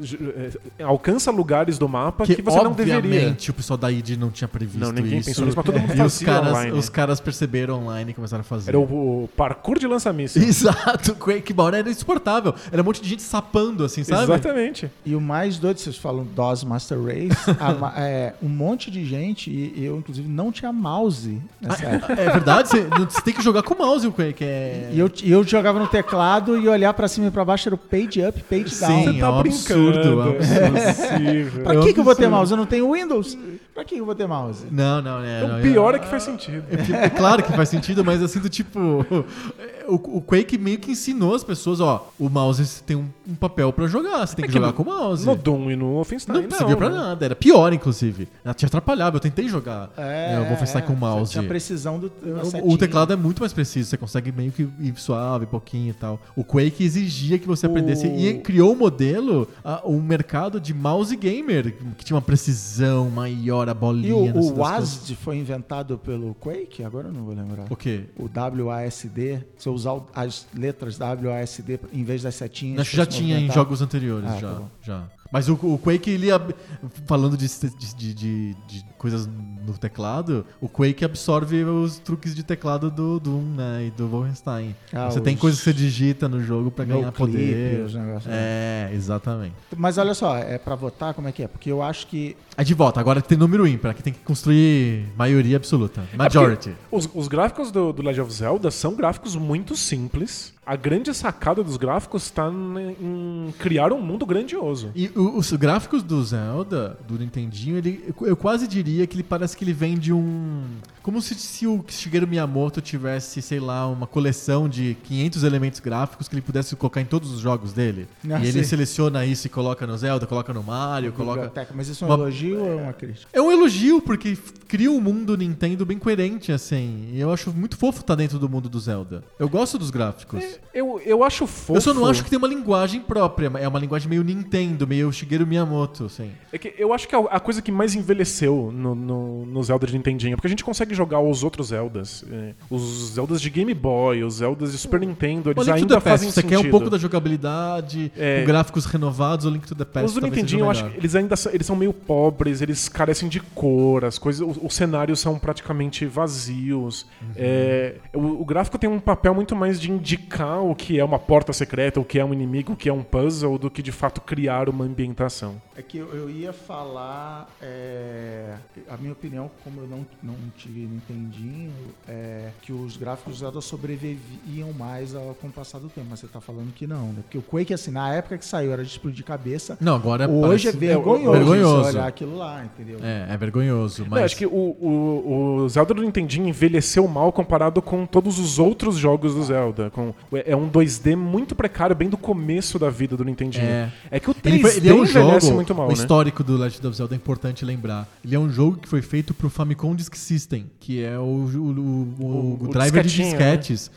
é, alcança lugares do mapa que, você não deveria. obviamente o pessoal da id não tinha previsto Não, ninguém isso. pensou nisso, mas todo mundo e os fazia caras, online. os caras perceberam online e começaram a fazer. Era o, o parkour de lança-míssil. Exato. O Quake Ball era insuportável. Era um monte de gente sapando, assim, sabe? Exatamente. E o mais doido, vocês falam DOS Master Race, a é, um monte de gente, e eu inclusive não tinha mouse nessa época. É verdade, você, você tem que jogar com o mouse o Quake. É... E eu, e eu jogava no teclado e olhar pra cima e pra baixo era o page up, page down. Sim, é um absurdo. é um absurdo. É. Pra É um que, que eu vou ter absurdo. mouse? Eu não tenho Windows. Pra que eu vou ter mouse? Não, não, é. não, O pior é que faz sentido. É, é claro que faz sentido, mas assim, do tipo. O, o Quake meio que ensinou as pessoas, ó, o mouse tem um, um papel pra jogar, você tem É que, que jogar no- com o mouse. No Doom e no Wolfenstein, não não. servia pra né? nada, era pior, inclusive. Ela te atrapalhava, eu tentei jogar É, é, o Wolfenstein com o mouse. Tinha precisão do O-. O teclado é muito mais preciso, você consegue meio que ir suave, pouquinho e tal. O Quake exigia que você aprendesse O- e criou um modelo, a- um mercado de mouse gamer, que tinha uma precisão maior, a E bolinha. o, não sei o coisas. WASD foi inventado pelo Quake? Agora eu não vou lembrar. O quê? O WASD, se eu usar as letras WASD em vez das setinhas. Acho que já tinha em jogos anteriores, Ah, já, tá já. Mas o, o Quake, ele falando de, de, de- de- coisas no teclado, o Quake absorve os truques de teclado do Doom, né, e do Wolfenstein. Ah, você tem os- coisas que você digita no jogo pra No ganhar clip, poder. os negócios. É, exatamente. Mas olha só, é pra votar, como é que é? Porque eu acho que Aí de volta, agora tem número ímpar, aqui tem que construir maioria absoluta. Majority. Os, os gráficos do, do Legend of Zelda são gráficos muito simples. A grande sacada dos gráficos está em criar um mundo grandioso. E os gráficos do Zelda, do Nintendinho, ele, eu- quase diria que ele parece que ele vem de um. Como se, se o Shigeru Miyamoto tivesse, sei lá, uma coleção de 500 elementos gráficos que ele pudesse colocar em todos os jogos dele. Ah, e ele sim. seleciona isso e coloca no Zelda, coloca no Mario, coloca. Mas isso é um Uma- elogio ou é uma crítica? É um elogio, porque cria um mundo Nintendo bem coerente, assim. E eu acho muito fofo estar dentro do mundo do Zelda. Eu gosto dos gráficos. Eu, eu acho fofo. Eu só não acho que tem uma linguagem própria. É uma linguagem meio Nintendo, meio Shigeru Miyamoto, assim. É que eu acho que a, a coisa que mais envelheceu no, no, no Zelda de Nintendinho, porque a gente consegue jogar os outros Zeldas. é, os Zeldas de Game Boy, os Zeldas de Super Nintendo, eles O Link to ainda Past, fazem você sentido. quer um pouco da jogabilidade, É. com gráficos renovados, o Link to the Past Os do Nintendinho, eu acho que eles ainda são, eles são meio pobres, eles carecem de cor, as coisas, os, os cenários são praticamente vazios. Uhum. É, o, o gráfico tem um papel muito mais de indicar o que é uma porta secreta, o que é um inimigo, o que é um puzzle, do que de fato criar uma ambientação. É que eu, eu ia falar, é, a minha opinião, como eu não, não tive Nintendinho, é que os gráficos do Zelda sobreviviam mais ao, com o passar do tempo. Mas você tá falando que não, né? Porque o Quake, assim, na época que saiu era de explodir cabeça. Não, agora Hoje é parece- vergonhoso, vergonhoso. você olhar aquilo lá, entendeu? É, é vergonhoso, Não, mas... acho que o, o, o Zelda do Nintendinho envelheceu mal comparado com todos os outros jogos do Zelda. Com, é um 2D muito precário, bem do começo da vida do Nintendinho. É. É, que o 3D Ele, ele é um jogo, muito mal, o né? histórico do Legend of Zelda é importante lembrar. Ele é um jogo que foi feito pro Famicom Disk System, que é o, o, o- o- O- o o driver de né? disquetes,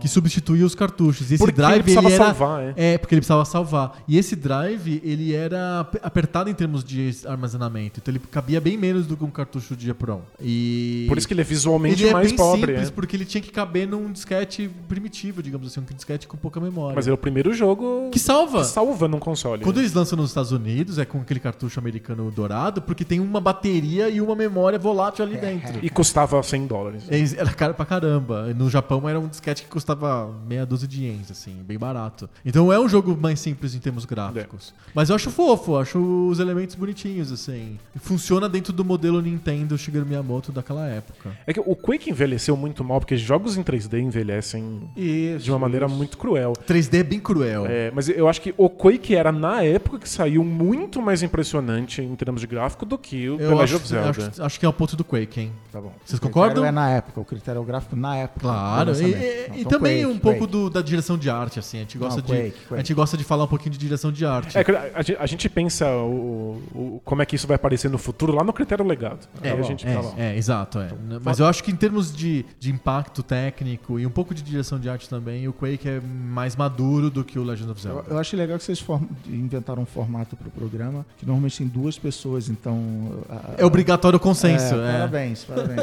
que substituía os cartuchos. E esse Porque ele drive precisava era, salvar, é. É, porque ele precisava salvar. E esse drive, ele era ap- apertado em termos de armazenamento. Então ele cabia bem menos do que um cartucho de EPROM. E... Por isso que ele é visualmente ele é mais bem pobre. simples, é. porque ele tinha que caber num disquete primitivo, digamos assim, um disquete com pouca memória. Mas é o primeiro jogo Que salva! que salva num console. Quando né? eles lançam nos Estados Unidos, é com aquele cartucho americano dourado, porque tem uma bateria e uma memória volátil ali dentro. E custava 100 dólares. É, Era caro pra caramba. No Japão era um disquete que custava meia dúzia de ienes, assim, bem barato. Então é um jogo mais simples em termos gráficos. Mas eu acho fofo, acho os elementos bonitinhos, assim. E Funciona dentro do modelo Nintendo Shigeru Miyamoto daquela época. É que o Quake envelheceu muito mal, porque jogos em 3D envelhecem Isso, de uma maneira muito cruel. 3D é bem cruel. É, mas eu acho que o Quake era, na época que saiu, muito mais impressionante em termos de gráfico do que o The Eu Legend acho, of Zelda. acho, acho que é o ponto do Quake, hein? Tá bom. Vocês O critério concordam? É na época, o critério é o gráfico na época. Claro, e, lançamento. e- Não, e então também Quake, um pouco Quake. do- da direção de arte, assim. A gente gosta, Não, de, Quake, Quake. A gente gosta de falar um pouquinho de direção de arte. É, a, a gente- a gente pensa o, o- como é que isso vai aparecer no futuro lá no critério legado. Aí a gente é, fala, é, exato. É. Mas eu acho que em termos de, de impacto técnico e um pouco de direção de arte também, o Quake é mais maduro do que o Legend of Zelda. Eu, eu acho legal que vocês form- inventaram um formato pro programa que normalmente tem duas pessoas, então. a- É obrigatório o consenso. É, É, Parabéns, parabéns.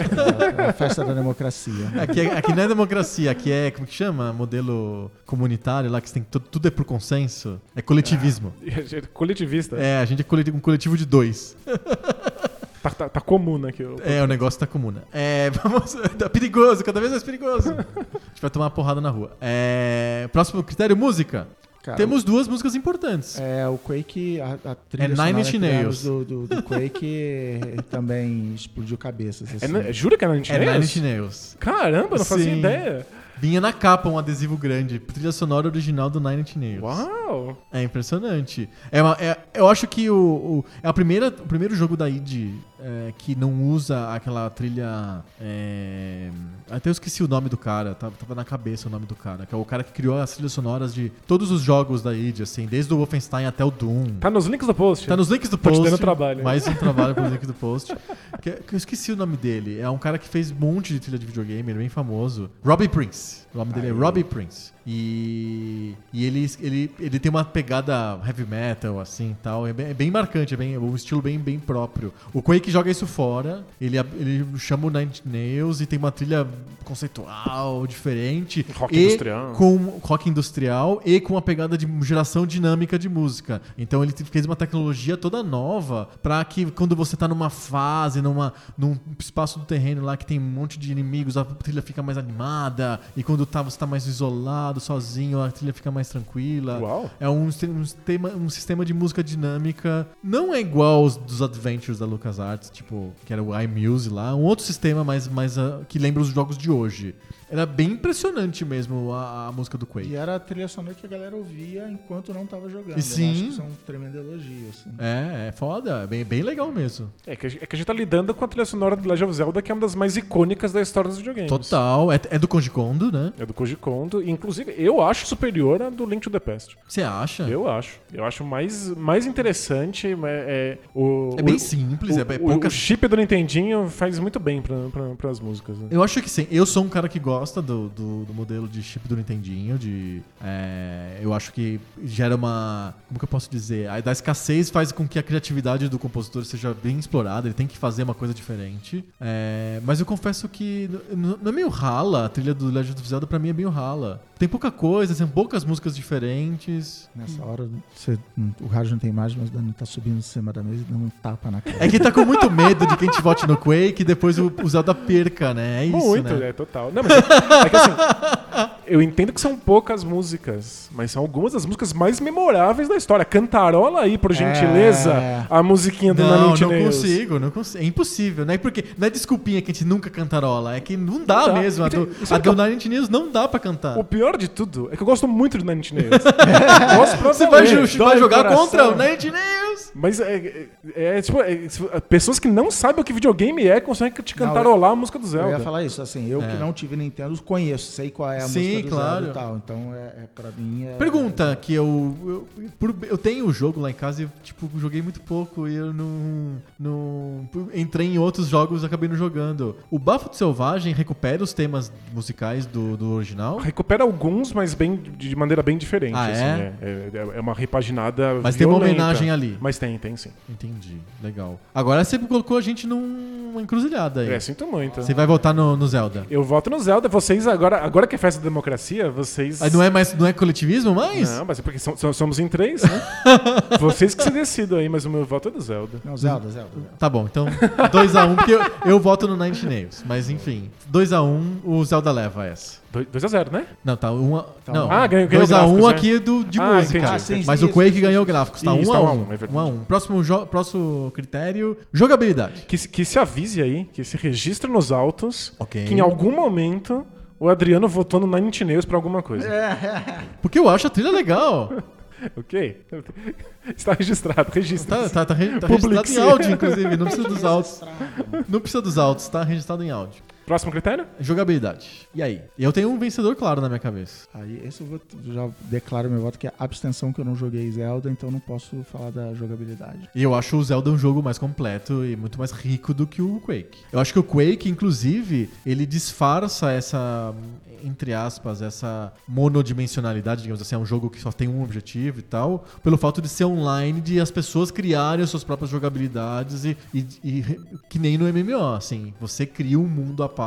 É a festa da democracia. Aqui, é- aqui não é democracia, aqui é, como que chama? Modelo comunitário lá, que você tem, tudo, tudo é por consenso. É coletivismo. coletivista. É, a gente é coleti- um coletivo de dois. Tá, tá, tá comum, né? Que eu... É, o negócio tá comum, né? É, vamos. Tá perigoso, cada vez mais perigoso. A gente vai tomar uma porrada na rua. É, próximo critério: música. Cara, Temos duas músicas importantes. É, o Quake, a, a trilha É Nine sonora Inch Nails. do, do, do Quake também explodiu cabeças. É, assim. né? Jura que é Nine Inch É Nine Nails? Inch Nails. Caramba, eu não fazia Sim. ideia. Vinha na capa um adesivo grande. Trilha sonora original do Nine Inch Nails. Uau! É impressionante. É uma- é- eu acho que o, o- é a primeira, o primeiro jogo da id é, que não usa aquela trilha. é, até eu esqueci o nome do cara, tava, tava na cabeça o nome do cara. Que é o cara que criou as trilhas sonoras de todos os jogos da id, assim, desde o Wolfenstein até o Doom. Tá nos links do post. Tá nos links do Tô te post. dando trabalho. Mais um trabalho pro link do post. Que, que eu esqueci o nome dele. É um cara que fez um monte de trilha de videogame, ele é bem famoso. Robbie Prince. Yes. O nome dele é Robbie Prince. E, e ele, ele, ele tem uma pegada heavy metal, assim tal. É bem, é bem marcante, é bem, um estilo bem, bem próprio. O Quake joga isso fora. Ele, ele chama o Nine Nails e tem uma trilha conceitual, diferente. Rock e industrial. Com rock industrial e com uma pegada de geração dinâmica de música. Então ele fez uma tecnologia toda nova para que quando você tá numa fase, numa, num espaço do terreno lá que tem um monte de inimigos, a trilha fica mais animada. E quando tá, você tá mais isolado, sozinho, a trilha fica mais tranquila. Uau. É um, sistema- um, sistema, um sistema de música dinâmica. Não é igual aos dos Adventures da LucasArts, tipo, que era o iMuse lá. Um outro sistema mais, mais ah, que lembra os jogos de hoje. Era bem impressionante mesmo a, a música do Quake. E era a trilha sonora que a galera ouvia enquanto não tava jogando. E sim. Eu acho que isso é um tremendo elogio, assim. É, é foda. É bem, bem legal mesmo. É que, a gente, é que a gente tá lidando com a trilha sonora do Legend of Zelda, que é uma das mais icônicas da história dos videogames. Total. É, é do Koji Kondo, né? É do Koji Kondo. Inclusive, eu acho superior à do Link to the Past. Você acha? Eu acho. Eu acho mais, mais interessante. É, é, o, É bem o- simples, o, é, é pouca... o chip do Nintendinho faz muito bem pra, pra, pras músicas. né? Eu acho que sim. Eu sou um cara que gosta do, do, do modelo de chip do Nintendinho. De, é, eu acho que gera uma. Como que eu posso dizer? A da escassez faz com que a criatividade do compositor seja bem explorada. Ele tem que fazer uma coisa diferente. É, mas eu confesso que não é meio rala. A trilha do Legend of Zelda pra mim é meio rala. Tem pouca coisa, tem poucas músicas diferentes. Nessa hora, você- o rádio não tem imagem, mas o Dani tá subindo em cima da mesa e dando um tapa na cara. É que tá com muito medo de que a gente vote no Quake e depois o, o Zelda perca, né? É isso, Muito, né? é total. Não, mas é, é que assim, eu entendo que são poucas músicas, mas são algumas das músicas mais memoráveis da história. Cantarola aí, por gentileza, É. a musiquinha do Não, não Nails. consigo, não consigo. É impossível, né? Porque não é desculpinha que a gente nunca cantarola, é que não dá Não dá. mesmo. A E tem- do, e a do Nails não dá pra cantar. O pior de tudo é que eu gosto muito de Nine Inch Nails. gosto pra Você vai, vai jogar coração. contra o Nine Inch Nails? Mas é, é, é, tipo, é, se- pessoas que não sabem o que videogame é conseguem te cantarolar a música do Eu Zelda. ia falar isso, assim, eu É. que não tive Nintendo, conheço, sei qual é a Sim, música do claro. Zelda e tal. Então, é, é, pra mim, é... Pergunta que eu, eu, por- eu tenho o jogo lá em casa e tipo, joguei muito pouco e eu não, não entrei em outros jogos e acabei não jogando. O Bafo de Selvagem recupera os temas musicais do, do original? Recupera alguns, mas bem, de maneira bem diferente. Ah, assim, é? é? É, é uma repaginada Mas tem uma violenta. homenagem ali. Mas tem, tem sim. Entendi, legal. Agora você colocou a gente numa encruzilhada aí. É, sinto muito. Você vai votar no, no Zelda. Eu voto no Zelda. Vocês agora, agora que é festa da democracia, vocês. Aí não é mais não é coletivismo mais? Não, mas é porque som- som- somos em três, né? vocês que se decidam aí, mas o meu voto é do Zelda. Não, Zelda, Zelda. Zelda. Tá bom, então 2x1, porque eu, eu voto no Nine Nails. Mas enfim, 2x1, o Zelda leva essa. 2x0, né? Não, tá 1 a, Tá Não, um. Ah, ganhou- ganhou 2x1 gráficos, né? aqui do, de Ah, música. entendi. Ah, sim, mas o Quake isso, ganhou gráficos. Tá Isso, 1 tá a um a 1 um, é verdade. 1 a 1 Próximo, jo- próximo critério, jogabilidade. Que, se- que se avise aí, que se registre nos autos, Ok. que em algum momento o Adriano votou no Nine Inch Nails pra alguma coisa. Porque eu acho a trilha legal. Ok? Está registrado, registra. Tá, tá, tá, re- tá registrado em áudio, inclusive. Não precisa dos autos. Não precisa dos autos, tá registrado em áudio. Próximo critério? Jogabilidade. E aí? Eu tenho um vencedor claro na minha cabeça. Aí, esse eu vou, já declaro meu voto que é abstenção, que eu não joguei Zelda, então não posso falar da jogabilidade. E eu acho o Zelda um jogo mais completo e muito mais rico do que o Quake. Eu acho que o Quake, inclusive, ele disfarça essa, entre aspas, essa monodimensionalidade, digamos assim, é um jogo que só tem um objetivo e tal, pelo fato de ser online, de as pessoas criarem as suas próprias jogabilidades e, e- e que nem no MMO, assim, você cria um mundo à parte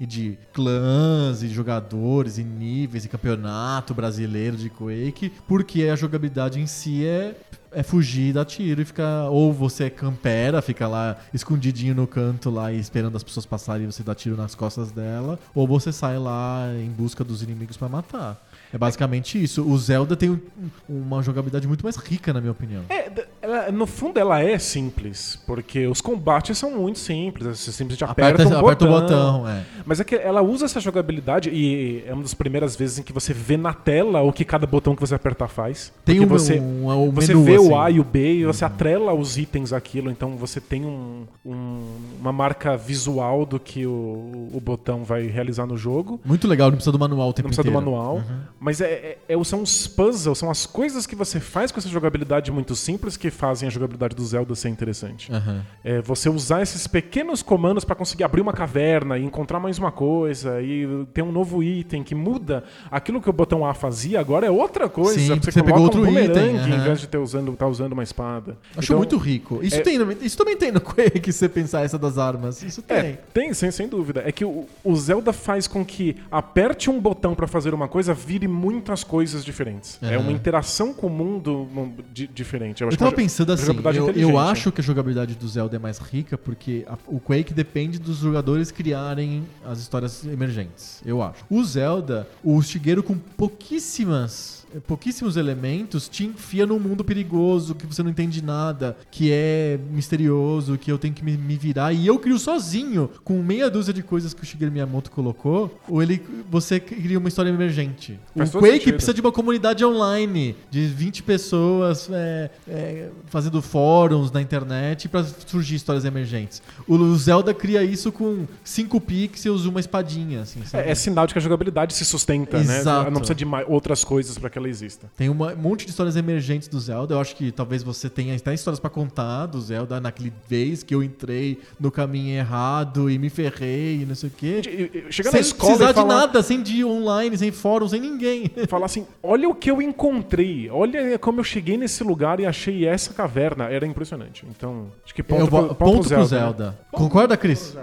e de clãs e jogadores e níveis e campeonato brasileiro de Quake, porque a jogabilidade em si é é fugir, dar tiro e ficar. Ou você é campera, fica lá escondidinho no canto lá e esperando as pessoas passarem e você dá tiro nas costas dela. Ou você sai lá em busca dos inimigos pra matar. É basicamente isso. O Zelda tem um- uma jogabilidade muito mais rica, na minha opinião. É, ela- no fundo ela é simples, porque os combates são muito simples. Você simplesmente aperta, Aperta, um aperta botão. o botão, é. Mas é que ela usa essa jogabilidade e é uma das primeiras vezes em que você vê na tela o que cada botão que você apertar faz. Tem um, você, um, um você menu, vê assim. o A e o B e você atrela os itens àquilo, então você tem um- um- uma marca visual do que o, o botão vai realizar no jogo. Muito legal, não precisa do manual o tempo Não precisa do inteiro. manual. Mas é, é- é- são os puzzles, são as coisas que você faz com essa jogabilidade muito simples que fazem a jogabilidade do Zelda ser interessante. Aham. É você usar esses pequenos comandos para conseguir abrir uma caverna e encontrar mais uma coisa e ter um novo item que muda aquilo que o botão A fazia, agora é outra coisa. Sim, você, você pegou outro um item, em aham. vez de ter usando, tá usando uma espada. Acho Então, muito rico. Isso, é- tem, isso também tem no Quake, se você pensar essa das armas. Isso tem. É, tem, sem, sem dúvida. É que o, o Zelda faz com que aperte um botão pra fazer uma coisa, vire muitas coisas diferentes. É Aham. uma interação com o mundo di- diferente. Eu, Eu acho tava pensando assim, jogabilidade eu, eu acho que a jogabilidade do Zelda é mais rica porque a- o Quake depende dos jogadores criarem as histórias emergentes, eu acho. O Zelda, o Shigeru com pouquíssimas pouquíssimos elementos te enfia num mundo perigoso que você não entende nada, que é misterioso, que eu tenho que me, me virar e eu crio sozinho com meia dúzia de coisas que o Shigeru Miyamoto colocou, ou ele você cria uma história emergente. Faz o Quake sentido. precisa de uma comunidade online de 20 pessoas é, é, fazendo fóruns na internet pra surgir histórias emergentes. O Zelda cria isso com 5 pixels e uma espadinha, assim? É, é sinal de que a jogabilidade se sustenta, né? Exato. Não precisa de outras coisas pra que ela exista. Tem uma- um monte de histórias emergentes do Zelda. Eu acho que talvez você tenha até histórias pra contar do Zelda naquele vez que eu entrei no caminho errado e me ferrei e não sei o quê. Chega na Sem escola precisar falar, de nada, sem de online, sem fórum, sem ninguém. falar assim, olha o que eu encontrei, olha como eu cheguei nesse lugar e achei essa caverna. Era impressionante. Então, acho que ponto, eu vou, pro, ponto, pro né? Zelda. Concorda, Cris?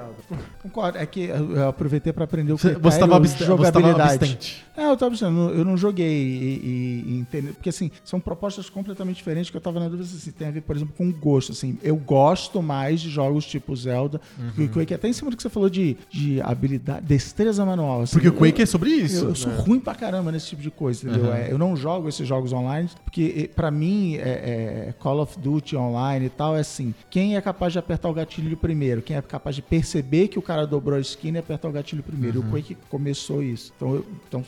Concordo. É que eu aproveitei para aprender o Você critério você tava de abst- você tava jogabilidade. abstente. É, eu tava pensando, eu não- eu não joguei e, e- e entender. Porque, assim, são propostas completamente diferentes que eu tava na dúvida se tem a ver, por exemplo, com gosto. Assim, eu gosto mais de jogos tipo Zelda, Uhum. que o Quake, até em cima do que você falou de, de habilidade, destreza manual. assim, Porque o eu- Quake é sobre isso. eu, eu sou ruim pra caramba nesse tipo de coisa, entendeu? Uhum. É, eu não jogo esses jogos online, porque pra mim, é, é, Call of Duty online e tal, é assim, quem é capaz de apertar o gatilho primeiro? Quem é capaz de perceber que o cara dobrou a esquina e apertar o gatilho primeiro? Uhum. O Quake começou isso. Então, eu- então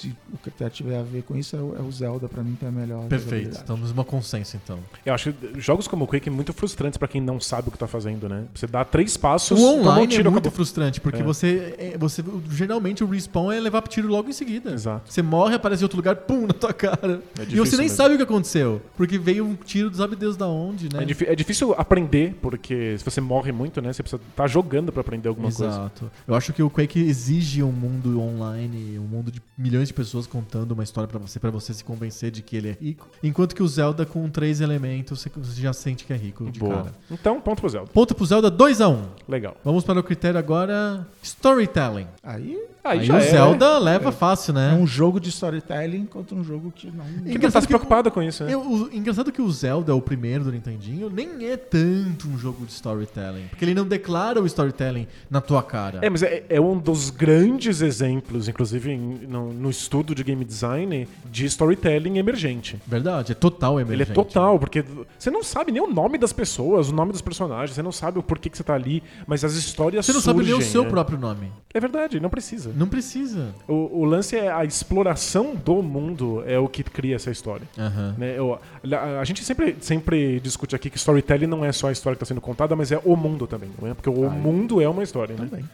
se o critério tiver a ver com isso, é o, é o Zelda pra mim que é a melhor. Perfeito. Estamos numa consenso, então. Eu acho jogos como o Quake é muito frustrantes pra quem não sabe o que tá fazendo, né? Você dá três passos, O tomou um online tiro, é muito acabou. frustrante, porque É. você, é, você. Geralmente o respawn é levar tiro logo em seguida. Exato. Você morre, aparece em outro lugar, pum, na tua cara. É e você nem mesmo. sabe o que aconteceu. Porque veio um tiro, sabe Deus da onde, né? É, difí- é difícil aprender, porque se você morre muito, né? Você precisa estar jogando pra aprender alguma coisa. Exato. Eu acho que o Quake exige um mundo online, um mundo de milhões de pessoas contando uma história pra você, pra você se convencer de que ele é rico. Enquanto que o Zelda, com três elementos, você já sente que é rico de Boa. cara. Então, ponto pro Zelda. Ponto pro Zelda 2x1. Legal. Vamos para o critério agora: storytelling. Aí Aí, Aí já o é, Zelda leva fácil, é né? um jogo de storytelling contra um jogo que não. Né? Porque tá se preocupado com isso, né? Eu, o, engraçado que o Zelda, o primeiro do Nintendinho, nem é tanto um jogo de storytelling. Porque ele não declara o storytelling na tua cara. É, mas é, é um dos grandes exemplos, inclusive em- no, no estudo de game design, de storytelling emergente. Verdade, é total Ele emergente. é total, porque você não sabe nem o nome das pessoas, o nome dos personagens, você não sabe o porquê que você tá ali, mas as histórias Você não sabe nem o surgem, seu né? próprio nome. É verdade, não precisa. Não precisa. O, o lance é a exploração do mundo é o que cria essa história. Aham. né? Eu- a, a gente sempre, sempre discute aqui que storytelling não é só a história que está sendo contada, mas é o mundo também, não é? Porque o Ah, é. mundo é uma história, né? Também.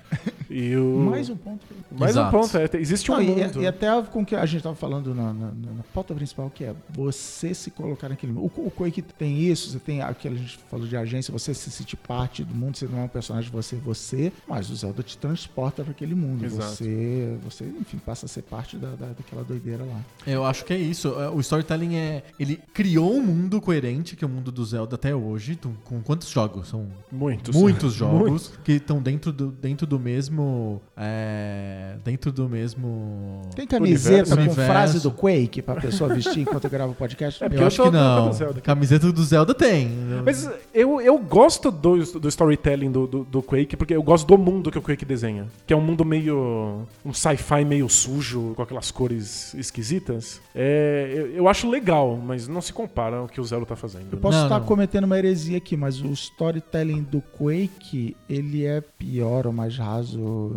E o... Mais um ponto. Mais um Exato. ponto, é, existe um Não, e- mundo. E, até com o que a gente estava falando na, na- na pauta principal, que é você se colocar naquele mundo. O, o Quake tem isso, você tem aquilo que a gente falou de agência, você se sentir parte do mundo, você não é um personagem, você é você, mas o Zelda te transporta para aquele mundo. Exato. Você, você, enfim, passa a ser parte da, da- daquela doideira lá. Eu acho que é isso. É, O storytelling é. Ele criou um mundo coerente, que é o mundo do Zelda até hoje. Com quantos jogos? São Muitos. muitos jogos Muitos. que estão dentro do, dentro do mesmo mesmo. é, dentro do mesmo. Tem camiseta com frase do Quake pra pessoa vestir enquanto grava o podcast? É, porque Eu eu acho que não. Zelda. Camiseta do Zelda tem. Mas eu, eu gosto do, do storytelling do, do, do Quake, porque eu gosto do mundo que o Quake desenha. Que é um mundo meio. um sci-fi meio sujo, com aquelas cores esquisitas. É, eu, eu acho legal, mas não se compara ao que o Zelda tá fazendo. Eu posso Não, estar não. cometendo uma heresia aqui, mas o storytelling do Quake, ele é pior ou mais raso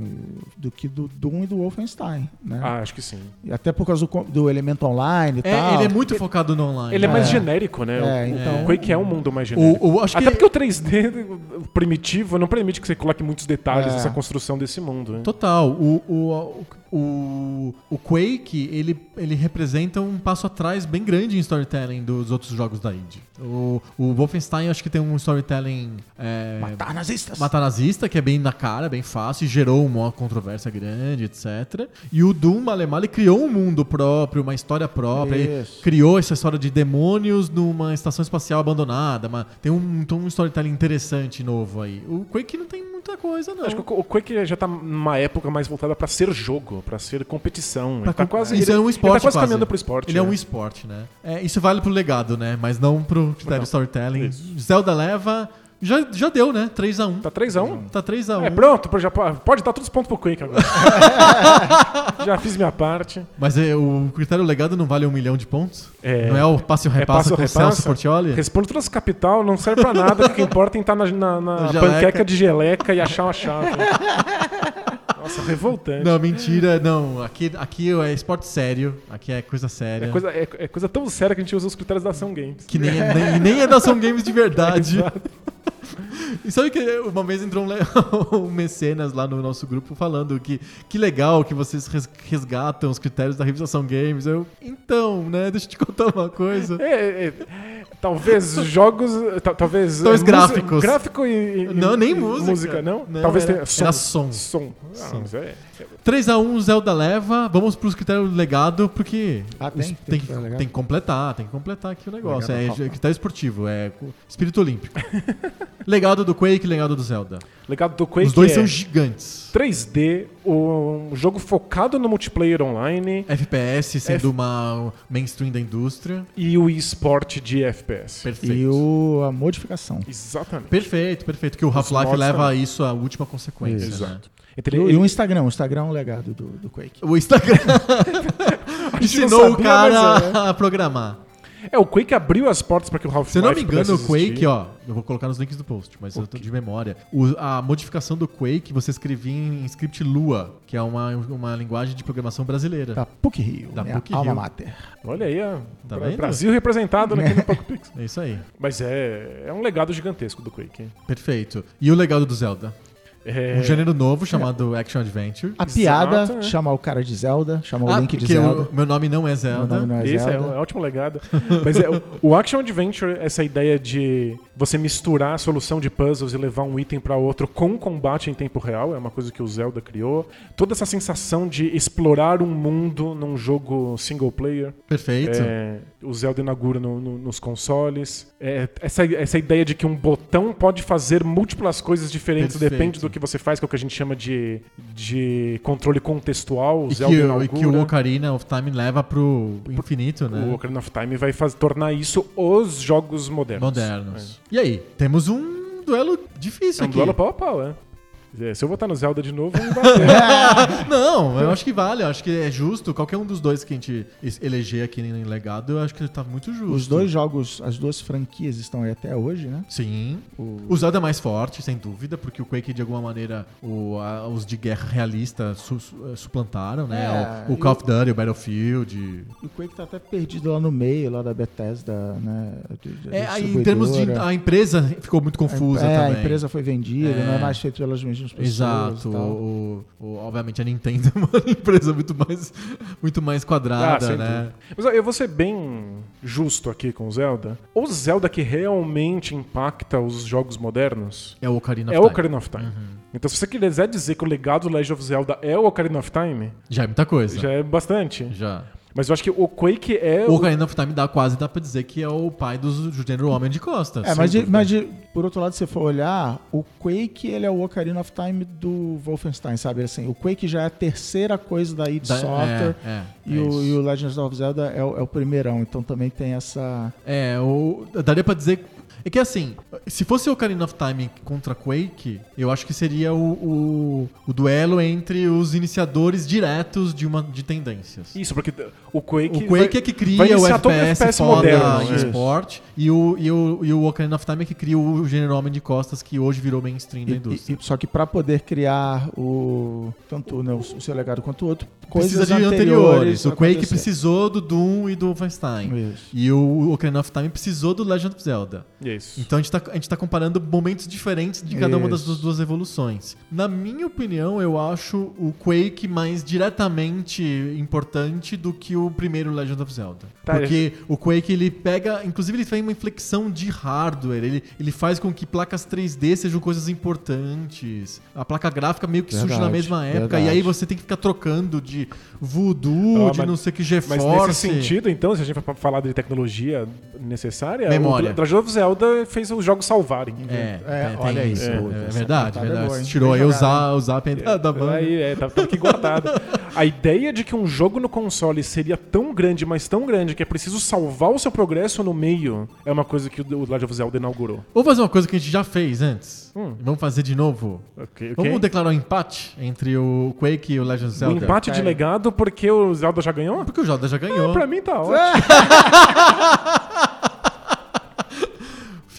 do que do Doom e do Wolfenstein, né? Ah, acho que sim. E Até por causa do, do elemento online e É, tal. ele é muito focado no online. Ele é mais É. genérico, né? É, o, então- o Quake é um mundo mais genérico. O, o- acho Até que porque o 3D primitivo não permite que você coloque muitos detalhes É. nessa construção desse mundo. Né? Total. O, o, o, o Quake, ele, ele representa um passo atrás bem grande em storytelling dos outros jogos da id. O, o Wolfenstein, acho que tem um storytelling. É, Matar nazistas. Matar nazista, que é bem na cara, bem fácil, e gerou uma controvérsia grande, etc. E o Doom, Malemar, ele criou um mundo próprio, uma história própria. Criou essa história de demônios numa estação espacial abandonada. Mas tem um, um storytelling interessante novo aí. O Quake não tem muita coisa, não. Acho que o Quake já tá numa época mais voltada pra ser jogo, pra ser competição. Pra Ele tá com- quase, Isso ele, é um ele esporte tá quase quase. caminhando pro esporte. Ele é né? um esporte, né? É, isso vale pro legado, né? Mas não pro critério Não. storytelling. Isso. Zelda leva. Já, já deu, né? 3x1. Tá 3x1? Tá 3x1. É, pronto, já po- pode dar todos os pontos pro Quake agora. já fiz minha parte. Mas é, o critério legado não vale um milhão de pontos? É. Não é o passe ou É repassa passe ou com o? Celso Portioli? Responde todas as capital, não serve pra nada. O que importa é estar na, na- na panqueca de geleca e achar uma chave. Nossa, revoltante. Não, mentira. Não, aqui, aqui é esporte sério. Aqui é coisa séria. É coisa, é, é coisa tão séria que a gente usa os critérios da Ação Games. Que nem é, nem, nem é da Ação Games de verdade. E sabe que uma vez entrou um, um mecenas lá no nosso grupo falando que que legal que vocês res- resgatam os critérios da revisação games. Eu, então, né? Deixa eu te contar uma coisa. É, é, talvez jogos. ta- talvez. É, gráficos. música- Gráfico e. e- Não, nem e música. não? Não, talvez era- tenha som. era som. Som. Ah, Som. mas é- 3x1 Zelda leva, vamos pros critérios legado, porque Ah, tem? os- Tem tem, que tem que completar, tem que completar aqui o negócio. Legado É, Copa. critério esportivo, é espírito olímpico. legado do Quake, legado do Zelda. Legado do Quake Os dois é são gigantes. 3D, um jogo focado no multiplayer online FPS sendo F- uma mainstream da indústria. e o esporte de FPS. Perfeito. E o, a modificação. Exatamente. Perfeito, perfeito. Que o Half-Life leva também. isso à última consequência. Isso. né? Então, E, ele- o- o Instagram. O Instagram é um legado do, do Quake. O Instagram ensinou o sabia, cara mas a programar. É, o Quake abriu as portas para que o Half-Life Se eu não me engano, o Quake, existir. ó, eu vou colocar nos links do post, mas eu tô de memória. O- a modificação do Quake você escrevia em script Lua, que é uma, uma linguagem de programação brasileira. Da PUC Rio. Da né? PUC Alma Rio. Mater. Olha aí, ó. Tá Bra- vendo? Brasil representado aqui no Poco Pix. É isso aí. Mas é, é um legado gigantesco do Quake. hein? Perfeito. E o legado do Zelda? É, Um gênero novo chamado Action Adventure. A Exato, piada, é. chamar o cara de Zelda, chamar o Link de Zelda. o- meu nome não é Zelda. não é Esse é Zelda. um ótimo legado. Mas é, o, o Action Adventure, essa ideia de você misturar a solução de puzzles e levar um item para outro com combate em tempo real, é uma coisa que o Zelda criou. Toda essa sensação de explorar um mundo num jogo single player. Perfeito. É, o Zelda inaugura no- no- nos consoles. É, essa, essa ideia de que um botão pode fazer múltiplas coisas diferentes, Perfeito. depende do que você faz, que é o que a gente chama de, de controle contextual. O E Zelda que, o- inaugura. e que o Ocarina of Time leva pro infinito, né? O Ocarina of Time vai faz- tornar isso os jogos modernos. Modernos. E aí, temos um duelo difícil É um aqui. duelo pau a pau, é. É, Se eu votar no Zelda de novo, não vai. Não, eu acho que vale, eu acho que é justo. Qualquer um dos dois que a gente eleger aqui em legado, eu acho que tá muito justo. Os dois jogos, as duas franquias estão aí até hoje, né? Sim. O- O Zelda é mais forte, sem dúvida, porque o Quake, de alguma maneira, o- a- os de guerra realista su- su- eh, suplantaram, né? É, o, o Call of Duty, o Battlefield. E o Quake tá até perdido lá no meio, lá da Bethesda, né? de- de- É, aí, em termos de. A empresa ficou muito confusa é, também. a empresa foi vendida, É. não é mais feito pelas mesmas pessoas. Exato. O, o- obviamente a Nintendo é uma empresa muito mais, muito mais quadrada, Ah, né? dúvida. Mas eu vou ser bem justo aqui com o Zelda. O Zelda que realmente impacta os jogos modernos É o Ocarina é of o Time. Ocarina of Time. Uhum. Então, se você quiser dizer que o legado do Legend of Zelda é o Ocarina of Time, Já é muita coisa. já é bastante. Já. Mas eu acho que o Quake é. O Ocarina of Time dá quase dá pra dizer que é o pai do, gênero Homem de Costas. É, mas, de- mas de- por outro lado, se você for olhar, o Quake ele é o Ocarina of Time do Wolfenstein, sabe? Assim, o Quake já é a terceira coisa da id Da- Software. é, é, E, é o, e o Legends of Zelda é o, é o primeirão, então também tem essa. É, o, daria pra dizer. É que assim, se fosse o Ocarina of Time contra Quake, eu acho que seria o, o, o duelo entre os iniciadores diretos de uma de tendências. Isso, porque o Quake. O Quake vai- é que cria o FPS, foda moderno. em né? esporte e o, e, o, e o Ocarina of Time é que cria o gênero Homem de Costas que hoje virou mainstream da E- indústria. e- e- só que para poder criar o tanto né, o, o seu legado quanto o outro, Precisa coisas de anteriores. anteriores. O Quake precisou do Doom e do Wolfenstein. Isso. E o Ocarina of Time precisou do Legend of Zelda. Isso. Então a gente, tá, a gente tá comparando momentos diferentes de cada uma das Isso. duas, evoluções. Na minha opinião, eu acho o Quake mais diretamente importante do que o primeiro Legend of Zelda. Tá, Porque o Quake ele pega. Inclusive, ele tem uma inflexão de hardware. Ele, ele faz com que placas 3D sejam coisas importantes. A placa gráfica meio que surge na Verdade, mesma época. verdade. E aí você tem que ficar trocando de Voodoo, Ah, de mas- não sei que Mas GeForce. nesse sentido, então, se a gente for falar de tecnologia necessária, Memória. o Legend of Zelda fez os jogos salvarem. É, É, tem- olha isso. É, é verdade, é verdade. boa? Tirou aí za, o zap da, da banda. Aí, é, tá, tá aqui guardado. A ideia de que um jogo no console seria tão grande, mas tão grande, que é preciso salvar o seu progresso no meio, é uma coisa que o Legend of Zelda inaugurou. Vamos fazer uma coisa que a gente já fez antes. Hum. Vamos fazer de novo. Ok, ok. Vamos declarar um empate entre o Quake e o Legend of Zelda. empate de Ok. legado porque o Zelda já ganhou? Porque o Zelda já ganhou. Ah, pra mim tá ótimo.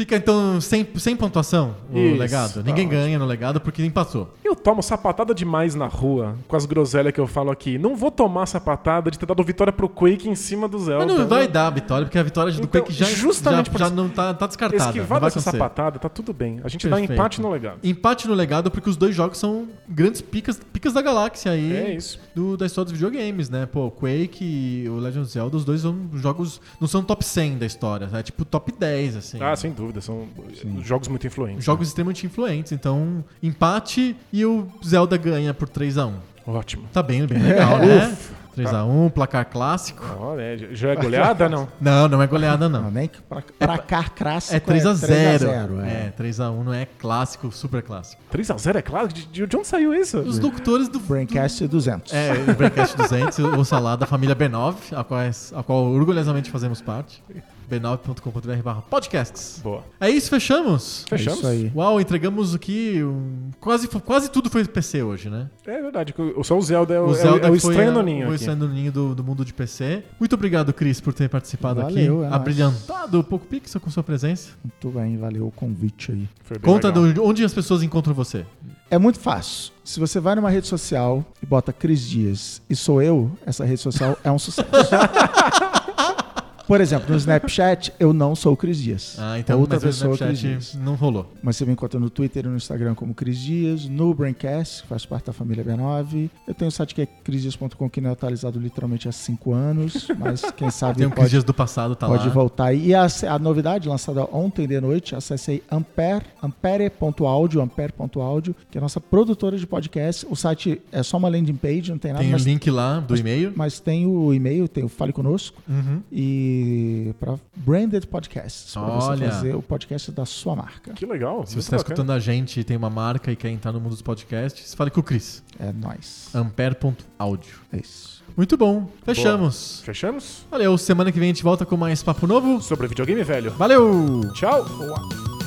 Fica então sem, sem pontuação o Isso, legado. tá Ninguém ganha no legado porque empatou. Eu tomo sapatada demais na rua, com as groselhas que eu falo aqui. Não vou tomar sapatada de ter dado vitória pro Quake em cima do Zelda. Mas não vai dar a vitória, porque a vitória do Então, Quake já, justamente já, por já isso- não tá, tá descartada. não Esquivar vai dessa acontecer. sapatada, tá tudo bem. A gente dá Perfeito. empate no legado. Empate no legado porque os dois jogos são grandes picas, picas da galáxia aí. É isso. do- da história dos videogames, né? Pô, o Quake e o Legend of Zelda, os dois são jogos. Não são top 100 da história, é tipo top 10, assim. Ah, sem dúvida. São jogos muito influentes. Jogos extremamente influentes. Então, empate e o Zelda ganha por 3x1. Ótimo. Tá bem, bem legal, né? 3x1, placar clássico. Olha, é, já é goleada, não? Não, não é goleada, Não, não. nem que pra, pra cá clássico É 3x0. 3x0, É, 3x1 não é clássico, super clássico. 3x0 é claro? De, de onde saiu isso? Os locutores do. Braincast 200. É, o Braincast 200, o lá da família B9, a qual, a qual orgulhosamente fazemos parte. b9.com.br barra podcasts. Boa. É isso, fechamos? É Fechamos? isso aí. Uau, entregamos aqui. um- quase, quase tudo foi PC hoje, né? É verdade. o- Só o Zelda é o, O é o- Zelda é o foi estranho no ninho O aqui. estranho no ninho do, do mundo de PC. Muito obrigado, Cris, por ter participado Valeu, aqui. é. Abrilhantado o Poco Pixel com sua presença. Muito bem, valeu o convite aí. Conta do- onde as pessoas encontram você. É muito fácil. Se você vai numa rede social e bota Cris Dias e sou eu, essa rede social é um sucesso. Por exemplo, no Snapchat, eu não sou o Cris Dias. Ah, então Outra mas o pessoa, Cris Snapchat Dias. não rolou. Mas você me encontra no Twitter e no Instagram como Cris Dias, no Braincast, que faz parte da família B9. Eu tenho um site que é crisdias.com, que não é atualizado literalmente há cinco anos, mas quem sabe Tem um Cris pode, Dias do passado, tá pode lá. voltar. E a, a novidade lançada ontem de noite, acessei Ampere, ampere.audio, ampere.audio, que é a nossa produtora de podcast. O site é só uma landing page, não tem nada, Tem o mas, link lá do e-mail. mas tem o e-mail, tem o Fale Conosco Uhum. e para branded podcasts, para você Olha. fazer o podcast da sua marca. Que legal. Se você está escutando a gente e tem uma marca e quer entrar no mundo dos podcasts, fale com o Cris. É nóis. Ampere.audio. É isso. Muito bom. Fechamos. Fechamos? Valeu. Semana que vem a gente volta com mais papo novo. Sobre videogame velho. Valeu! Tchau.